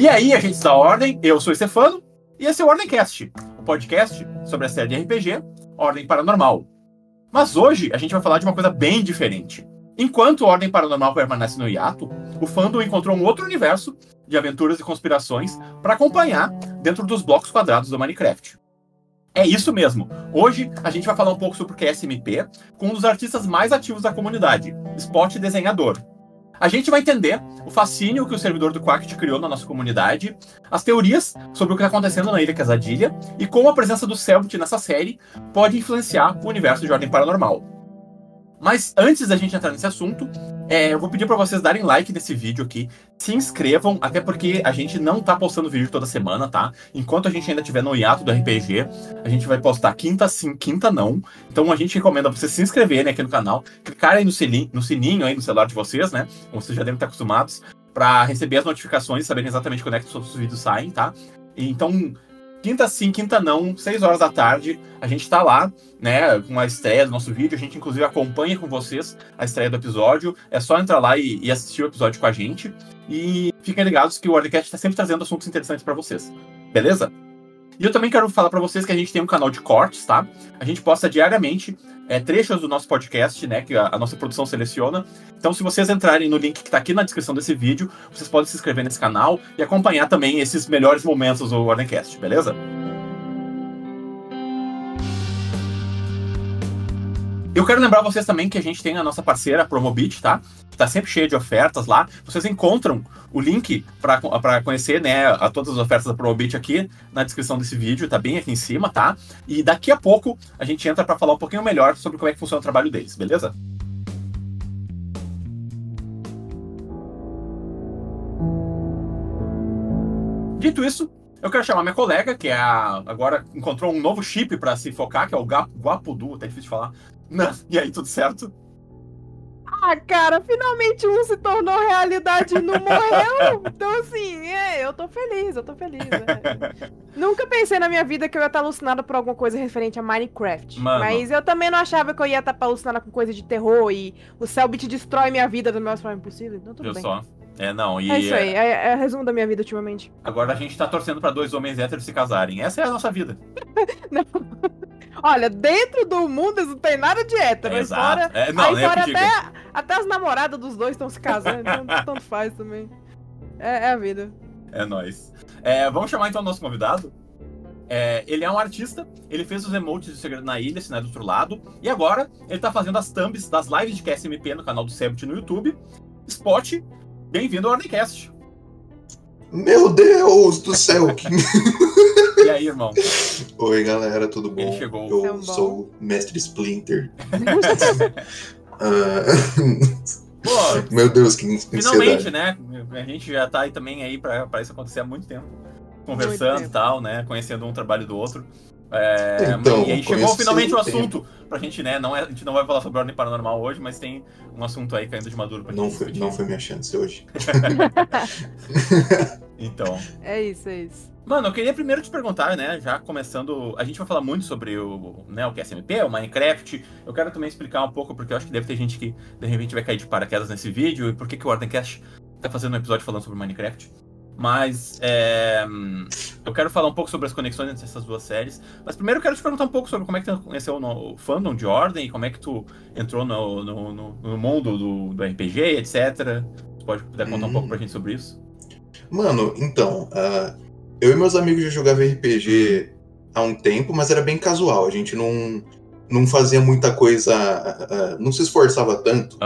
E aí, a gente dá ordem, eu sou o Stefano, e esse é o Ordemcast, o podcast sobre a série de RPG Ordem Paranormal. Mas hoje a gente vai falar de uma coisa bem diferente. Enquanto Ordem Paranormal permanece no hiato, o fandom encontrou um outro universo de aventuras e conspirações para acompanhar dentro dos blocos quadrados do Minecraft. É isso mesmo. Hoje a gente vai falar um pouco sobre o que é SMP com um dos artistas mais ativos da comunidade, Spot Desenhador, a gente vai entender o fascínio que o servidor do Quack criou na nossa comunidade, as teorias sobre o que está acontecendo na Ilha Casadilha e como a presença do Selbit nessa série pode influenciar o universo de Ordem Paranormal. Mas antes da gente entrar nesse assunto, é, eu vou pedir para vocês darem like nesse vídeo aqui, se inscrevam, até porque a gente não tá postando vídeo toda semana, tá? Enquanto a gente ainda estiver no hiato do RPG, a gente vai postar quinta sim, quinta não. Então a gente recomenda vocês se inscreverem aqui no canal, clicarem no sininho, no sininho aí no celular de vocês, né? Como vocês já devem estar acostumados, para receber as notificações, saberem exatamente quando é que os vídeos saem, tá? Então, Quinta sim, quinta não, 6 horas da tarde. A gente tá lá, né, com a estreia do nosso vídeo. A gente, inclusive, acompanha com vocês a estreia do episódio. É só entrar lá e, e assistir o episódio com a gente. E fiquem ligados que o Wordcast tá sempre trazendo assuntos interessantes para vocês. Beleza? E eu também quero falar para vocês que a gente tem um canal de cortes, tá? A gente posta diariamente é, trechos do nosso podcast, né? Que a, a, nossa produção seleciona. Então, se vocês entrarem no link que está aqui na descrição desse vídeo, vocês podem se inscrever nesse canal e acompanhar também esses melhores momentos do Wardencast, beleza? Eu quero lembrar vocês também que a gente tem a nossa parceira Promobit, tá? Tá sempre cheia de ofertas lá. Vocês encontram o link para conhecer, né, a todas as ofertas da Promobit aqui na descrição desse vídeo, tá bem aqui em cima, tá? E daqui a pouco a gente entra para falar um pouquinho melhor sobre como é que funciona o trabalho deles, beleza? Dito isso, eu quero chamar minha colega, que é a, agora encontrou um novo chip para se focar, que é o Guapudu, tá difícil de falar. Não. E aí, tudo certo? Ah, cara, finalmente um se tornou realidade e não morreu. Então, assim, é, eu tô feliz, eu tô feliz. É. Nunca pensei na minha vida que eu ia estar alucinada por alguma coisa referente a Minecraft. Mano. Mas eu também não achava que eu ia estar alucinada com coisa de terror e o Cellbit destrói minha vida da melhor forma possível. Então, tudo Viu bem. só? É, não, e... É isso aí, é, é o resumo da minha vida ultimamente. Agora a gente tá torcendo para dois homens héteros se casarem. Essa é a nossa vida. não. Olha, dentro do mundo não tem nada de hétero. É, fora, é, não, aí fora até, até as namoradas dos dois estão se casando, então tanto faz também. É, é, a vida. É nóis. É, vamos chamar então o nosso convidado. É, ele é um artista, ele fez os emotes de Segredo na Ilha, né, do outro lado, e agora ele tá fazendo as thumbs das lives de QSMP no canal do Sebut no YouTube. Spot, bem-vindo ao Ordemcast. Meu Deus do céu! E aí, irmão? Oi, galera, tudo bom? Ele chegou. Eu é um sou o Mestre Splinter. uh... Pô, Meu Deus, que Finalmente, né? A gente já tá aí também aí pra, pra isso acontecer há muito tempo. Conversando e tal, né? Conhecendo um trabalho do outro. É, então, e aí chegou finalmente o assunto tempo. pra gente, né? Não é, a gente não vai falar sobre ordem paranormal hoje, mas tem um assunto aí caindo de maduro pra não gente. Foi, discutir. não foi minha chance hoje. então. É isso, é isso. Mano, eu queria primeiro te perguntar, né? Já começando. A gente vai falar muito sobre o, né, o QSMP, o Minecraft. Eu quero também explicar um pouco, porque eu acho que deve ter gente que de repente vai cair de paraquedas nesse vídeo e por que, que o Ordencast tá fazendo um episódio falando sobre Minecraft. Mas é, eu quero falar um pouco sobre as conexões entre essas duas séries. Mas primeiro eu quero te perguntar um pouco sobre como é que tu conheceu o fandom de Ordem e como é que tu entrou no, no, no, no mundo do, do, RPG, etc. Você pode puder contar hum. um pouco pra gente sobre isso? Mano, então, uh, eu e meus amigos já jogavam RPG há um tempo, mas era bem casual. A gente não, não fazia muita coisa, uh, uh, não se esforçava tanto.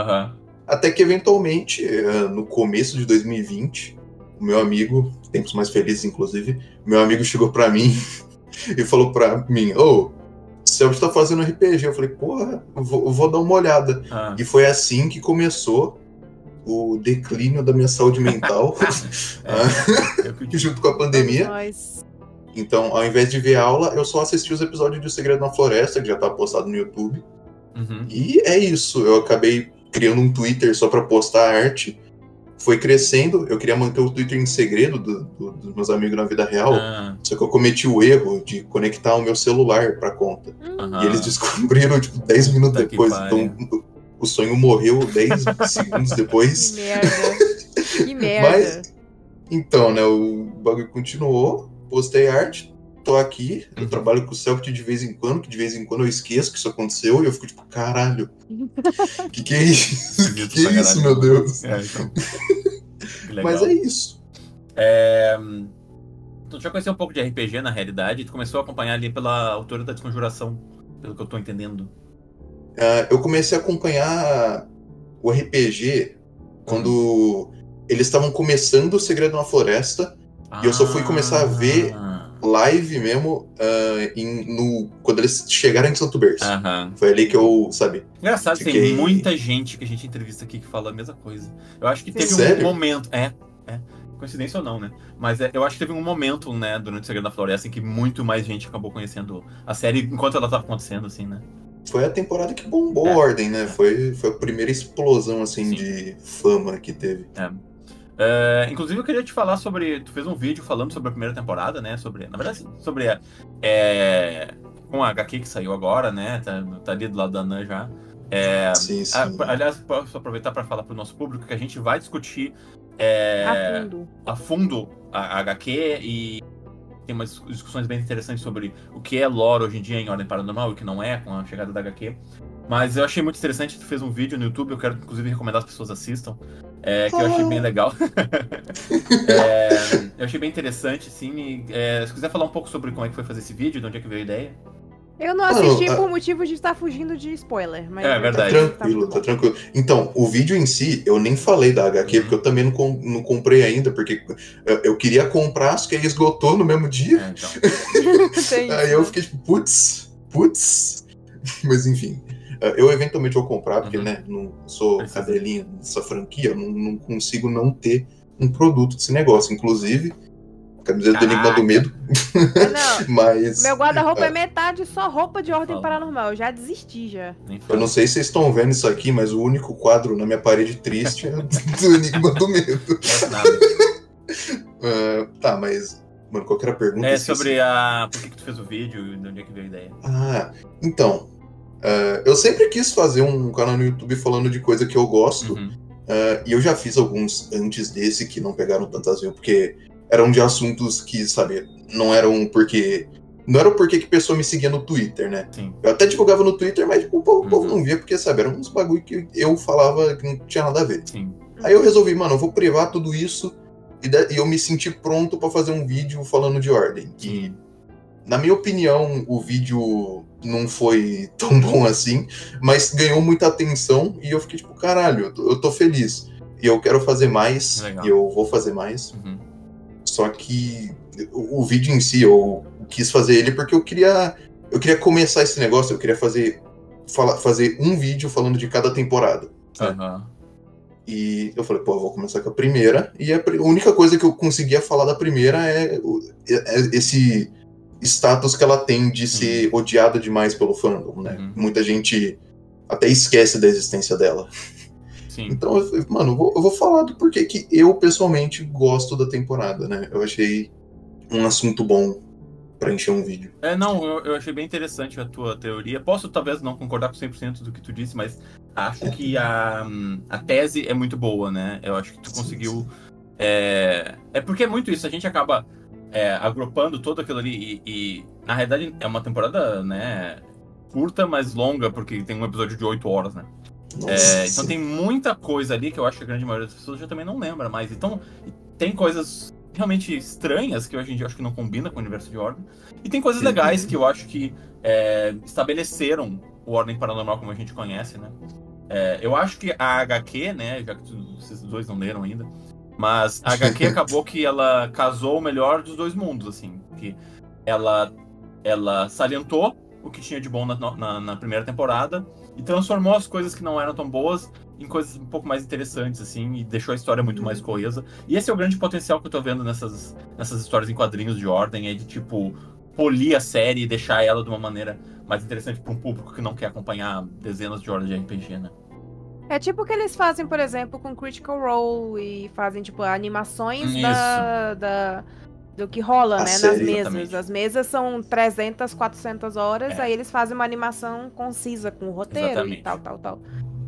Até que eventualmente, no começo de 2020, o meu amigo, tempos mais felizes inclusive, meu amigo chegou para mim e falou para mim: Ô, oh, Celso tá fazendo RPG. Eu falei: Porra, eu vou, vou dar uma olhada. Ah. E foi assim que começou o declínio da minha saúde mental, é, junto com a pandemia. Então, ao invés de ver aula, eu só assisti os episódios de O Segredo na Floresta, que já tá postado no YouTube. Uhum. E é isso. Eu acabei criando um Twitter só para postar arte foi crescendo. Eu queria manter o Twitter em segredo do, do, dos meus amigos na vida real. Ah. Só que eu cometi o erro de conectar o meu celular pra conta. Uhum. E eles descobriram, tipo, 10 minutos Puta depois. Então, o sonho morreu 10 segundos depois. Que merda. Que merda. Mas, então, né, o, bagulho continuou, postei arte, tô aqui, eu Uhum. trabalho com o Celtic de vez em quando, que de vez em quando eu esqueço que isso aconteceu e eu fico tipo, caralho, que que é isso? que que é isso, meu Deus? É, então. Mas é isso. É, Tu já conheceu um pouco de RPG na realidade, tu começou a acompanhar ali pela autora da Desconjuração, pelo que eu tô entendendo. Ah, eu comecei a acompanhar o RPG quando eles estavam começando o Segredo na Floresta, E eu só fui começar a ver- Ah, live mesmo, ah, em- no, quando eles chegaram em Santo Berço. Aham. Foi ali que eu, sabe, Engraçado, tem Fiquei- muita gente que a gente entrevista aqui que fala a mesma coisa. Eu acho que teve Sério? um momento. É, é. Coincidência ou não, né? Mas é, eu acho que teve um momento, né, durante o Segredo da Floresta, em que muito mais gente acabou conhecendo a série enquanto ela tava acontecendo, assim, né? foi a temporada que bombou É. a Ordem, né? Foi, foi a primeira explosão, assim, Sim. de fama que teve. É, inclusive, eu queria te falar sobre. Tu fez um vídeo falando sobre a primeira temporada, né? Sobre. Na verdade, sobre a. É, com a HQ que saiu agora, né? Tá, tá ali do lado da Nan já. É, Sim, sim. a- aliás, posso aproveitar para falar para o nosso público que a gente vai discutir é, A fundo. a fundo a, a HQ e tem umas discussões bem interessantes sobre o que é lore hoje em dia em Ordem Paranormal e o que não é com a chegada da HQ. Mas eu achei muito interessante, tu fez um vídeo no YouTube, eu quero inclusive recomendar as pessoas assistam, é, que eu achei bem legal. É, eu achei bem interessante, sim. é, se quiser falar um pouco sobre como é que foi fazer esse vídeo, de onde é que veio a ideia. Eu não assisti Não, por motivo de estar fugindo de spoiler. Mas É verdade. Tá tá tranquilo, muito tá bom. tranquilo. Então, o vídeo em si, eu nem falei da HQ, Uhum. porque eu também não, com- não comprei ainda, porque eu, eu queria comprar, só que aí esgotou no mesmo dia. É, então. Aí eu fiquei tipo, putz, putz. Mas enfim, eu eventualmente vou comprar, porque, Uhum. né, não sou Precisa. cadelinha dessa franquia, eu não, não consigo não ter um produto desse negócio. Inclusive, camiseta do Enigma do Medo, É, Não, mas. meu guarda-roupa Ah. é metade só roupa de ordem Fala. paranormal. Eu já desisti já. Eu não sei se vocês estão vendo isso aqui, mas o único quadro na minha parede triste é do Enigma do Medo. É. Ah, tá, mas. Mano, qual que era a pergunta? É sobre a. Por que, que tu fez o vídeo e de onde é que veio a ideia? Ah, então. Ah, eu sempre quis fazer um canal no YouTube falando de coisa que eu gosto. Uhum. ah, e eu já fiz alguns antes desse que não pegaram tantas views, porque eram de assuntos que, sabe, não eram porque. Não era o porquê que a pessoa me seguia no Twitter, né? Sim. Eu até divulgava no Twitter, mas tipo, o povo, o povo Uhum. não via, porque, sabe, eram uns bagulho que eu falava que não tinha nada a ver. Sim. Aí eu resolvi, mano, eu vou privar tudo isso e, e eu me senti pronto pra fazer um vídeo falando de ordem. E, Sim. Na minha opinião, o vídeo não foi tão bom assim, mas ganhou muita atenção e eu fiquei tipo, caralho, eu tô, eu tô feliz. E eu quero fazer mais, Legal. e eu vou fazer mais. Uhum. Só que o, o vídeo em si, eu quis fazer ele porque eu queria. Eu queria começar esse negócio, eu queria fazer. Fala, fazer um vídeo falando de cada temporada. Aham. E eu falei, pô, eu vou começar com a primeira. E a, única coisa que eu conseguia falar da primeira é, é- é esse status que ela tem de ser odiada demais pelo fandom, né? Uhum. Muita gente até esquece da existência dela. Sim. Então eu mano, eu vou, eu vou falar do porquê que eu pessoalmente gosto da temporada, né? Eu achei um assunto bom pra encher um vídeo. É, não, eu, eu achei bem interessante a tua teoria. Posso talvez não concordar com 100% do que tu disse, mas acho que a, a tese é muito boa, né? Eu acho que tu Sim, conseguiu. sim. É, é porque é muito isso, a gente acaba é, agrupando todo aquilo ali e, e, na realidade é uma temporada, né? Curta, mas longa, porque tem um episódio de 8 horas, né? É, então tem muita coisa ali que eu acho que a grande maioria das pessoas já também não lembra mais. Então, tem coisas realmente estranhas que hoje em dia eu acho que não combina com o universo de Ordem. E tem coisas Uhum. legais que eu acho que é, estabeleceram o Ordem Paranormal como a gente conhece, né? É, eu acho que a HQ, né, já que vocês dois não leram ainda, mas a HQ acabou que ela casou o melhor dos dois mundos, assim, que ela, ela salientou o que tinha de bom na, na, na primeira temporada e transformou as coisas que não eram tão boas em coisas um pouco mais interessantes, assim, e deixou a história muito mais coesa. E esse é o grande potencial que eu tô vendo nessas, nessas histórias em quadrinhos de ordem, é de, tipo, polir a série e deixar ela de uma maneira mais interessante para um público que não quer acompanhar dezenas de horas de RPG, né? É tipo o que eles fazem, por exemplo, com Critical Role e fazem, tipo, animações da, da- do que rola, A né, nas série, mesas. exatamente. As mesas são 300, 400 horas, É. aí eles fazem uma animação concisa com o roteiro Exatamente. e tal, tal, tal.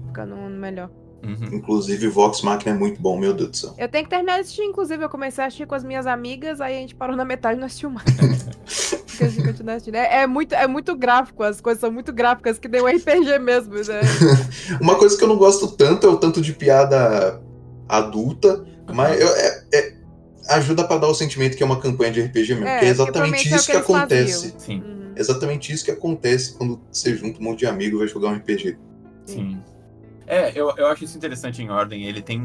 Ficando melhor. Uhum. Inclusive, Vox Machina é muito bom, meu Deus do céu. Eu tenho que terminar de assistir, inclusive. Eu comecei a assistir com as minhas amigas, aí a gente parou na metade e não assistiu mais. Continua assistindo. É, é muito, é muito gráfico, as coisas são muito gráficas, que deu um RPG mesmo. Né? Uma coisa que eu não gosto tanto é o tanto de piada adulta, mas eu- é- é- ajuda pra dar o sentimento que é uma campanha de RPG mesmo. É, que é exatamente provavelmente é isso que acontece. faziam. Sim, Uhum. É exatamente isso que acontece quando você junta um monte de amigo e vai jogar um RPG. sim. É, eu, eu acho isso interessante em ordem. Ele tem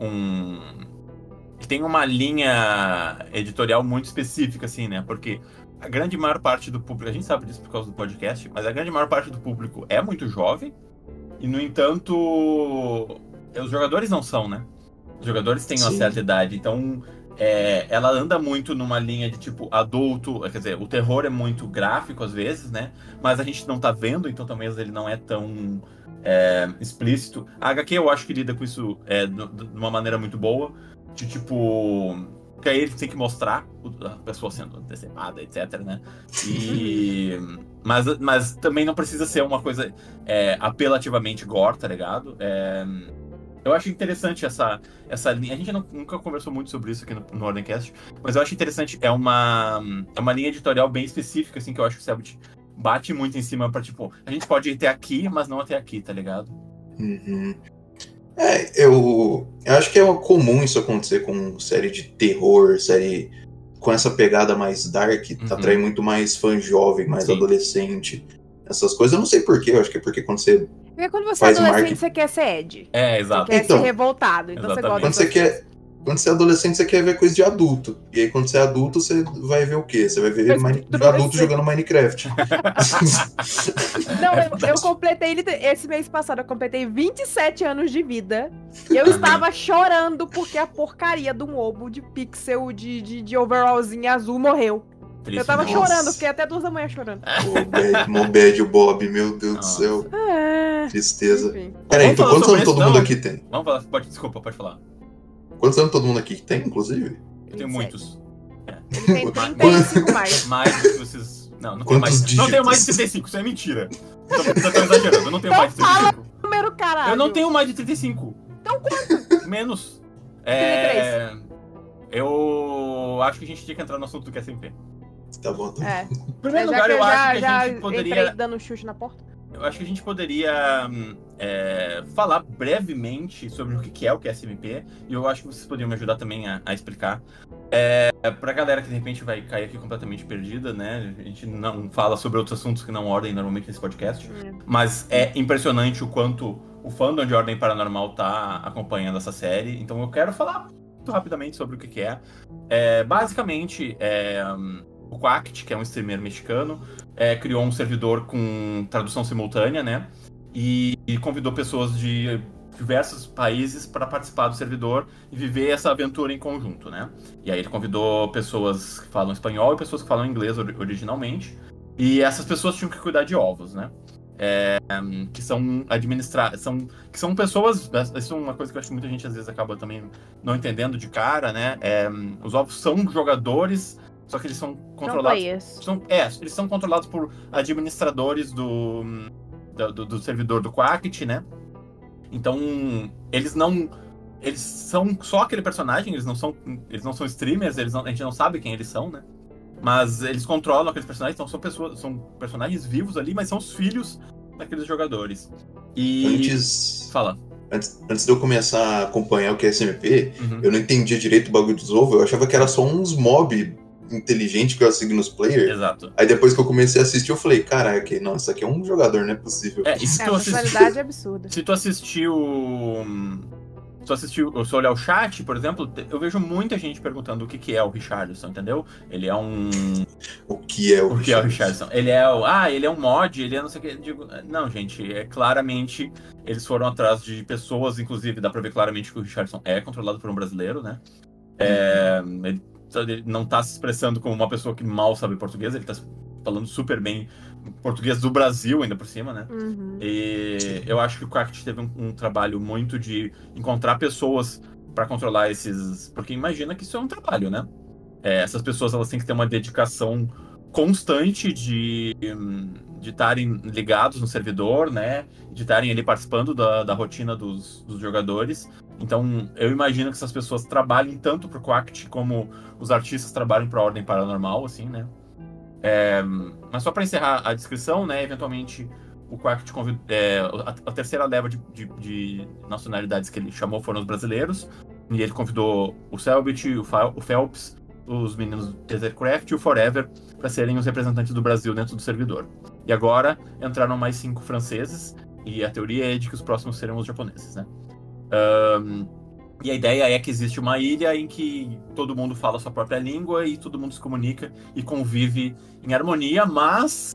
um. Ele tem uma linha editorial muito específica, assim, né? Porque a grande maior parte do público, a gente sabe disso por causa do podcast, mas a grande maior parte do público é muito jovem. E, no entanto, os jogadores não são, né? Os jogadores têm uma Sim. certa idade, então é, ela anda muito numa linha de tipo adulto, quer dizer, o terror é muito gráfico às vezes, né? Mas a gente não tá vendo, então talvez ele não é tão é, explícito. A HQ eu acho que lida com isso é, de uma maneira muito boa, de tipo. Que aí ele tem que mostrar a pessoa sendo antecipada, etc, né? E. mas, mas também não precisa ser uma coisa é, apelativamente gore, tá ligado? É, eu acho interessante essa, essa linha. A gente não- nunca conversou muito sobre isso aqui no, no Ordencast, mas eu acho interessante. É uma, é uma linha editorial bem específica, assim, que eu acho que o Selbit bate muito em cima pra, tipo, a gente pode ir até aqui, mas não até aqui, tá ligado? Uhum. É, eu, eu acho que é comum isso acontecer com série de terror, série com essa pegada mais dark, Uhum. atrai muito mais fã jovem, mais Sim. adolescente. Essas coisas, eu não sei porquê, eu acho que é porque quando você. Porque quando você Faz é adolescente, marketing. você quer ser Ed. É, Você exato. quer Então, ser revoltado. Então você gosta Quando você quer. Quando você é adolescente, você quer ver coisa de adulto. E aí, quando você é adulto, você vai ver o quê? Você vai ver Mine- adulto jogando Minecraft. Não, eu, eu completei esse mês passado, eu completei 27 anos de vida. E eu estava chorando porque a porcaria de um ovo de pixel de, de, de overallzinho azul morreu. Triste, eu tava? Nossa. chorando, fiquei até duas da manhã chorando. Ô, bad, mó bad o Bob, meu Deus do Nossa. céu. Ah, Tristeza. enfim. Peraí, então quantos anos todo mundo não? aqui tem? Vamos falar, pode, desculpa, pode falar. Quantos anos todo mundo aqui tem, inclusive? Eu tenho 27. muitos. Ele tem 35 mais. Mais do que vocês. Não, não tenho mais. Não tenho mais de dígitos? 35, isso é mentira. Tô, tô exagerando, eu não tenho mais de 35. Número caralho. Eu não tenho mais de 35. Então quanto? Menos. É. Eu acho que a gente tinha que entrar no assunto do QSMP. Tá bom, tá bom. É. Em primeiro já lugar, que eu eu acho já, que já a gente poderia. dando um chute na porta. Eu acho que a gente poderia hum, é, falar brevemente sobre o que é o QSMP e eu acho que vocês poderiam me ajudar também a, a explicar. É, pra galera que de repente vai cair aqui completamente perdida, né? A gente não fala sobre outros assuntos que não ordem normalmente nesse podcast, mas é impressionante o quanto o fandom de Ordem Paranormal tá acompanhando essa série. Então eu quero falar muito rapidamente sobre o que é. É, basicamente, é, o Quact, que é um streamer mexicano, é, criou um servidor com tradução simultânea, né? E, e convidou pessoas de diversos países para participar do servidor e viver essa aventura em conjunto, né? E aí ele convidou pessoas que falam espanhol e pessoas que falam inglês ori- originalmente. E essas pessoas tinham que cuidar de ovos, né? É, que são administrar, são que são pessoas, isso é uma coisa que eu acho que muita gente às vezes acaba também não entendendo de cara, né? É, os ovos são jogadores, só que eles são controlados são, é, eles são controlados por administradores do, do, do- do servidor do Quackit, né? Então, eles não. Eles são só aquele personagem, eles não são, eles não são streamers, eles não- a gente não sabe quem eles são, né? Mas eles controlam aqueles personagens, então são pessoas, são personagens vivos ali, mas são os filhos daqueles jogadores. E. Antes, Fala. antes, antes de eu começar a acompanhar o QSMP, Uhum. eu não entendia direito o bagulho dos ovos, eu achava que era só uns mob inteligente que eu assegui nos players. Exato. Aí depois que eu comecei a assistir, eu falei, caraca, não, isso aqui é um jogador, não é possível. É, se É, tu a assistiu. personalidade é absurda. Se tu assistiu. Se tu assistiu, se eu olhar o chat, por exemplo, eu vejo muita gente perguntando o que, que é o Richardson, entendeu? Ele é um. O que é o, O que é o Richardson? Richardson? Ele é o. Ah, ele é um mod, ele é não sei o que. Digo, não, gente, é claramente. Eles foram atrás de pessoas, inclusive, dá pra ver claramente que o Richardson é controlado por um brasileiro, né? É, ele, ele não tá se expressando como uma pessoa que mal sabe português, ele tá falando super bem português do Brasil, ainda por cima, né? Uhum. E eu acho que o Quacked teve um, um trabalho muito de encontrar pessoas pra controlar esses. Porque imagina que isso é um trabalho, né? É, essas pessoas elas têm que ter uma dedicação constante de de estarem ligados no servidor, né? De estarem ali participando da, da rotina dos, dos, jogadores. Então, eu imagino que essas pessoas trabalhem tanto para o Quact como os artistas trabalham para a Ordem Paranormal, assim, né? É, mas só para encerrar a descrição, né? Eventualmente, o Quact convidou. É, a, a, terceira leva de, de, de, nacionalidades que ele chamou foram os brasileiros. E ele convidou o Selbit, o, o Phelps, os meninos do Tethercraft e o Forever para serem os representantes do Brasil dentro do servidor. E agora entraram mais cinco franceses, e a teoria é de que os próximos serão os japoneses, né? Um, e a ideia é que existe uma ilha em que todo mundo fala a sua própria língua e todo mundo se comunica e convive em harmonia, mas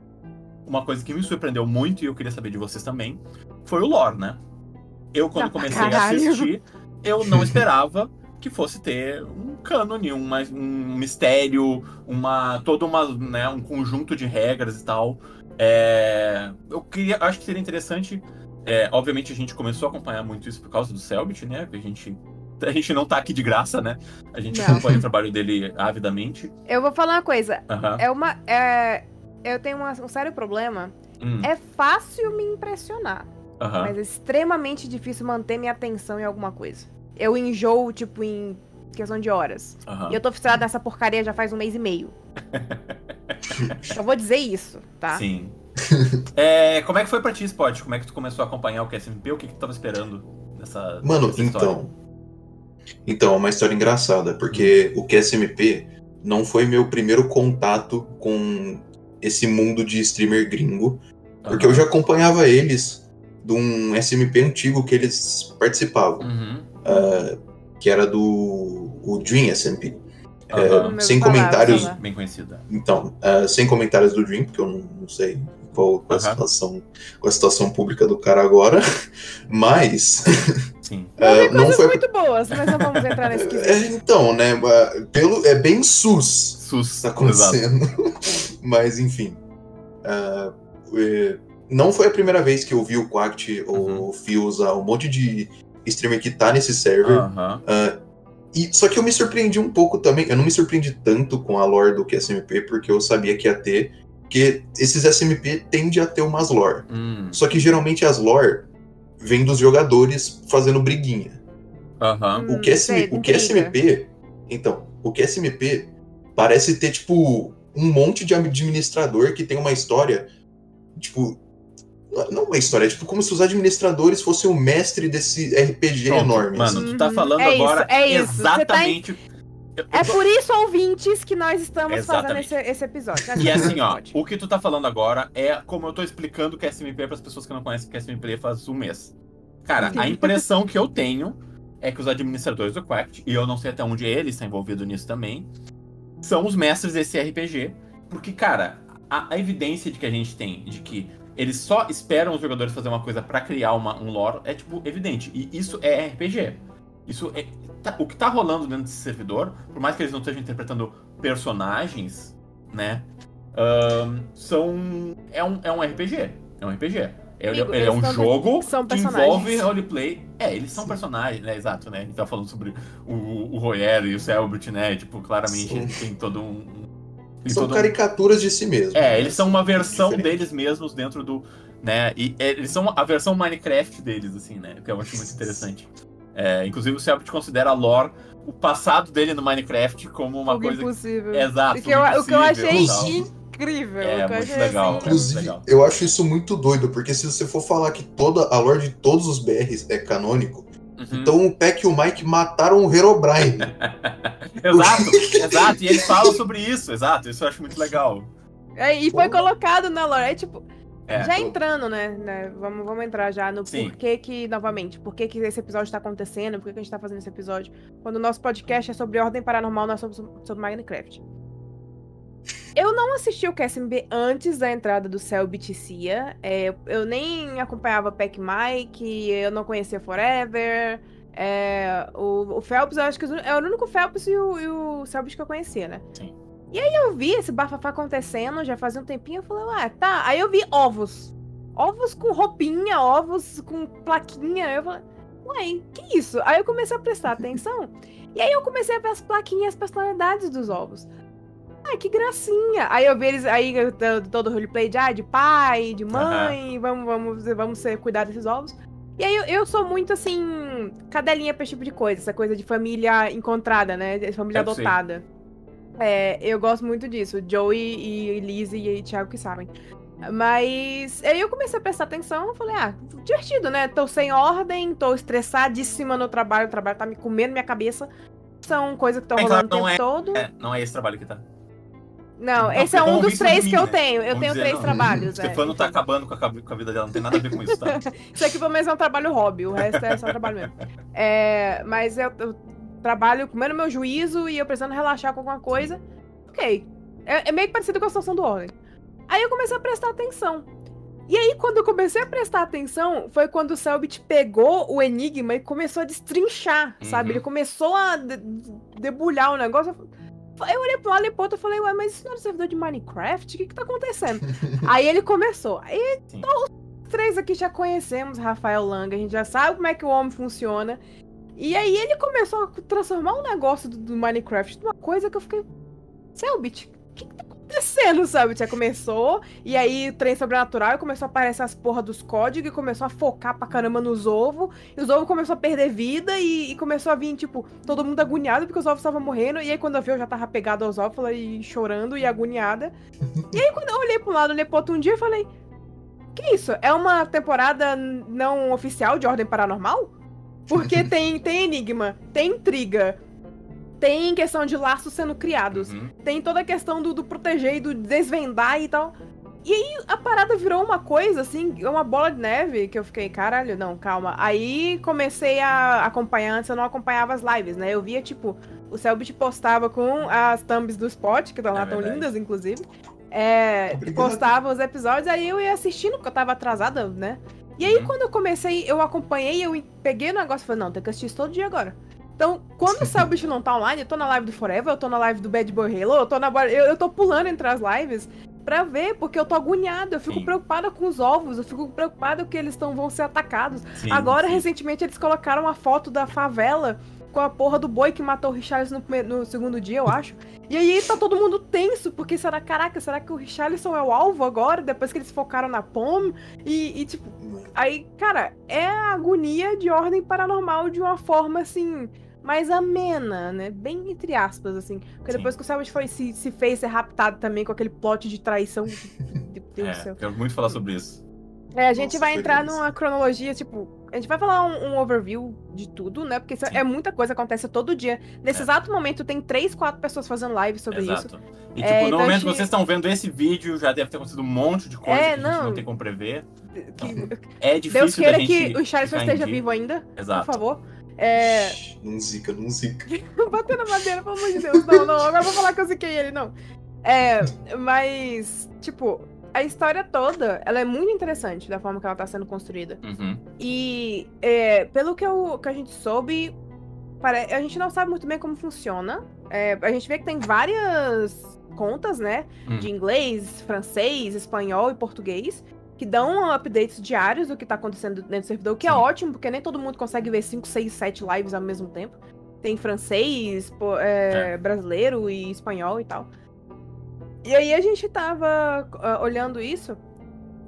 uma coisa que me surpreendeu muito e eu queria saber de vocês também foi o lore, né? Eu, quando comecei a assistir, eu não esperava que fosse ter um cânone, um, um mistério, uma todo uma, né, um conjunto de regras e tal. É, eu queria, acho que seria interessante. É, obviamente a gente começou a acompanhar muito isso por causa do Selbit, né? A gente a gente não tá aqui de graça, né? A gente não. acompanha o trabalho dele avidamente. Eu vou falar uma coisa. Uhum. É uma. É, eu tenho uma, um sério problema. Hum. É fácil me impressionar. Uhum. Mas é extremamente difícil manter minha atenção em alguma coisa. Eu enjoo, tipo, em questão de horas. Uhum. E eu tô frustrada nessa porcaria já faz um mês e meio. Só vou dizer isso, tá? Sim. é, como é que foi pra ti, Spot? Como é que tu começou a acompanhar o QSMP? O que, que tu tava esperando nessa. Mano, nessa então. Então, é uma história engraçada, porque o QSMP não foi meu primeiro contato com esse mundo de streamer gringo. Porque uhum. eu já acompanhava eles de um SMP antigo que eles participavam. Uhum. Uh, que era do o Dream SMP. Uhum. É, sem comentários. Bem conhecida. Então, uh, sem comentários do Dream, porque eu não, não sei qual, qual, uhum. a situação, qual a situação pública do cara agora, mas. Sim. Uh, não foi muito boas, mas não vamos entrar nesse quesito. É, então, né? Pelo, é bem sus. Sus. Tá acontecendo. mas, enfim. Uh, não foi a primeira vez que eu vi o Quact ou o Fio usar um monte de streamer que tá nesse server. Uhum. Uh, e, só que eu me surpreendi um pouco também. Eu não me surpreendi tanto com a lore do que SMP, porque eu sabia que ia ter. Porque esses SMP tendem a ter umas lore. Hum. Só que geralmente as lore vêm dos jogadores fazendo briguinha. Uhum. O, que SM, o que SMP. Então, o que SMP parece ter, tipo, um monte de administrador que tem uma história, tipo, não uma história, é tipo como se os administradores fossem o mestre desse RPG Pronto, enorme. Mano, assim. tu tá falando é agora isso, é isso. Tá exatamente. É por isso, ouvintes, que nós estamos Exatamente. fazendo esse, esse episódio. E assim, ó, o que tu tá falando agora é como eu tô explicando o que é SMP para as pessoas que não conhecem o que é SMP faz um mês. Cara, Sim. a impressão que eu tenho é que os administradores do Quact, e eu não sei até onde ele está envolvido nisso também, são os mestres desse RPG. Porque, cara, a, a evidência de que a gente tem de que eles só esperam os jogadores fazer uma coisa para criar uma, um lore, é tipo evidente. E isso é RPG. Isso é. Tá, o que tá rolando dentro desse servidor, por mais que eles não estejam interpretando personagens, né? Um, são. É um, é um RPG. É um RPG. Ele, Amigo, ele é um jogo que envolve roleplay. É, eles são Sim. personagens, né? Exato, né? A gente tá falando sobre o, o Royer e o Selbert, né? Tipo, claramente Sim. tem todo um, são caricaturas de si mesmos. É, né? eles são uma versão deles mesmos dentro do. Né? E é, eles são a versão Minecraft deles, assim, né? Que eu acho muito interessante. É, inclusive o Selbit considera a lore o passado dele no Minecraft como uma coisa. Impossível. Exato. O que, eu, o que eu achei incrível. É, muito achei legal. Assim. Inclusive, legal. eu acho isso muito doido, porque se você for falar que toda a lore de todos os BRs é canônico, Uhum. Então o Peck e o Mike mataram o Herobrine. exato, exato. E eles falam sobre isso, exato. Isso eu acho muito legal. É, e foi Pô. colocado na lore. É tipo. É, já tô... entrando, né, né? Vamos, vamos entrar já no Sim. porquê que, novamente, por que, esse episódio tá acontecendo, por que, a gente tá fazendo esse episódio. Quando o nosso podcast é sobre ordem paranormal, nós somos sobre Minecraft. Eu não assisti o QSMB antes da entrada do Selbit Cia. É, eu nem acompanhava Pac Mike, eu não conhecia Forever. É, o, o, Phelps, eu acho que é o único Phelps e o, e o Selbit que eu conhecia, né? Sim. E aí eu vi esse bafafá acontecendo, já fazia um tempinho, eu falei, ué, tá. Aí eu vi ovos. Ovos com roupinha, ovos com plaquinha. Eu falei, ué, que isso? Aí eu comecei a prestar atenção. E aí eu comecei a ver as plaquinhas, as personalidades dos ovos. ai, que gracinha. Aí eu vi eles, aí todo o roleplay de, ah, de pai, de mãe, vamos, vamos, vamos ser, cuidar desses ovos. E aí eu, eu sou muito assim, cadelinha pra esse tipo de coisa, essa coisa de família encontrada, né? Família sei. adotada. É, eu gosto muito disso. Joey e Lizzie e Thiago que sabem. Mas aí eu comecei a prestar atenção, eu falei, ah, divertido, né? Tô sem ordem, tô estressadíssima no trabalho, o trabalho tá me comendo minha cabeça. São coisas que estão É, rolando claro, o tempo não todo. É, não é esse trabalho que tá. Não, Não, esse é porque um dos três sobre que mim, eu né? tenho. Eu Vamos tenho dizer, três não, trabalhos. é, Stefano tá então. acabando com a, com a vida dela, não tem nada a ver com isso, tá? Isso aqui pelo menos é um trabalho hobby, o resto é só trabalho mesmo. É, mas eu, eu trabalho comendo meu juízo e eu precisando relaxar com alguma coisa. Ok. É, é meio que parecido com a situação do Ordem. Aí eu comecei a prestar atenção. E aí, quando eu comecei a prestar atenção, foi quando o Selbit pegou o Enigma e começou a destrinchar, sabe? Uhum. Ele começou a de- debulhar o negócio. Eu olhei pro lado e pro outro e falei, ué, mas isso não é um servidor de Minecraft? O que que tá acontecendo? aí ele começou. Aí Sim. os três aqui já conhecemos Rafael Langa, a gente já sabe como é que o homem funciona. E aí ele começou a transformar o negócio do, do Minecraft numa coisa que eu fiquei. Selbit, o que, que tá acontecendo, sabe? Já começou, e aí o trem sobrenatural começou a aparecer as porra dos códigos e começou a focar pra caramba nos ovos. E os ovos começou a perder vida e, e começou a vir, tipo, todo mundo agoniado porque os ovos estavam morrendo. E aí quando eu vi, eu já tava pegado aos ovos e chorando e agoniada. E aí quando eu olhei pra um lado, olhei pro outro um dia, eu falei. Que isso? É uma temporada não oficial de Ordem Paranormal? Porque tem, tem enigma, tem intriga, tem questão de laços sendo criados, Uhum. tem toda a questão do, do proteger e do desvendar e tal. E aí a parada virou uma coisa, assim, uma bola de neve, que eu fiquei, caralho, não, calma. Aí comecei a acompanhar, antes eu não acompanhava as lives, né? Eu via, tipo, o Selbit postava com as thumbs do Spot, que estão lá É tão verdade. lindas, inclusive. É, postava os episódios, aí eu ia assistindo, porque eu tava atrasada, né? E aí, Uhum. quando eu comecei, eu acompanhei, eu peguei o negócio e falei, não, tem que assistir isso todo dia agora. Então, quando o Selbit não tá online, eu tô na live do Forever, eu tô na live do Bad Boy Halo, eu tô na. Eu, eu tô pulando entre as lives pra ver, porque eu tô agoniada, eu fico Sim. preocupada com os ovos, eu fico preocupada que eles tão, vão ser atacados. Sim, Agora, sim. recentemente, eles colocaram a foto da favela com a porra do boi que matou o Richarlison no, primeiro- no segundo dia, eu acho. E aí tá todo mundo tenso, porque será, caraca, será que o Richarlison é o alvo agora, depois que eles focaram na POM? E, e, tipo, aí, cara, é a agonia de ordem paranormal de uma forma, assim, mais amena, né? Bem entre aspas, assim. Porque Sim. depois que o Savage foi, se, se fez ser raptado também com aquele plot de traição. Deus É, céu. quero muito falar sobre isso. É, a gente Nossa, vai entrar numa cronologia, tipo, a gente vai falar um, um overview de tudo, né? Porque isso é muita coisa, acontece todo dia. Nesse É. exato momento, tem três, quatro pessoas fazendo live sobre isso. Exato. E, tipo, É, no então momento que gente- vocês estão vendo esse vídeo, já deve ter acontecido um monte de coisa É, que a gente não. não tem como prever. Que- É difícil Deus queira que o Charles esteja vivo ainda, Exato. por favor. É, Não zica, não zica. bater na madeira, pelo amor de Deus. Não, não, agora vou falar que eu ziquei ele, não. É, mas, tipo, a história toda, ela é muito interessante da forma que ela tá sendo construída. Uhum. E é, pelo que, eu, que a gente soube, pare- a gente não sabe muito bem como funciona. É, a gente vê que tem várias contas, né? Hum. De inglês, francês, espanhol e português. Que dão updates diários do que tá acontecendo dentro do servidor, o que é Sim. ótimo, porque nem todo mundo consegue ver 5, 6, 7 lives ao mesmo tempo. Tem francês, é, É. brasileiro e espanhol e tal. E aí a gente tava ah, olhando isso.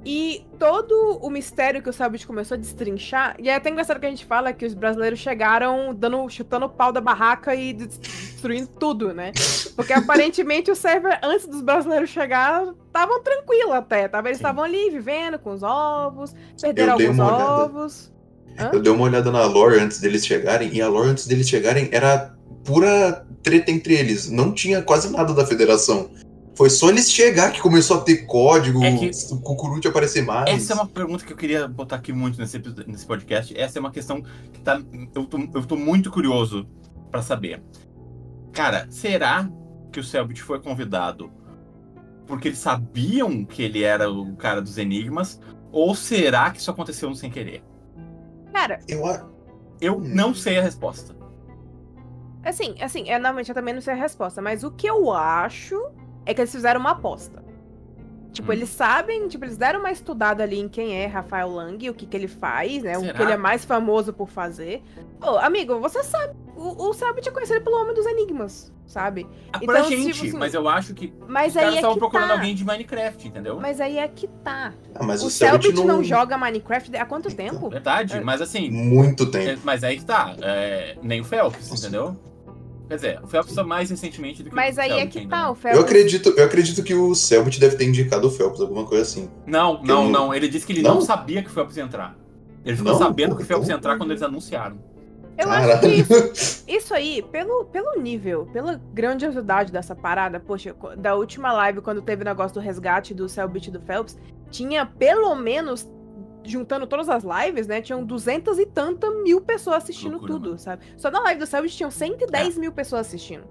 E todo o mistério que o Selbit começou a destrinchar, e é até engraçado que a gente fala que os brasileiros chegaram dando, chutando o pau da barraca e des- destruindo tudo, né? Porque aparentemente o server, antes dos brasileiros chegar, estavam tranquilo até. Tava, eles estavam ali vivendo com os ovos, perderam alguns ovos. Hã? Eu dei uma olhada na lore antes deles chegarem, e a lore antes deles chegarem era pura treta entre eles. Não tinha quase nada da federação. Foi só eles chegar que começou a ter código, É que- o cucuruti aparecer mais. Essa é uma pergunta que eu queria botar aqui muito nesse, nesse podcast. Essa é uma questão que tá. Eu tô, eu tô muito curioso pra saber. Cara, será que o Selbit foi convidado porque eles sabiam que ele era o cara dos enigmas? Ou será que isso aconteceu sem querer? Cara, Eu, Eu Hum. não sei a resposta. assim, assim, é, normalmente eu também não sei a resposta, mas o que eu acho é que eles fizeram uma aposta. Tipo, Hum. eles sabem, tipo, eles deram uma estudada ali em quem é Rafael Lang, o que que ele faz, né? O Será? que ele é mais famoso por fazer. Ô, amigo, você sabe o, o Selbit é conhecido pelo Homem dos Enigmas, sabe? Ah, pra Então, se gente, você- mas eu acho que Mas os aí caras é estavam que procurando tá. alguém de Minecraft, entendeu? Mas aí é que tá. Ah, mas o o Selbit não... não... joga Minecraft há quanto Então, tempo? Verdade, É. mas assim, Muito é, tempo. mas aí que tá. é, nem o Phelps, Nossa. entendeu? Quer dizer, o Phelps só mais recentemente do que Mas o aí é que ainda, tá, né? o Phelps. Eu acredito, eu acredito que o Selbit deve ter indicado o Phelps, alguma coisa assim. Não, não, Eu- não. Ele disse que ele não, Não? sabia que o Phelps ia entrar. Ele ficou Não? sabendo que o Phelps ia então- entrar quando eles anunciaram. Eu acho que isso, Caralho. isso aí, pelo, pelo nível, pela grandiosidade dessa parada, poxa, da última live, quando teve o negócio do resgate do Selbit e do Phelps, tinha pelo menos, juntando todas as lives, né, tinham duzentas e tanta mil pessoas assistindo Loucura, tudo, mano. sabe? Só na live do Selbit tinham 110 mil pessoas assistindo.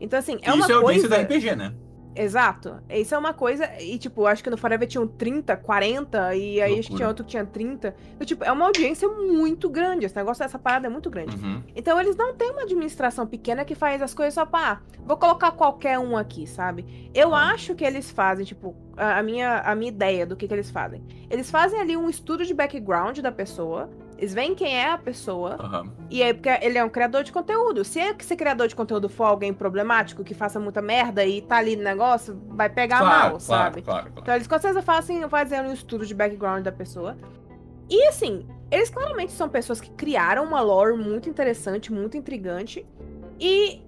Então, assim, é uma Isso é audiência coisa... da RPG, né? Exato. Isso é uma coisa. E, tipo, acho que no Forever tinham 30, 40, e aí acho que Loucura. tinha outro que tinha 30. Então, tipo, é uma audiência muito grande. Esse negócio dessa parada é muito grande. Uhum. Então, eles não têm uma administração pequena que faz as coisas só pra. ah, vou colocar qualquer um aqui, sabe? Eu Ah. acho que eles fazem, tipo, a, a minha, a minha ideia do que, que eles fazem. Eles fazem ali um estudo de background da pessoa. Eles veem quem é a pessoa. aham. E aí, porque ele é um criador de conteúdo. Se esse criador de conteúdo for alguém problemático, que faça muita merda e tá ali no negócio, vai pegar Claro, mal, claro, sabe? claro. Então eles com certeza fazem, fazem um estudo de background da pessoa. E assim, eles claramente são pessoas que criaram uma lore muito interessante, muito intrigante. E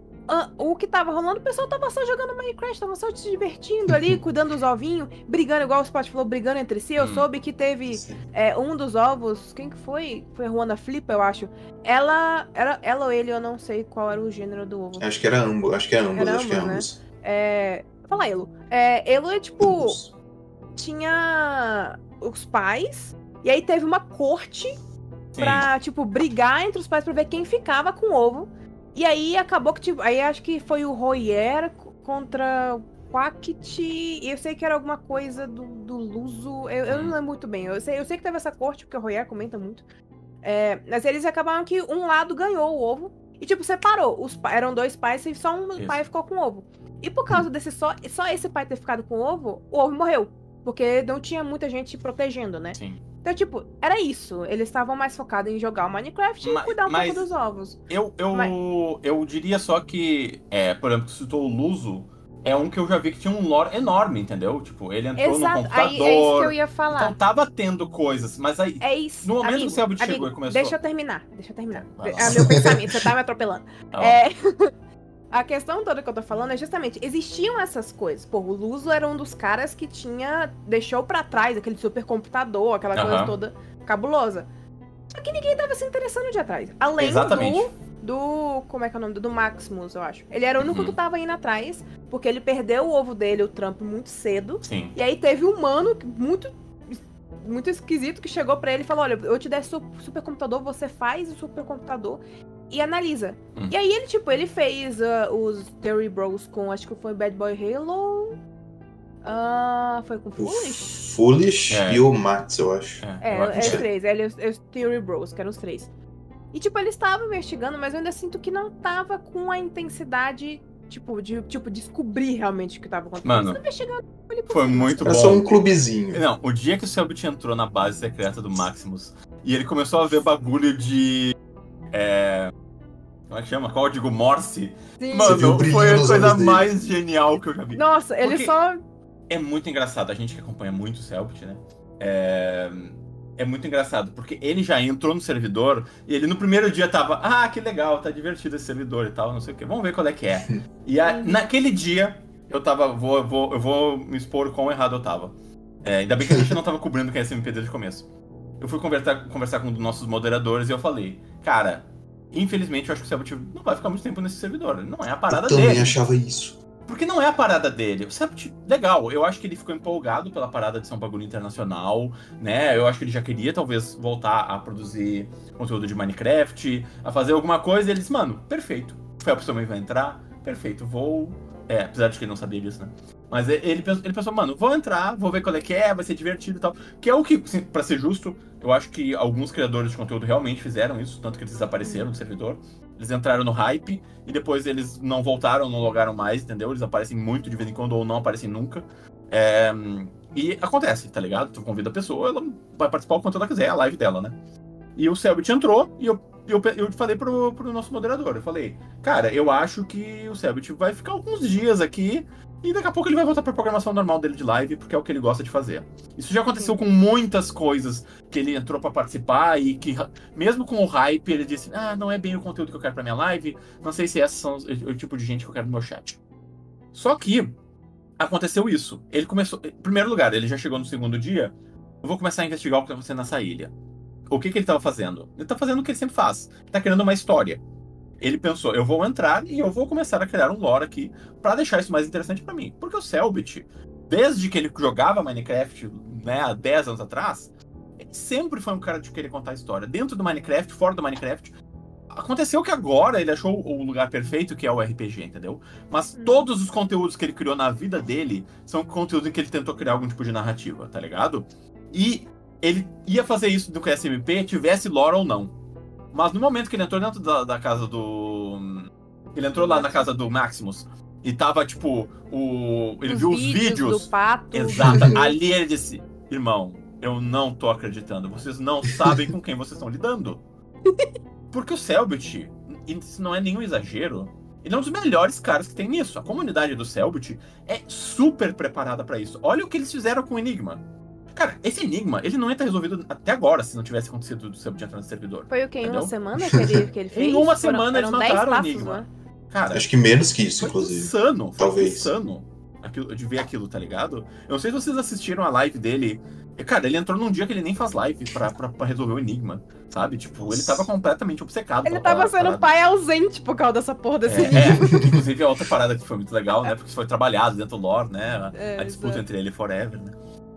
o que tava rolando, o pessoal tava só jogando Minecraft, tava só se divertindo ali, cuidando dos ovinhos, brigando, igual o Spot falou, brigando entre si. Eu Hum. soube que teve é, um dos ovos, quem que foi? Foi a Ruana Flipa, eu acho. Ela, era, ela ou ele, eu não sei qual era o gênero do ovo. Acho que era ambos, acho que é ambos, acho que é ambos, né? É, fala Elo. É, Elo é tipo, Ambos. tinha os pais, e aí teve uma corte Sim. pra, tipo, brigar entre os pais pra ver quem ficava com o ovo. E aí acabou que, tipo, aí acho que foi o Royer contra o Quackit, e eu sei que era alguma coisa do, do Luso, eu, eu não lembro muito bem. Eu sei, eu sei que teve essa corte, porque o Royer comenta muito. É, mas eles acabaram que um lado ganhou o ovo, e tipo, separou. Os, eram dois pais e só um Isso. pai ficou com o ovo. E por causa desse só, só esse pai ter ficado com o ovo, o ovo morreu. Porque não tinha muita gente protegendo, né? Sim. Então, tipo, era isso. Eles estavam mais focados em jogar o Minecraft e cuidar um pouco dos ovos. Eu, eu, Mas- eu diria só que, é, por exemplo, tu citou o Luso, é um que eu já vi que tinha um lore enorme, entendeu? Tipo, ele entrou no Exato. computador. Aí é isso que eu ia falar. Então tava tendo coisas, mas aí. É isso. No momento amigo, que o Selbit chegou e começou- Deixa eu terminar. Deixa eu terminar. É meu pensamento, você tá me atropelando. Ó, É. A questão toda que eu tô falando é justamente, existiam essas coisas. Pô, o Luso era um dos caras que tinha. deixou pra trás aquele supercomputador, aquela coisa Aham. toda cabulosa. Só que ninguém tava se interessando de atrás. Além Exatamente. do. Do. Como é que é o nome? Do Maximus, eu acho. Ele era o único Uhum. que tava indo atrás, porque ele perdeu o ovo dele, o Trump, muito cedo. Sim. E aí teve um que- muito muito esquisito que chegou pra ele e falou: "Olha, eu te der su- supercomputador, você faz o supercomputador e analisa". Hum. E aí ele tipo, ele fez ah, os Theory Bros com acho que foi Bad Boy Halo. Ah, foi com O Foolish? Foolish É. e o Max, eu acho. É, é acho os que- três, é, os, é os Theory Bros, que eram os três. E tipo, eles estavam investigando, mas eu ainda sinto que não tava com a intensidade tipo de tipo descobrir realmente o que tava acontecendo. Mano, investigando por Foi muito Era só bom. um clubezinho. Não, o dia que o Selbit entrou na base secreta do Maximus e ele começou a ver bagulho de. É. Como é que chama? Código Morse. Sim. Mano, foi a coisa olhos dele. mais genial que eu já vi. Nossa, ele Porque- só É muito engraçado, a gente que acompanha muito o Selbit, né? É... é muito engraçado, porque ele já entrou no servidor e ele no primeiro dia tava, ah, que legal, tá divertido esse servidor e tal, não sei o que, vamos ver qual é que é. E a- naquele dia, eu tava, vou, vou, eu vou me expor quão errado eu tava. É, ainda bem que a gente não tava cobrindo quem é SMP desde o começo. Eu fui conversar, conversar com um dos nossos moderadores e eu falei, cara, infelizmente eu acho que o Selbit não vai ficar muito tempo nesse servidor, não é a parada eu também dele. achava isso. Porque não é a parada dele. O Sept, legal, eu acho que ele ficou empolgado pela parada de ser um bagulho internacional, né? Eu acho que ele já queria talvez voltar a produzir conteúdo de Minecraft, a fazer alguma coisa, e ele disse, mano, perfeito. O Phelps também vai entrar, perfeito, vou. É, apesar de que ele não sabia disso, né? Mas ele pensou, ele pensou, mano, vou entrar, vou ver qual é que é, vai ser divertido e tal. Que é o que, assim, pra ser justo, eu acho que alguns criadores de conteúdo realmente fizeram isso, tanto que eles desapareceram do servidor. Eles entraram no hype e depois eles não voltaram, não logaram mais, entendeu? Eles aparecem muito de vez em quando ou não aparecem nunca. É, e acontece, tá ligado? Tu convida a pessoa, ela vai participar o quanto ela quiser, é a live dela, né? E o Selbit entrou e eu eu, eu falei pro, pro nosso moderador, eu falei, cara, eu acho que o Selbit vai ficar alguns dias aqui e daqui a pouco ele vai voltar pra programação normal dele de live, porque é o que ele gosta de fazer. Isso já aconteceu com muitas coisas que ele entrou para participar e que, mesmo com o hype, ele disse, ah, não é bem o conteúdo que eu quero pra minha live, não sei se esses são o, tipo de gente que eu quero no meu chat. Só que aconteceu isso. Ele começou. Em primeiro lugar, ele já chegou no segundo dia. Eu vou começar a investigar o que está acontecendo nessa ilha. O que, que ele estava fazendo? Ele está fazendo o que ele sempre faz. Está criando uma história. Ele pensou, eu vou entrar e eu vou começar a criar um lore aqui para deixar isso mais interessante para mim. Porque o Selbit, desde que ele jogava Minecraft, né, há 10 anos atrás, ele sempre foi um cara de querer contar história. Dentro do Minecraft, fora do Minecraft, Aconteceu que agora ele achou o lugar perfeito, que é o RPG, entendeu? Mas hum. todos os conteúdos que ele criou na vida dele são conteúdos em que ele tentou criar algum tipo de narrativa, tá ligado? E ele ia fazer isso no QSMP, tivesse lore ou não. Mas no momento que ele entrou dentro da, da casa do. Ele entrou lá na casa do Maximus e tava, tipo, o. Ele os viu os vídeos. Do pato. Exato. Ali ele disse: Irmão, eu não tô acreditando. Vocês não sabem com quem vocês estão lidando. Porque o Selbit, isso não é nenhum exagero, ele é um dos melhores caras que tem nisso. A comunidade do Selbit é super preparada para isso. Olha o que eles fizeram com o Enigma. Cara, esse enigma, ele não ia estar resolvido até agora se não tivesse acontecido do Selbit entrar no servidor. Foi o que? Em uma semana que ele, que ele fez? em uma semana eles mataram o Enigma. Né? Cara, Acho que menos que isso, foi inclusive. Insano, foi Talvez. insano aquilo, de ver aquilo, tá ligado? Eu não sei se vocês assistiram a live dele Cara, ele entrou num dia que ele nem faz live pra, pra, pra resolver o enigma, sabe? Tipo, ele tava completamente obcecado. Ele tava sendo parada. pai ausente por causa dessa porra desse é, enigma. É, inclusive a outra parada que foi muito legal, né? Porque isso foi trabalhado dentro do lore, né? É, a disputa entre ele e Forever, né?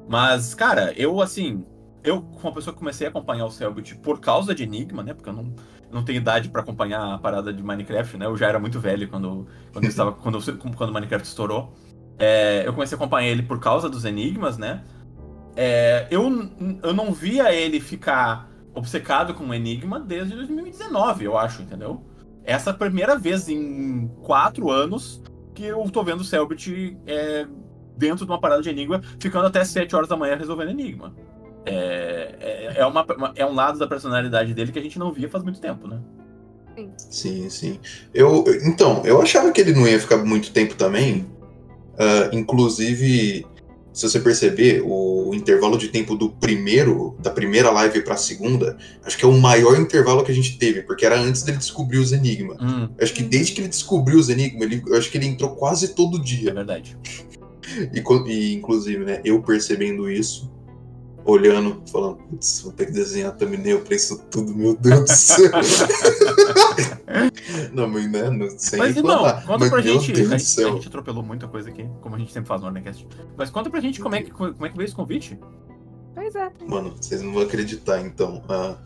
Mas, cara, eu, assim... Eu, como pessoa que comecei a acompanhar o Selbit por causa de Enigma, né? Porque eu não, não tenho idade para acompanhar a parada de Minecraft, né? Eu já era muito velho quando, quando, estava, quando, quando Minecraft estourou. É, eu comecei a acompanhar ele por causa dos enigmas, né? É, eu, eu não via ele ficar obcecado com o Enigma desde 2019, eu acho, entendeu? Essa é a primeira vez em quatro anos que eu tô vendo o Selbit é, dentro de uma parada de Enigma, ficando até 7 horas da manhã resolvendo Enigma. É, é, é, uma, é um lado da personalidade dele que a gente não via faz muito tempo, né? Sim, sim. Eu, então, eu achava que ele não ia ficar muito tempo também. Uh, inclusive, se você perceber, o intervalo de tempo do primeiro, da primeira live para a segunda, acho que é o maior intervalo que a gente teve, porque era antes dele descobrir os Enigma. Hum. Acho que desde que ele descobriu os Enigma, ele, eu acho que ele entrou quase todo dia. É verdade. E, e inclusive, né, eu percebendo isso, olhando, falando, putz, vou ter que desenhar thumbnail pra isso tudo, meu Deus do céu. não, mas né, não, sem Mas reclamar. não, conta mas, pra gente, a gente, a gente atropelou muita coisa aqui, como a gente sempre faz no Ornecast. Mas conta pra gente como é que, como é que veio esse convite. Pois é. Mano, vocês não vão acreditar, então. Uh,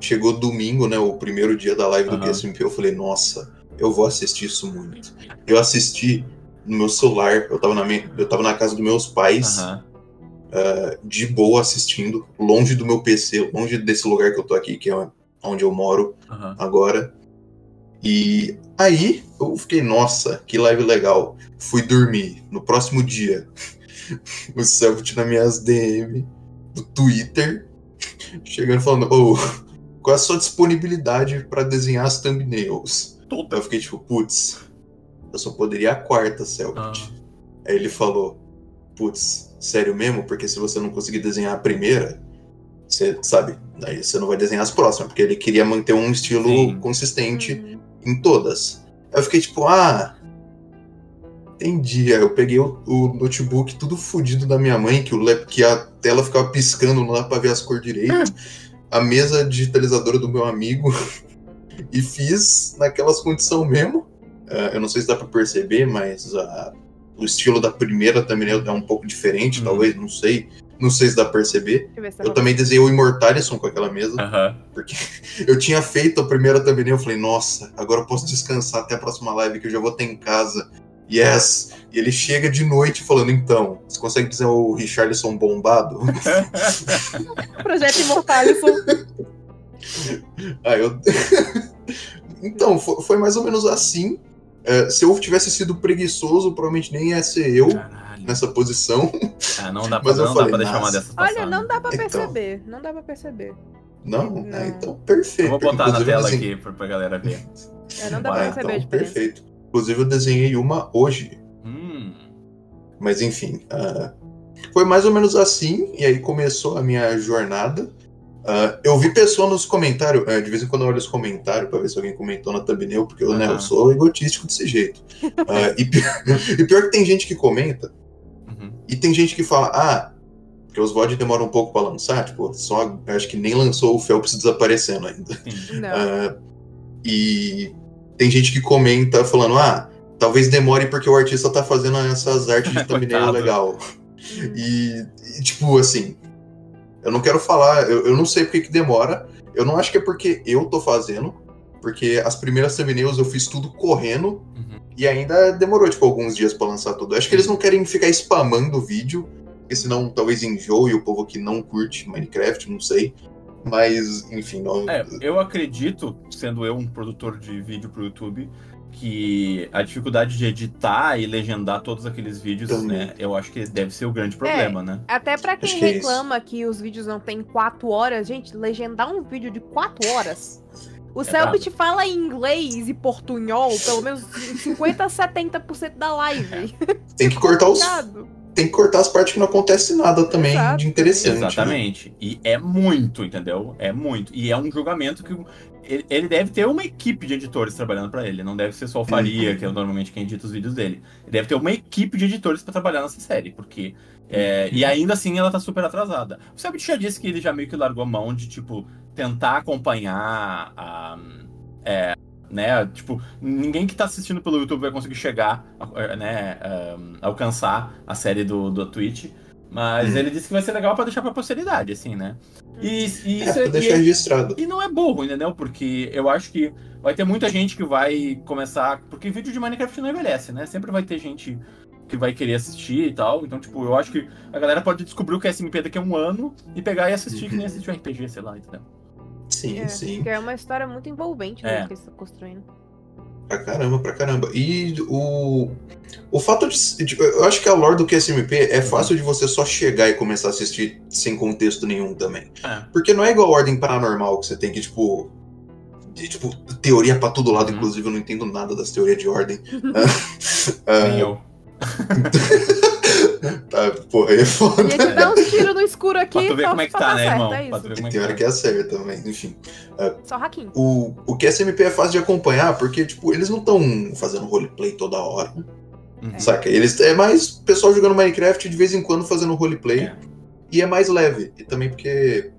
chegou domingo, né, o primeiro dia da live do QSMP, eu falei, nossa, eu vou assistir isso muito. Eu assisti no meu celular, eu tava na, minha, eu tava na casa dos meus pais, uh, de boa assistindo, longe do meu PC, longe desse lugar que eu tô aqui, que é onde eu moro uhum. agora. E aí eu fiquei, nossa, que live legal. Fui dormir. No próximo dia, o Selbit na minhas DM do Twitter, chegando falando, ô, oh, qual é a sua disponibilidade para desenhar as thumbnails? Toda. Eu fiquei tipo, putz, eu só poderia a quarta, Selbit. Ah. Aí ele falou, putz, sério mesmo, porque se você não conseguir desenhar a primeira, você sabe, aí você não vai desenhar as próximas, porque ele queria manter um estilo Sim. consistente uhum. em todas. Aí eu fiquei tipo, ah, entendi. Aí eu peguei o, o notebook tudo fodido da minha mãe, que, o, que a tela ficava piscando lá pra ver as cores direito, uhum. a mesa digitalizadora do meu amigo, e fiz naquelas condições mesmo. Uh, eu não sei se dá pra perceber, mas a o estilo da primeira também é um pouco diferente, uhum. talvez, não sei. Não sei se dá pra perceber. Eu também desenhei o Immortalison com aquela mesa. Uhum. Porque eu tinha feito a primeira também eu falei, nossa, agora eu posso descansar até a próxima live que eu já vou ter em casa. Yes! E ele chega de noite falando, então, você consegue dizer o Richarlison bombado? Projeto Immortalison. ah, eu... então, foi mais ou menos assim. É, se eu tivesse sido preguiçoso, provavelmente nem ia ser eu Caralho. nessa posição. Ah, não dá pra, não falei, dá pra deixar uma dessas Olha, não dá pra então. perceber. Então, não dá pra perceber. Não? Não. Ah, então perfeito. Eu vou botar na tela desenhei- aqui pra, pra galera ver. É, não dá Ah, pra perceber então, perfeito. Inclusive, eu desenhei uma hoje. Hum. Mas enfim, ah, foi mais ou menos assim, e aí começou a minha jornada. Ah, eu vi pessoa nos comentários, ah, de vez em quando eu olho os comentários pra ver se alguém comentou na thumbnail, porque eu, né, eu sou egotístico desse jeito. Ah, e, pior, e pior que tem gente que comenta, Uhum. e tem gente que fala, ah, porque os VOD demoram um pouco pra lançar, tipo, só eu acho que nem lançou o Phelps desaparecendo ainda. Ah, e tem gente que comenta falando, ah, talvez demore porque o artista tá fazendo essas artes de thumbnail legal. Hum. E, e, tipo, assim, eu não quero falar, eu, eu não sei porque que demora. Eu não acho que é porque eu tô fazendo, porque as primeiras thumbnails eu fiz tudo correndo Uhum. e ainda demorou, tipo, alguns dias pra lançar tudo. Eu acho que eles não querem ficar spamando o vídeo, porque senão talvez enjoe o povo que não curte Minecraft, não sei. Mas, enfim, não. É, eu acredito, sendo eu um produtor de vídeo pro YouTube, que a dificuldade de editar e legendar todos aqueles vídeos, Também. né? Eu acho que deve ser o grande problema, né? Até pra quem que é reclama que os vídeos não tem 4 horas, gente, legendar um vídeo de 4 horas. O É Selbit fala em inglês e portunhol pelo menos 50 a 70% da live. Tem que cortar os. Tem que cortar as partes que não acontece nada também Exato, de interessante. né? Exatamente. E é muito, entendeu? É muito. E é um julgamento que ele, ele deve ter uma equipe de editores trabalhando pra ele. Não deve ser só o Faria, que é normalmente quem edita os vídeos dele. Ele deve ter uma equipe de editores pra trabalhar nessa série, porque é, e ainda assim ela tá super atrasada. O Selbit já disse que ele já meio que largou mão de tipo tentar acompanhar a é, né, tipo, ninguém que tá assistindo pelo YouTube vai conseguir chegar, a- né, um, alcançar a série do, do Twitch. Mas Hum. ele disse que vai ser legal pra deixar pra posteridade, assim, né? E, e É, isso pra é, deixar e, registrado. e não é burro, entendeu? Porque eu acho que vai ter muita gente que vai começar. Porque vídeo de Minecraft não envelhece, né? Sempre vai ter gente que vai querer assistir e tal. Então, tipo, eu acho que a galera pode descobrir o que é SMP daqui a um ano e pegar e assistir que nem assistir um RPG, sei lá, entendeu? Sim, É, sim. porque é uma história muito envolvente né, É. que eles estão construindo. Pra caramba, pra caramba. E o. O fato de. de- Eu acho que a lore do QSMP é fácil de você só chegar e começar a assistir sem contexto nenhum também. É. Porque não é igual a Ordem Paranormal, que você tem que, tipo. de, tipo, teoria pra todo lado, Uhum. inclusive eu não entendo nada das teorias de ordem. Ah, Nem eu. tá, porra, aí é foda. E dá uns tiros no escuro aqui Pra tu ver só como é que tá, né, certo, irmão? é Pra tu ver como é Tem hora que que acerta, mas enfim. Só hacking. O, o QSMP é fácil de acompanhar porque, tipo, eles não estão fazendo roleplay toda hora. tá. Uhum. Saca? Eles é mais pessoal jogando Minecraft de vez em quando fazendo roleplay. É. E é mais leve. E também porque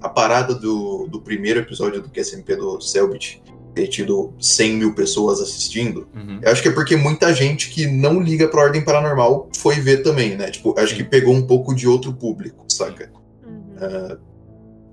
a parada do, do primeiro episódio do QSMP do Selbit ter tido 100 mil pessoas assistindo, Uhum. eu acho que é porque muita gente que não liga pra Ordem Paranormal foi ver também, né? Tipo, acho que pegou um pouco de outro público, saca? Uhum.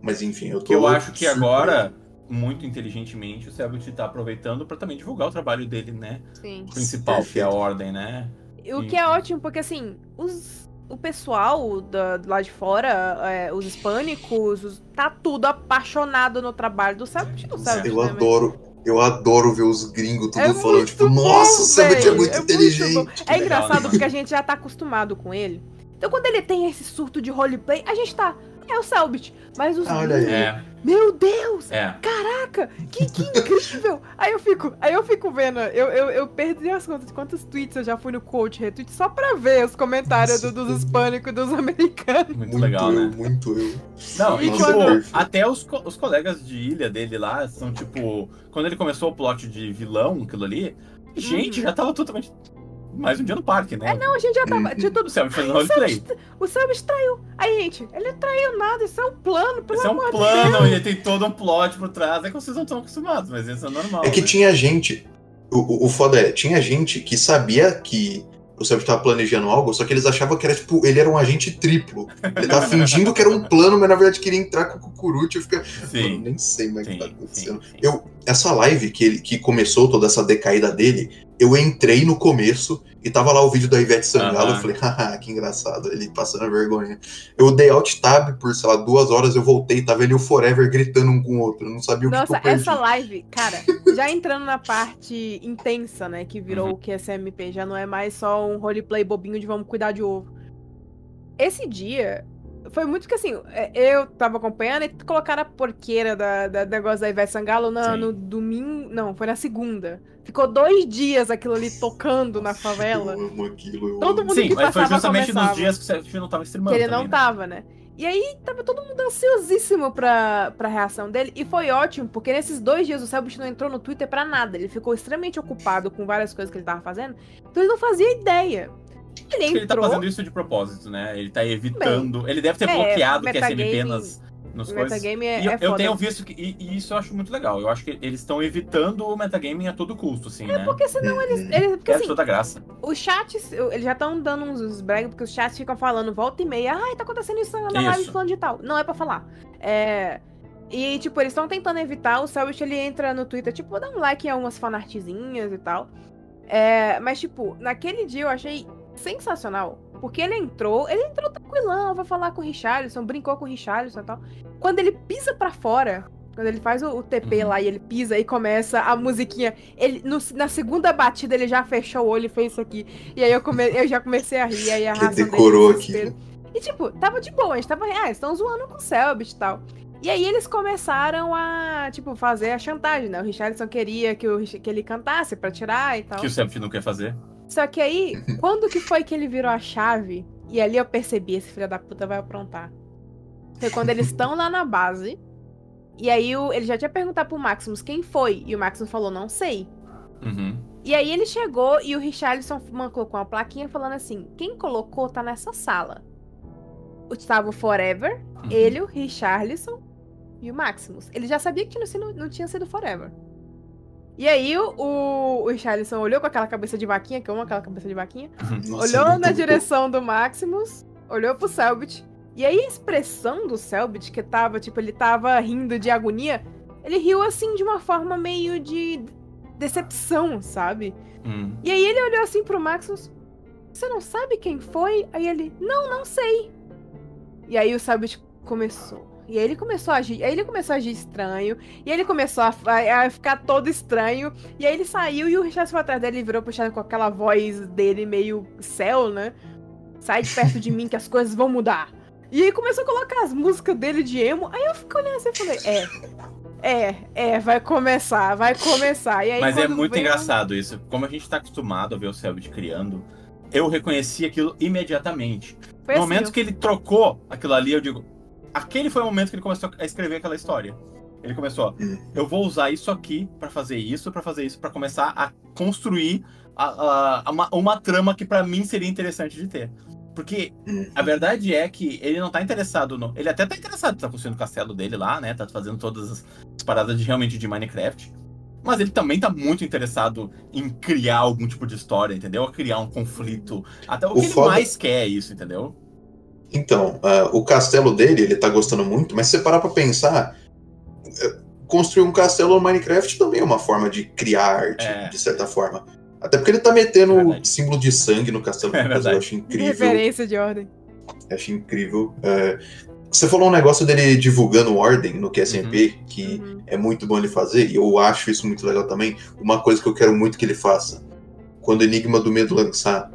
Mas enfim, eu tô. Eu acho que agora, muito inteligentemente, o Selbit tá aproveitando pra também divulgar o trabalho dele, né? Sim. Principal, que é a ordem, né? O que é ótimo, porque assim, os, o pessoal da, lá de fora, é, os hispânicos, os- tá tudo apaixonado no trabalho do Selbit, do Selbit, Eu né, adoro. Eu adoro ver os gringos tudo É falando, muito tipo, bom, nossa, o Selbit é velho, muito é muito inteligente. bom. É engraçado porque a gente já tá acostumado com ele. Então quando ele tem esse surto de roleplay, a gente tá. É o Selbit. Mas os Ah, olha aí. É, Meu Deus! é. Caraca! Que, que incrível! aí eu fico, aí eu fico vendo, eu, eu, eu perdi as contas de quantos tweets eu já fui no coach retweet só pra ver os comentários do- dos hispânicos e dos americanos. Muito, Muito legal, eu, né? muito eu. Não, e tipo, até os, co- os colegas de ilha dele lá são tipo. Quando ele começou o plot de vilão, aquilo ali, gente, Uhum. já tava totalmente. Mais um dia no parque, né? É, não, a gente já tava. Tinha tudo. O Selbit fazendo roleplay. O Selbit traiu. Aí, gente, ele não traiu nada, isso é um plano, pelo Esse é um amor de plano, ele tem todo um plot por trás. É que vocês não estão acostumados, mas isso é normal. É que né? tinha gente. O, o, o foda é, tinha gente que sabia que o Selbit tava planejando algo, só que eles achavam que era tipo, ele era um agente triplo. Ele tava fingindo que era um plano, mas na verdade queria entrar com o Cucuruti. Eu mano, Sim. nem sei mais o que Sim, tá sim, acontecendo. sim. Eu, essa live que, ele, que começou toda essa decaída dele, eu entrei no começo e tava lá o vídeo da Ivete Sangalo. Aham. Eu falei, haha, que engraçado, ele passando a vergonha. Eu dei alt tab por, sei lá, duas horas, eu voltei, tava ele o Forever gritando um com o outro. Eu não sabia o que, que Nossa, essa live, cara, já entrando na parte intensa, né, que virou Uhum. o QSMP, já não é mais só um roleplay bobinho de vamos cuidar de ovo. Esse dia, foi muito que assim, é, eu tava acompanhando e colocaram a porqueira da, da negócio da Ivete Sangalo na, no domingo. Não, foi na segunda. Ficou dois dias aquilo ali tocando na favela. Eu amo aquilo. eu Todo mundo Sim, que mas foi passava justamente começava. nos dias que o Seth não tava Que streamando. ele também, não né? tava, né? E aí tava todo mundo ansiosíssimo pra, pra reação dele. E foi ótimo, porque nesses dois dias o Selbit não entrou no Twitter pra nada. Ele ficou extremamente ocupado com várias coisas que ele tava fazendo. Então ele não fazia ideia. Ele que ele tá entrou. fazendo isso de propósito, né? Ele tá evitando. ele deve ter é, bloqueado o metagaming- QSMP nas, nas o coisas. metagame é, E eu, é eu foda. tenho visto que. E, e isso eu acho muito legal. Eu acho que eles estão evitando o metagaming a todo custo, assim, né? Porque senão eles. Uhum. eles porque É assim, toda graça. os chats, eu- eles já estão dando uns, uns brega, porque os chats ficam falando volta e meia. Ai, tá acontecendo isso na live falando de tal. Não é pra falar. É. E, tipo, eles estão tentando evitar. O Selbit, ele entra no Twitter, tipo, dar um like em algumas fanartzinhas e tal. É, mas, tipo, naquele dia eu achei sensacional. Porque ele entrou, ele entrou tranquilão, vai falar com o Richarlison, brincou com o Richarlison e tal. Quando ele pisa pra fora, quando ele faz o, o TP Uhum. lá e ele pisa e começa a musiquinha, ele no- na segunda batida ele já fechou o olho e fez isso aqui. E aí eu, come- eu já comecei a rir, aí a raça decorou aquilo. E tipo, tava de boa, a gente tava, ah, estão zoando com o Selbit e tal. E aí eles começaram a, tipo, fazer a chantagem, né? O Richardson queria que, o, que ele cantasse pra tirar e tal. Que o Seth não quer fazer. Só que aí, quando que foi que ele virou a chave? E ali eu percebi, esse filho da puta vai aprontar. Foi quando eles estão lá na base. E aí o- ele já tinha perguntado pro Maximus quem foi. E o Maximus falou, não sei. Uhum. E aí ele chegou e o Richarlison man- colocou uma plaquinha falando assim: quem colocou tá nessa sala. Estava o Forever, uhum. ele, o Richarlison e o Maximus. Ele já sabia que sido- não tinha sido Forever. E aí o, o, Richarlison olhou com aquela cabeça de vaquinha, que eu amo aquela cabeça de vaquinha. Nossa, olhou na bom. direção do Maximus, olhou pro Selbit. E aí a expressão do Selbit, que tava, tipo, ele tava rindo de agonia, ele riu assim de uma forma meio de decepção, sabe? Hum. E aí ele olhou assim pro Maximus. Você não sabe quem foi? Aí ele, não, não sei. E aí o Selbit começou. E aí ele começou a agir. Aí ele começou a agir estranho. E ele começou a, a- a ficar todo estranho. E aí ele saiu e o Richard foi atrás dele e virou Richard com aquela voz dele meio céu, né? Sai de perto de mim que as coisas vão mudar. E aí começou a colocar as músicas dele de emo. Aí eu fiquei olhando assim e falei, é. É, é, vai começar, vai começar. E aí, Mas é muito veio- engraçado isso. Como a gente tá acostumado a ver o Selbit criando, eu reconheci aquilo imediatamente. Foi no assim, momento eu- que ele trocou aquilo ali, eu digo. Aquele foi o momento que ele começou a escrever aquela história. Ele começou, eu vou usar isso aqui pra fazer isso, pra fazer isso, pra começar a construir a- a- uma, uma trama que pra mim seria interessante de ter. Porque a verdade é que ele não tá interessado no. Ele até tá interessado, tá construindo o castelo dele lá, né? Tá fazendo todas as, as paradas de, realmente de Minecraft. Mas ele também tá muito interessado em criar algum tipo de história, entendeu? Criar um conflito. Até o, O que ele foda- mais quer é isso, entendeu? Então, ah, o castelo dele, ele tá gostando muito, mas se você parar pra pensar, eh, construir um castelo no Minecraft também é uma forma de criar arte, É. de certa forma. Até porque ele tá metendo É o verdade. símbolo de sangue no castelo É dele, eu verdade. acho incrível. Referência de ordem. Acho incrível. É, você falou um negócio dele divulgando ordem no QSMP, que Uhum. é muito bom ele fazer, e eu acho isso muito legal também. Uma coisa que eu quero muito que ele faça, quando Enigma do Medo lançar,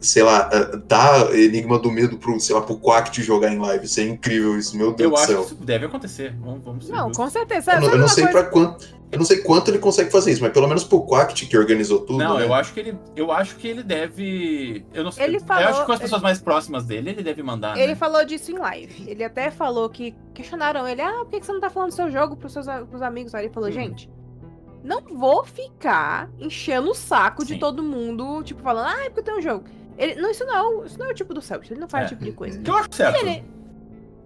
sei lá, eh, dá Enigma do Medo pro, sei lá, pro Quack jogar em live. Isso é incrível isso, meu Deus Eu do acho que céu. isso deve acontecer. Vamos, vamos Não, justos. com certeza. Eu não, eu não sei coisa? para quanto. Eu não sei quanto ele consegue fazer isso, mas pelo menos pro Quack que organizou tudo. Não, né? eu acho que ele. Eu acho que ele deve. Eu não sei. Ele eu falou- acho que com as pessoas mais próximas dele, ele deve mandar. Ele né? falou disso em live. Ele até falou que questionaram ele: ah, por que você não tá falando do seu jogo pros seus pros amigos? Aí ele falou: Uhum. gente, não vou ficar enchendo o saco de Sim. todo mundo, tipo, falando, ah, é porque eu tenho um jogo. Ele, não, isso não, é o- isso não é o tipo do Celtic, ele não faz É. esse tipo de coisa. Que eu acho certo. Ele,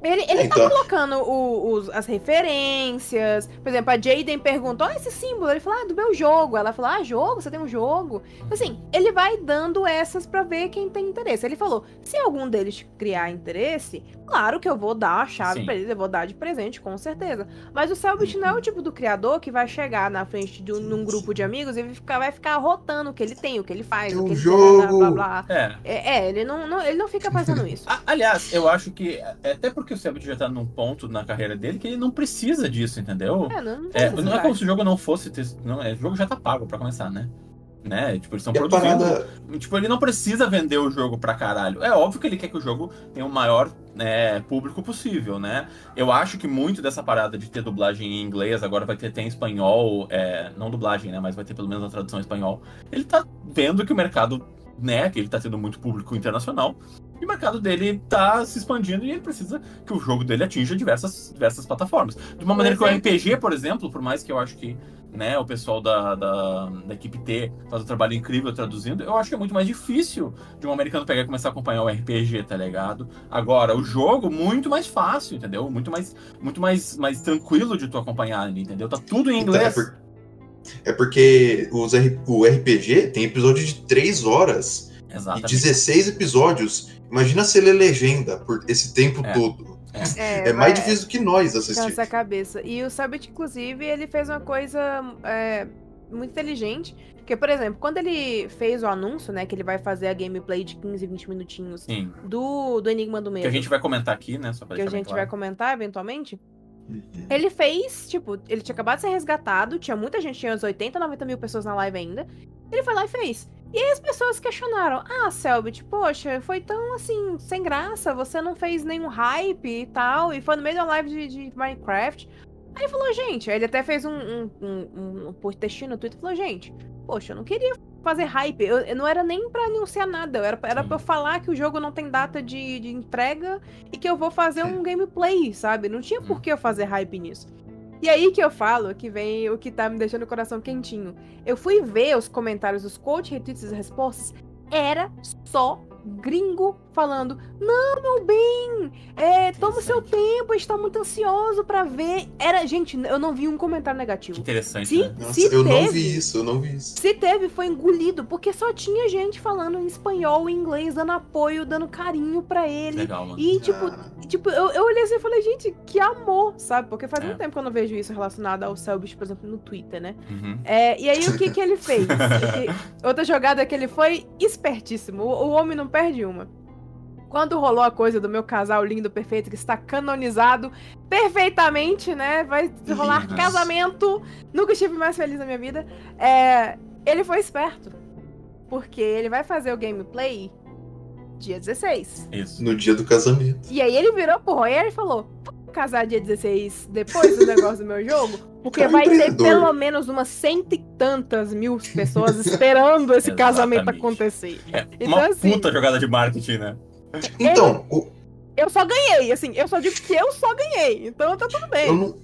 ele, ele É, tá então- colocando o- os- as referências. Por exemplo, a Jaden perguntou: esse símbolo. Ele falou: ah, do meu jogo. Ela falou: ah, jogo? Você tem um jogo? Assim, ele vai dando essas pra ver quem tem interesse. Ele falou: se algum deles criar interesse, claro que eu vou dar a chave Sim. pra eles, eu vou dar de presente, com certeza. Mas o Selbit não é o tipo do criador que vai chegar na frente de um num grupo de amigos e vai ficar, vai ficar rotando o que ele tem, o que ele faz, Tem o um que ele jogo. blá, blá, blá. É. É, é, ele não, não- ele não fica fazendo isso. A- Aliás, eu acho que. é Até porque o Selbit já tá num ponto na carreira dele que ele não precisa disso, entendeu? É, não, não É, não é como se o jogo não fosse. ter- Não, é, o jogo já tá pago pra começar, né? Né? Tipo, eles estão produzindo. parada. Tipo, ele não precisa vender o jogo pra caralho. É óbvio que ele quer que o jogo tenha o maior é, público possível, né? Eu acho que muito dessa parada de ter dublagem em inglês, agora vai ter até em espanhol, é, não dublagem, né? Mas vai ter pelo menos a tradução em espanhol. Ele tá vendo que o mercado, né? Que ele tá tendo muito público internacional. E o mercado dele tá se expandindo e ele precisa que o jogo dele atinja diversas, diversas plataformas. De uma maneira que o RPG, por exemplo, por mais que eu acho que né, o pessoal da, da, da, equipe T faz um trabalho incrível traduzindo, eu acho que é muito mais difícil de um americano pegar e começar a acompanhar o RPG, tá ligado? Agora, o jogo, muito mais fácil, entendeu? Muito mais, muito mais, mais tranquilo de tu acompanhar ali, entendeu? Tá tudo em Então, inglês. é, por- é porque os R- o RPG tem episódio de 3 horas e Exatamente. 16 episódios. Imagina se ler legenda por esse tempo É. todo. É, É mais vai- difícil do que nós assistir. Cansa a cabeça. E o Sabit, inclusive, ele fez uma coisa é, muito inteligente. Porque, por exemplo, quando ele fez o anúncio, né, que ele vai fazer a gameplay de 15, 20 minutinhos Sim. do, do Enigma do Que Medo, a gente vai comentar aqui, né? Só pra que a gente vai claro. comentar eventualmente, Uhum. ele fez, tipo, ele tinha acabado de ser resgatado, tinha muita gente, tinha uns 80, 90 mil pessoas na live ainda. Ele foi lá e fez. E aí as pessoas questionaram: Ah, Selbit, poxa, foi tão assim, sem graça, você não fez nenhum hype e tal, e foi no meio da live de, de Minecraft. Aí ele falou, gente, ele até fez um, um, um, um post textinho no Twitter e falou, gente, poxa, eu não queria fazer hype, eu, eu não era nem pra anunciar nada, eu era, era Sim. pra eu falar que o jogo não tem data de, de entrega e que eu vou fazer um gameplay, sabe? Não tinha por que eu fazer hype nisso. E aí que eu falo que vem o que tá me deixando o coração quentinho. Eu fui ver os comentários dos coach retweets e respostas, era só gringo falando: Não, meu bem, é, toma o seu tempo, a gente tá muito ansioso pra ver. Era, gente, eu não vi um comentário Que negativo. interessante, Se, né? Nossa, se eu teve, não vi isso, eu não vi isso. se teve, foi engolido, porque só tinha gente falando em espanhol, em inglês, dando apoio, dando carinho pra ele. Legal, mano. E, tipo, Ah, Tipo, eu, eu olhei assim e falei, gente, que amor, sabe? Porque faz É. muito tempo que eu não vejo isso relacionado ao Selbit, por exemplo, no Twitter, né? Uhum. É, e aí, o que que ele fez? Outra jogada que ele foi espertíssimo. O, o homem não perde uma. Quando rolou a coisa do meu casal lindo, perfeito, que está canonizado perfeitamente, né? Vai rolar casamento. Nunca estive mais feliz na minha vida. É, ele foi esperto. Porque ele vai fazer o gameplay dia 16. Isso. no dia do casamento. E aí ele virou pro Royer e falou: Vamos casar dia 16 depois do negócio do meu jogo? Porque Cara, vai ter pelo menos umas cento e tantas mil pessoas esperando esse casamento acontecer. É Então, uma assim- puta jogada de marketing, né? Então, o- Eu só ganhei, assim, eu só digo que eu só ganhei. Então tá tudo bem. eu não,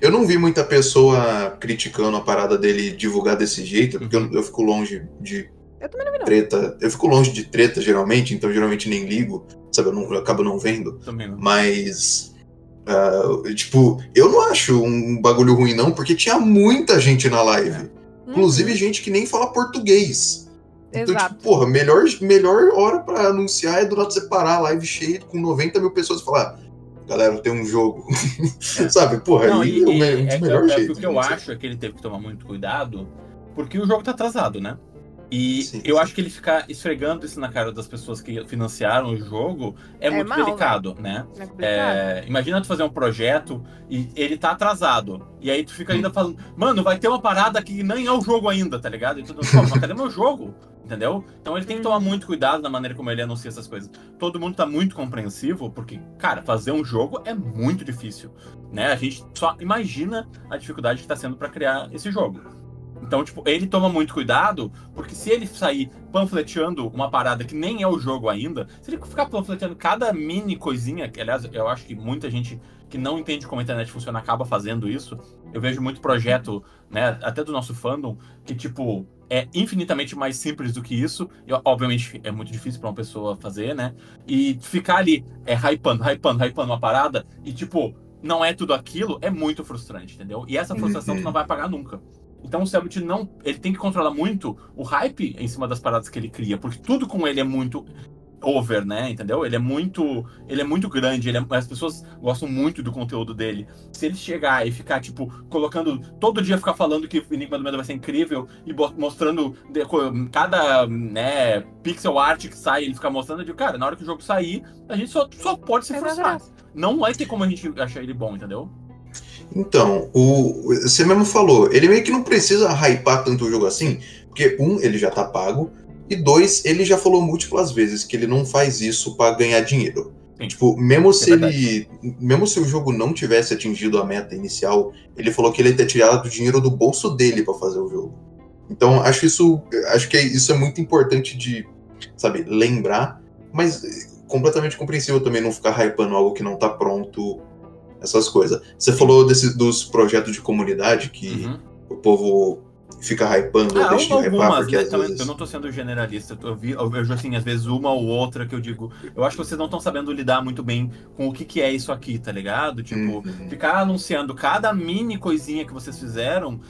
eu não vi muita pessoa criticando a parada dele divulgar desse jeito, porque eu, eu fico longe de Eu também não vi, não. treta. Eu fico longe de treta, geralmente, então geralmente nem ligo, sabe? Eu, não, eu acabo não vendo. Também não. Mas. Ah, tipo, eu não acho um bagulho ruim, não, porque tinha muita gente na live. Inclusive gente que nem fala português. Então, Exato. tipo, porra, melhor, melhor hora pra anunciar é do lado separar a live cheia com 90 mil pessoas e falar. Galera, tem um jogo. Sabe, porra, Não, aí e, é o é, que- melhores é jeitos. porque eu não sei. acho é que ele teve que tomar muito cuidado, porque o jogo tá atrasado, né? E Sim, eu sim. acho que ele ficar esfregando isso na cara das pessoas que financiaram o jogo é, É muito mal, delicado, né? É. É, imagina tu fazer um projeto e ele tá atrasado. E aí tu fica ainda falando, mano, vai ter uma parada que nem é o jogo ainda, tá ligado? E tu, pô, mas cadê meu jogo? Entendeu? Então ele tem que tomar muito cuidado na maneira como ele anuncia essas coisas. Todo mundo tá muito compreensivo, porque, cara, fazer um jogo é muito difícil. Né? A gente só imagina a dificuldade que tá sendo pra criar esse jogo. Então, tipo, ele toma muito cuidado, porque se ele sair panfleteando uma parada que nem é o jogo ainda, se ele ficar panfleteando cada mini coisinha, que aliás, eu acho que muita gente que não entende como a internet funciona acaba fazendo isso. Eu vejo muito projeto, né, até do nosso fandom, que, tipo, é infinitamente mais simples do que isso. E, obviamente, é muito difícil pra uma pessoa fazer, né? E ficar ali, é, hypando, hypando, hypando uma parada, e, tipo, não é tudo aquilo, é muito frustrante, entendeu? E essa frustração tu não vai apagar nunca. Então o Selbit não. Ele tem que controlar muito o hype em cima das paradas que ele cria, porque tudo com ele é muito over, né? Entendeu? Ele é muito. Ele é muito grande, ele é- as pessoas gostam muito do conteúdo dele. Se ele chegar e ficar, tipo, colocando. Todo dia ficar falando que o Enigma do Medo vai ser incrível e mostrando de- cada né, pixel art que sai, ele ficar mostrando, eu digo, cara, na hora que o jogo sair, a gente só, só pode se frustrar. Não vai ter como a gente achar ele bom, entendeu? Então, o, você mesmo falou, ele meio que não precisa hypar tanto o jogo assim, porque, um, ele já tá pago, e dois, ele já falou múltiplas vezes que ele não faz isso pra ganhar dinheiro. Sim. Tipo, mesmo É se ele. Mesmo se o jogo não tivesse atingido a meta inicial, ele falou que ele ia ter tirado o dinheiro do bolso dele pra fazer o jogo. Então, acho isso. Acho que isso é muito importante de, sabe, lembrar, mas eh, completamente compreensível também não ficar hypando algo que não tá pronto, essas coisas. Você falou desse, dos projetos de comunidade que Uhum. o povo fica hypando ou Ah, deixa de hypar, algumas, porque né? vezes. Eu não tô sendo generalista. Eu, vi, eu vejo, assim, às vezes uma ou outra que eu digo. Eu acho que vocês não estão sabendo lidar muito bem com o que, que é isso aqui, tá ligado? Tipo, Uhum. ficar anunciando cada mini coisinha que vocês fizeram.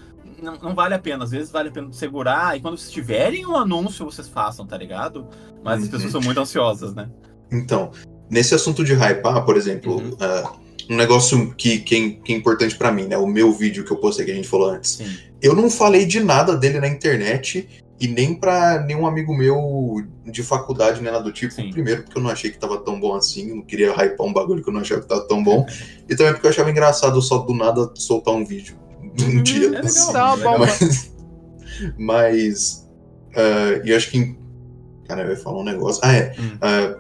Não, não vale a pena, às vezes vale a pena segurar e quando vocês tiverem um anúncio, vocês façam, tá ligado? Mas as Uhum. pessoas são muito ansiosas, né? Então, nesse assunto de hypar, por exemplo, Uhum. ah, um negócio que, que, é- que é importante pra mim, né? O meu vídeo que eu postei que a gente falou antes. Sim. Eu não falei de nada dele na internet e nem pra nenhum amigo meu de faculdade, nem nada do tipo. Sim. Primeiro, porque eu não achei que tava tão bom assim, eu não queria hypar um bagulho que eu não achava que tava tão bom. e também porque eu achava engraçado só do nada soltar um vídeo um Uhum, dia. é legal. assim. Legal. bom. Mas. mas eu acho que. Cara, eu ia falar um negócio. Ah, é. Hum. Ah,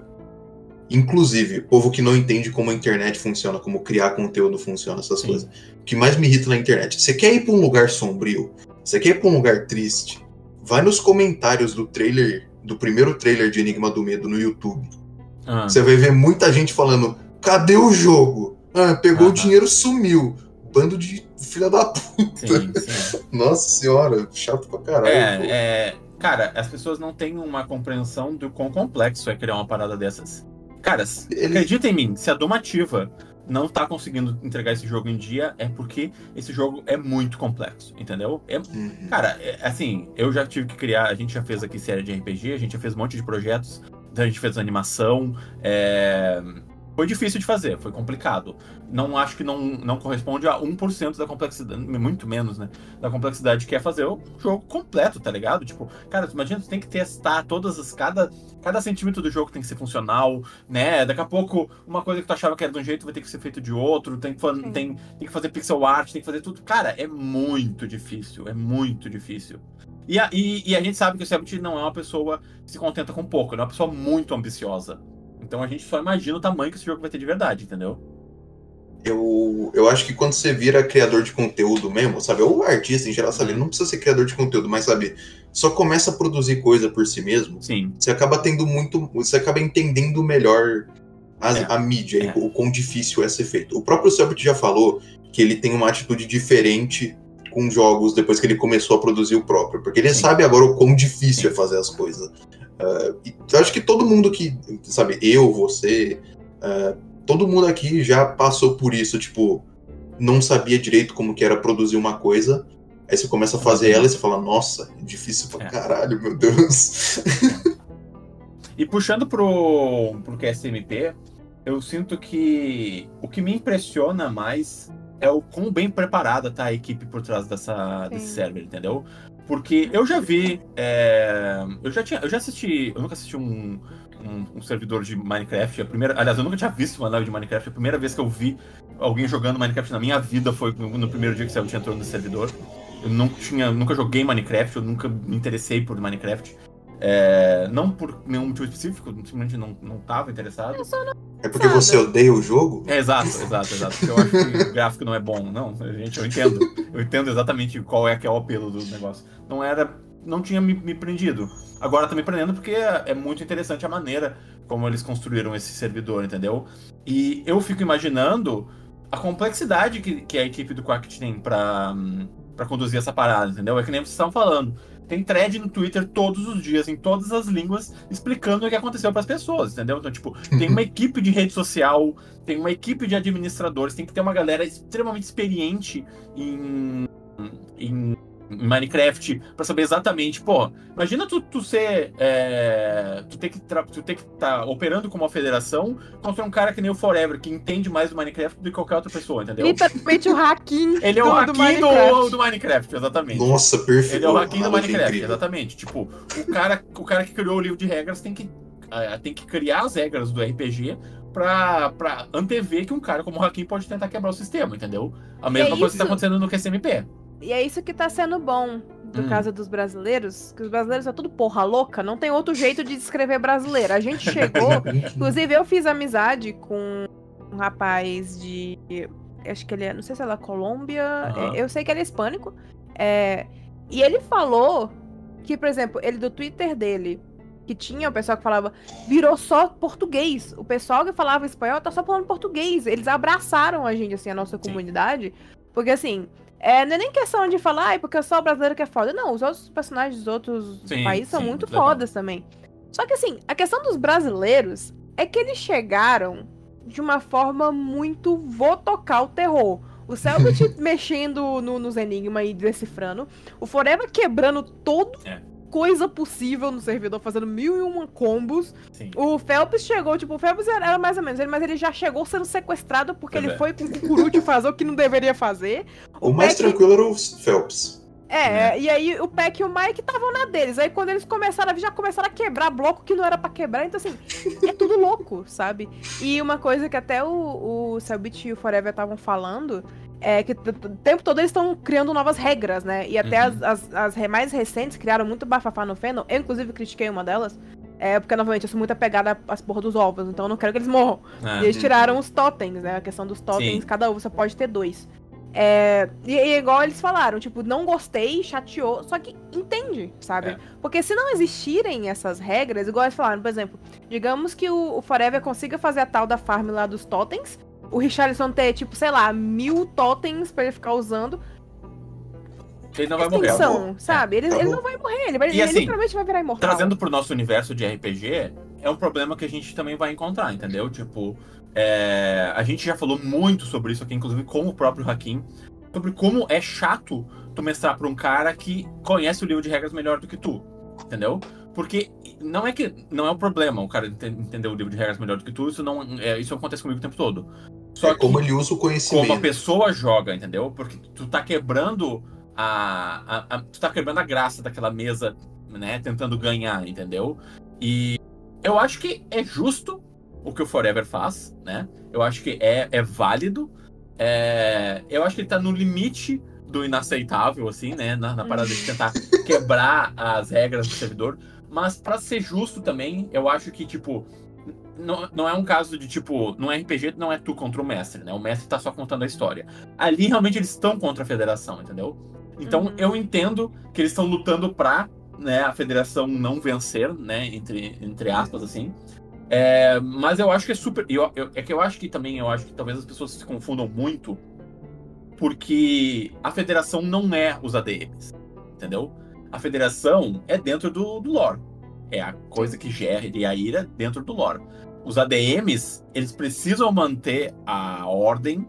inclusive, povo que não entende como a internet funciona, como criar conteúdo funciona, essas Sim. coisas. O que mais me irrita na internet. Você quer ir pra um lugar sombrio? Você quer ir pra um lugar triste? Vai nos comentários do trailer, do primeiro trailer de Enigma do Medo no YouTube. Ah, Você vai ver muita gente falando: cadê o jogo? Ah, pegou o Aham. dinheiro, sumiu. Bando de filha da puta. sim, sim. Nossa senhora, chato pra caralho. É, é, cara, as pessoas não têm uma compreensão do quão complexo é criar uma parada dessas. Cara, Ele- acredita em mim, se a Domativa não tá conseguindo entregar esse jogo em dia, é porque esse jogo é muito complexo, entendeu? É, Uhum. cara, é, assim, eu já tive que criar, a gente já fez aqui série de RPG, a gente já fez um monte de projetos, a gente fez animação, é, Foi difícil de fazer, foi complicado. Não acho que não, não corresponde a 1% da complexidade, muito menos, né? Da complexidade que é fazer o jogo completo, tá ligado? Tipo, cara, tu imagina, tu tem que testar todas as. Cada, cada centímetro do jogo tem que ser funcional, né? Daqui a pouco, uma coisa que tu achava que era de um jeito vai ter que ser feito de outro, tem tem, tem que fazer pixel art, tem que fazer tudo. Cara, é muito difícil, é muito difícil. E a, e, e a gente sabe que o Sebit não é uma pessoa que se contenta com pouco, ele é uma pessoa muito ambiciosa. Então a gente só imagina o tamanho que esse jogo vai ter de verdade, entendeu? Eu, eu acho que quando você vira criador de conteúdo mesmo, sabe? Ou artista em geral, sabe? Ele não precisa ser criador de conteúdo, mas sabe? Só começa a produzir coisa por si mesmo. Sim. Você acaba tendo muito. Você acaba entendendo melhor as- É. a mídia É. e o quão difícil é ser feito. O próprio Selbit já falou que ele tem uma atitude diferente com jogos depois que ele começou a produzir o próprio, porque ele Sim. sabe agora o quão difícil Sim. é fazer as coisas. E eu acho que todo mundo que, sabe, eu, você, ah, todo mundo aqui já passou por isso, tipo, não sabia direito como que era produzir uma coisa, aí você começa a fazer ela e você fala, nossa, é difícil pra É. caralho, meu Deus. E puxando pro, pro QSMP, eu sinto que o que me impressiona mais é o quão bem preparada tá a equipe por trás dessa, desse server, entendeu? Porque eu já vi. é, eu já tinha. Eu já assisti. Eu nunca assisti um, um, um servidor de Minecraft. A primeira, aliás, eu nunca tinha visto uma live de Minecraft. A primeira vez que eu vi alguém jogando Minecraft na minha vida foi no, no primeiro dia que o entrou no servidor. Eu não tinha, nunca joguei Minecraft, eu nunca me interessei por Minecraft. É, não por nenhum motivo específico, simplesmente não, não tava interessado. É porque você odeia o jogo? É, exato, exato, exato. Porque eu acho que o gráfico não é bom. Não, gente, eu entendo. Eu entendo exatamente qual é que é o apelo do negócio. Não era. Não tinha me, me prendido. Agora tá me prendendo porque é, é muito interessante a maneira como eles construíram esse servidor, entendeu? E eu fico imaginando a complexidade que, que a equipe do Quack tem pra, pra conduzir essa parada, entendeu? É que nem vocês estavam falando. Tem thread no Twitter todos os dias, em todas as línguas, explicando o que aconteceu pras pessoas, entendeu? Então, tipo, tem uma equipe de rede social, tem uma equipe de administradores, tem que ter uma galera extremamente experiente em, em Minecraft pra saber exatamente, pô, imagina tu, tu ser, é, tu ter que tu ter que estar operando como uma federação contra um cara que nem o Forever, que entende mais do Minecraft do que qualquer outra pessoa, entendeu? Literalmente o hacking Ele é o hacking do, Minecraft. do Minecraft, exatamente. Nossa, perfeito. Ele é o hacking do Minecraft, exatamente. Tipo, o cara, o cara que criou o livro de regras tem que, tem que criar as regras do RPG pra, pra antever que um cara como o Hakim pode tentar quebrar o sistema, entendeu? A mesma é coisa que tá isso. acontecendo no QSMP. E é isso que tá sendo bom por Hum. causa dos brasileiros, que os brasileiros são tudo porra louca, não tem outro jeito de descrever brasileiro. A gente chegou, inclusive eu fiz amizade com um rapaz de. Acho que ele é, não sei se é da Colômbia, é, eu sei que ele é hispânico. é, e ele falou que, por exemplo, ele do Twitter dele, que tinha o pessoal que falava, virou só português. O pessoal que falava espanhol tá só falando português. Eles abraçaram a gente, assim, a nossa comunidade. Porque, assim, é, não é nem questão de falar, ai, porque só o brasileiro que é foda. Não, os outros personagens dos outros Sim, países são sim, muito muito legal. fodas também. Só que, assim, a questão dos brasileiros é que eles chegaram de uma forma muito vou tocar o terror. O Selbit mexendo no- nos enigmas e decifrando. O Forever quebrando todo É. coisa possível no servidor, fazendo mil e uma combos. Sim. O Phelps chegou, tipo, o Phelps era, mais ou menos ele, mas ele já chegou sendo sequestrado porque Pois ele é. foi com o fazer o que não deveria fazer. O mais Peck- tranquilo era o Phelps. É, e aí o Peck e o Mike estavam na deles. Aí quando eles começaram a vir, já começaram a quebrar bloco que não era pra quebrar. Então, assim, é tudo louco, sabe? E uma coisa que até o, o Selbit e o Forever estavam falando é que o tempo todo eles estão criando novas regras, né? E até Uhum. as, as, as mais recentes criaram muito bafafá no fandom. Eu, inclusive, critiquei uma delas. É, porque, novamente, eu sou muito apegada às porra dos ovos, então eu não quero que eles morram. É. E eles tiraram os totens, né? A questão dos totens, Sim. cada ovo você pode ter dois. É, e, e igual eles falaram, tipo, não gostei, chateou, só que entende, sabe? É. Porque se não existirem essas regras, igual eles falaram, por exemplo, digamos que o, o Forever consiga fazer a tal da farm lá dos totens, o Richarlison ter, tipo, sei lá, mil totens pra ele ficar usando. Ele não vai morrer. Extinção, acabou. sabe? Ele, Acabou. ele não vai morrer, ele, vai, E ele assim, literalmente vai virar imortal. Trazendo pro nosso universo de RPG, é um problema que a gente também vai encontrar, entendeu? Tipo, é, a gente já falou muito sobre isso aqui, inclusive com o próprio Hakim, sobre como é chato tu mestrar pra um cara que conhece o livro de regras melhor do que tu, entendeu? Porque não é que não é um problema o cara ente- entender o livro de regras melhor do que tu, isso não é, isso acontece comigo o tempo todo. Só é como ele usa o como conhecimento. a pessoa joga, entendeu? Porque tu tá quebrando a, a- a- tu tá quebrando a graça daquela mesa, né? Tentando ganhar, entendeu? E eu acho que é justo o que o Forever faz, né? Eu acho que é, é válido. É, eu acho que ele tá no limite do inaceitável, assim, né? Na, na parada de tentar quebrar as regras do servidor. Mas pra ser justo também, eu acho que, tipo, não, não é um caso de, tipo, no RPG não é tu contra o mestre, né? O mestre tá só contando a história. Ali, realmente, eles estão contra a federação, entendeu? Então, Uhum. eu entendo que eles estão lutando pra né, a federação não vencer, né? Entre, entre aspas, assim. É, mas eu acho que é super. Eu, eu- é que eu acho que também, eu acho que talvez as pessoas se confundam muito, porque a federação não é os ADMs, entendeu? A federação é dentro do, do lore. É a coisa que gera a ira dentro do lore. Os ADMs, eles precisam manter a ordem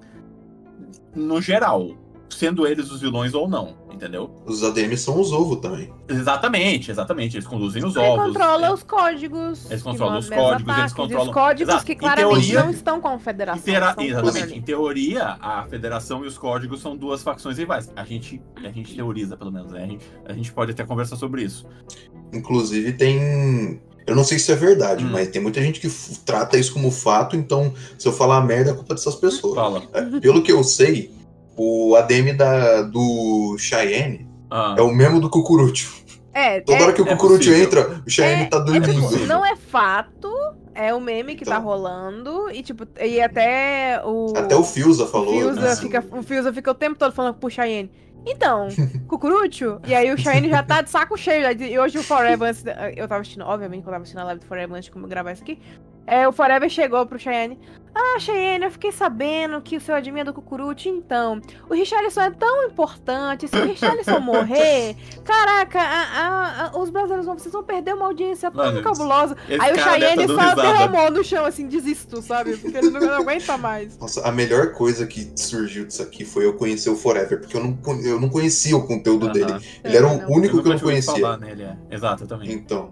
no geral, sendo eles os vilões ou não, entendeu? Os ADMs são os ovos também. Exatamente, exatamente. Eles conduzem os ovos. controla né? os códigos. Eles controlam os códigos, eles ataques, e controlam- Os códigos Exato. que claramente teoria- não estão com a federação. Com Exatamente. Em teoria, a federação e os códigos são duas facções rivais. A gente, a gente teoriza, pelo menos, né? A gente, a gente pode até conversar sobre isso. Inclusive tem. Eu não sei se é verdade, Hum. mas tem muita gente que trata isso como fato, então se eu falar merda é culpa dessas pessoas. Fala. É, Pelo que eu sei, o ADM da, do Cheyenne Ah, é o mesmo do Cucurucho. É, Toda é, hora que o é Cucurucho possível. entra, o Cheyenne É- tá é dormindo. tipo, não é fato, é o meme que tá Então. rolando, e tipo, e até o. Até o Fiusa o falou. Fiusa né? fica, o Fiusa fica o tempo todo falando pro Cheyenne. Então, Cucurucho, e aí o Cheyenne já tá de saco cheio. já de- E hoje o Forever, eu tava assistindo, obviamente, que eu tava assistindo a live do Forever antes de como gravar isso aqui. É, o Forever chegou pro Cheyenne. Ah, Cheyenne, eu fiquei sabendo que o seu admin é do Cucurucho, então. O Richarlison é tão importante. Se o Richarlison morrer, caraca, a- a- a- os brasileiros vão, vocês vão perder uma audiência tão cabulosa. Aí o Cheyenne tá só risada. derramou no chão, assim, desisto, sabe? Porque ele não, não aguenta mais. Nossa, a melhor coisa que surgiu disso aqui foi eu conhecer o Forever, porque eu não, eu não conhecia o conteúdo Aham. dele. Ele era o único que eu não conhecia. falar nele, é. Exato, eu também. Então,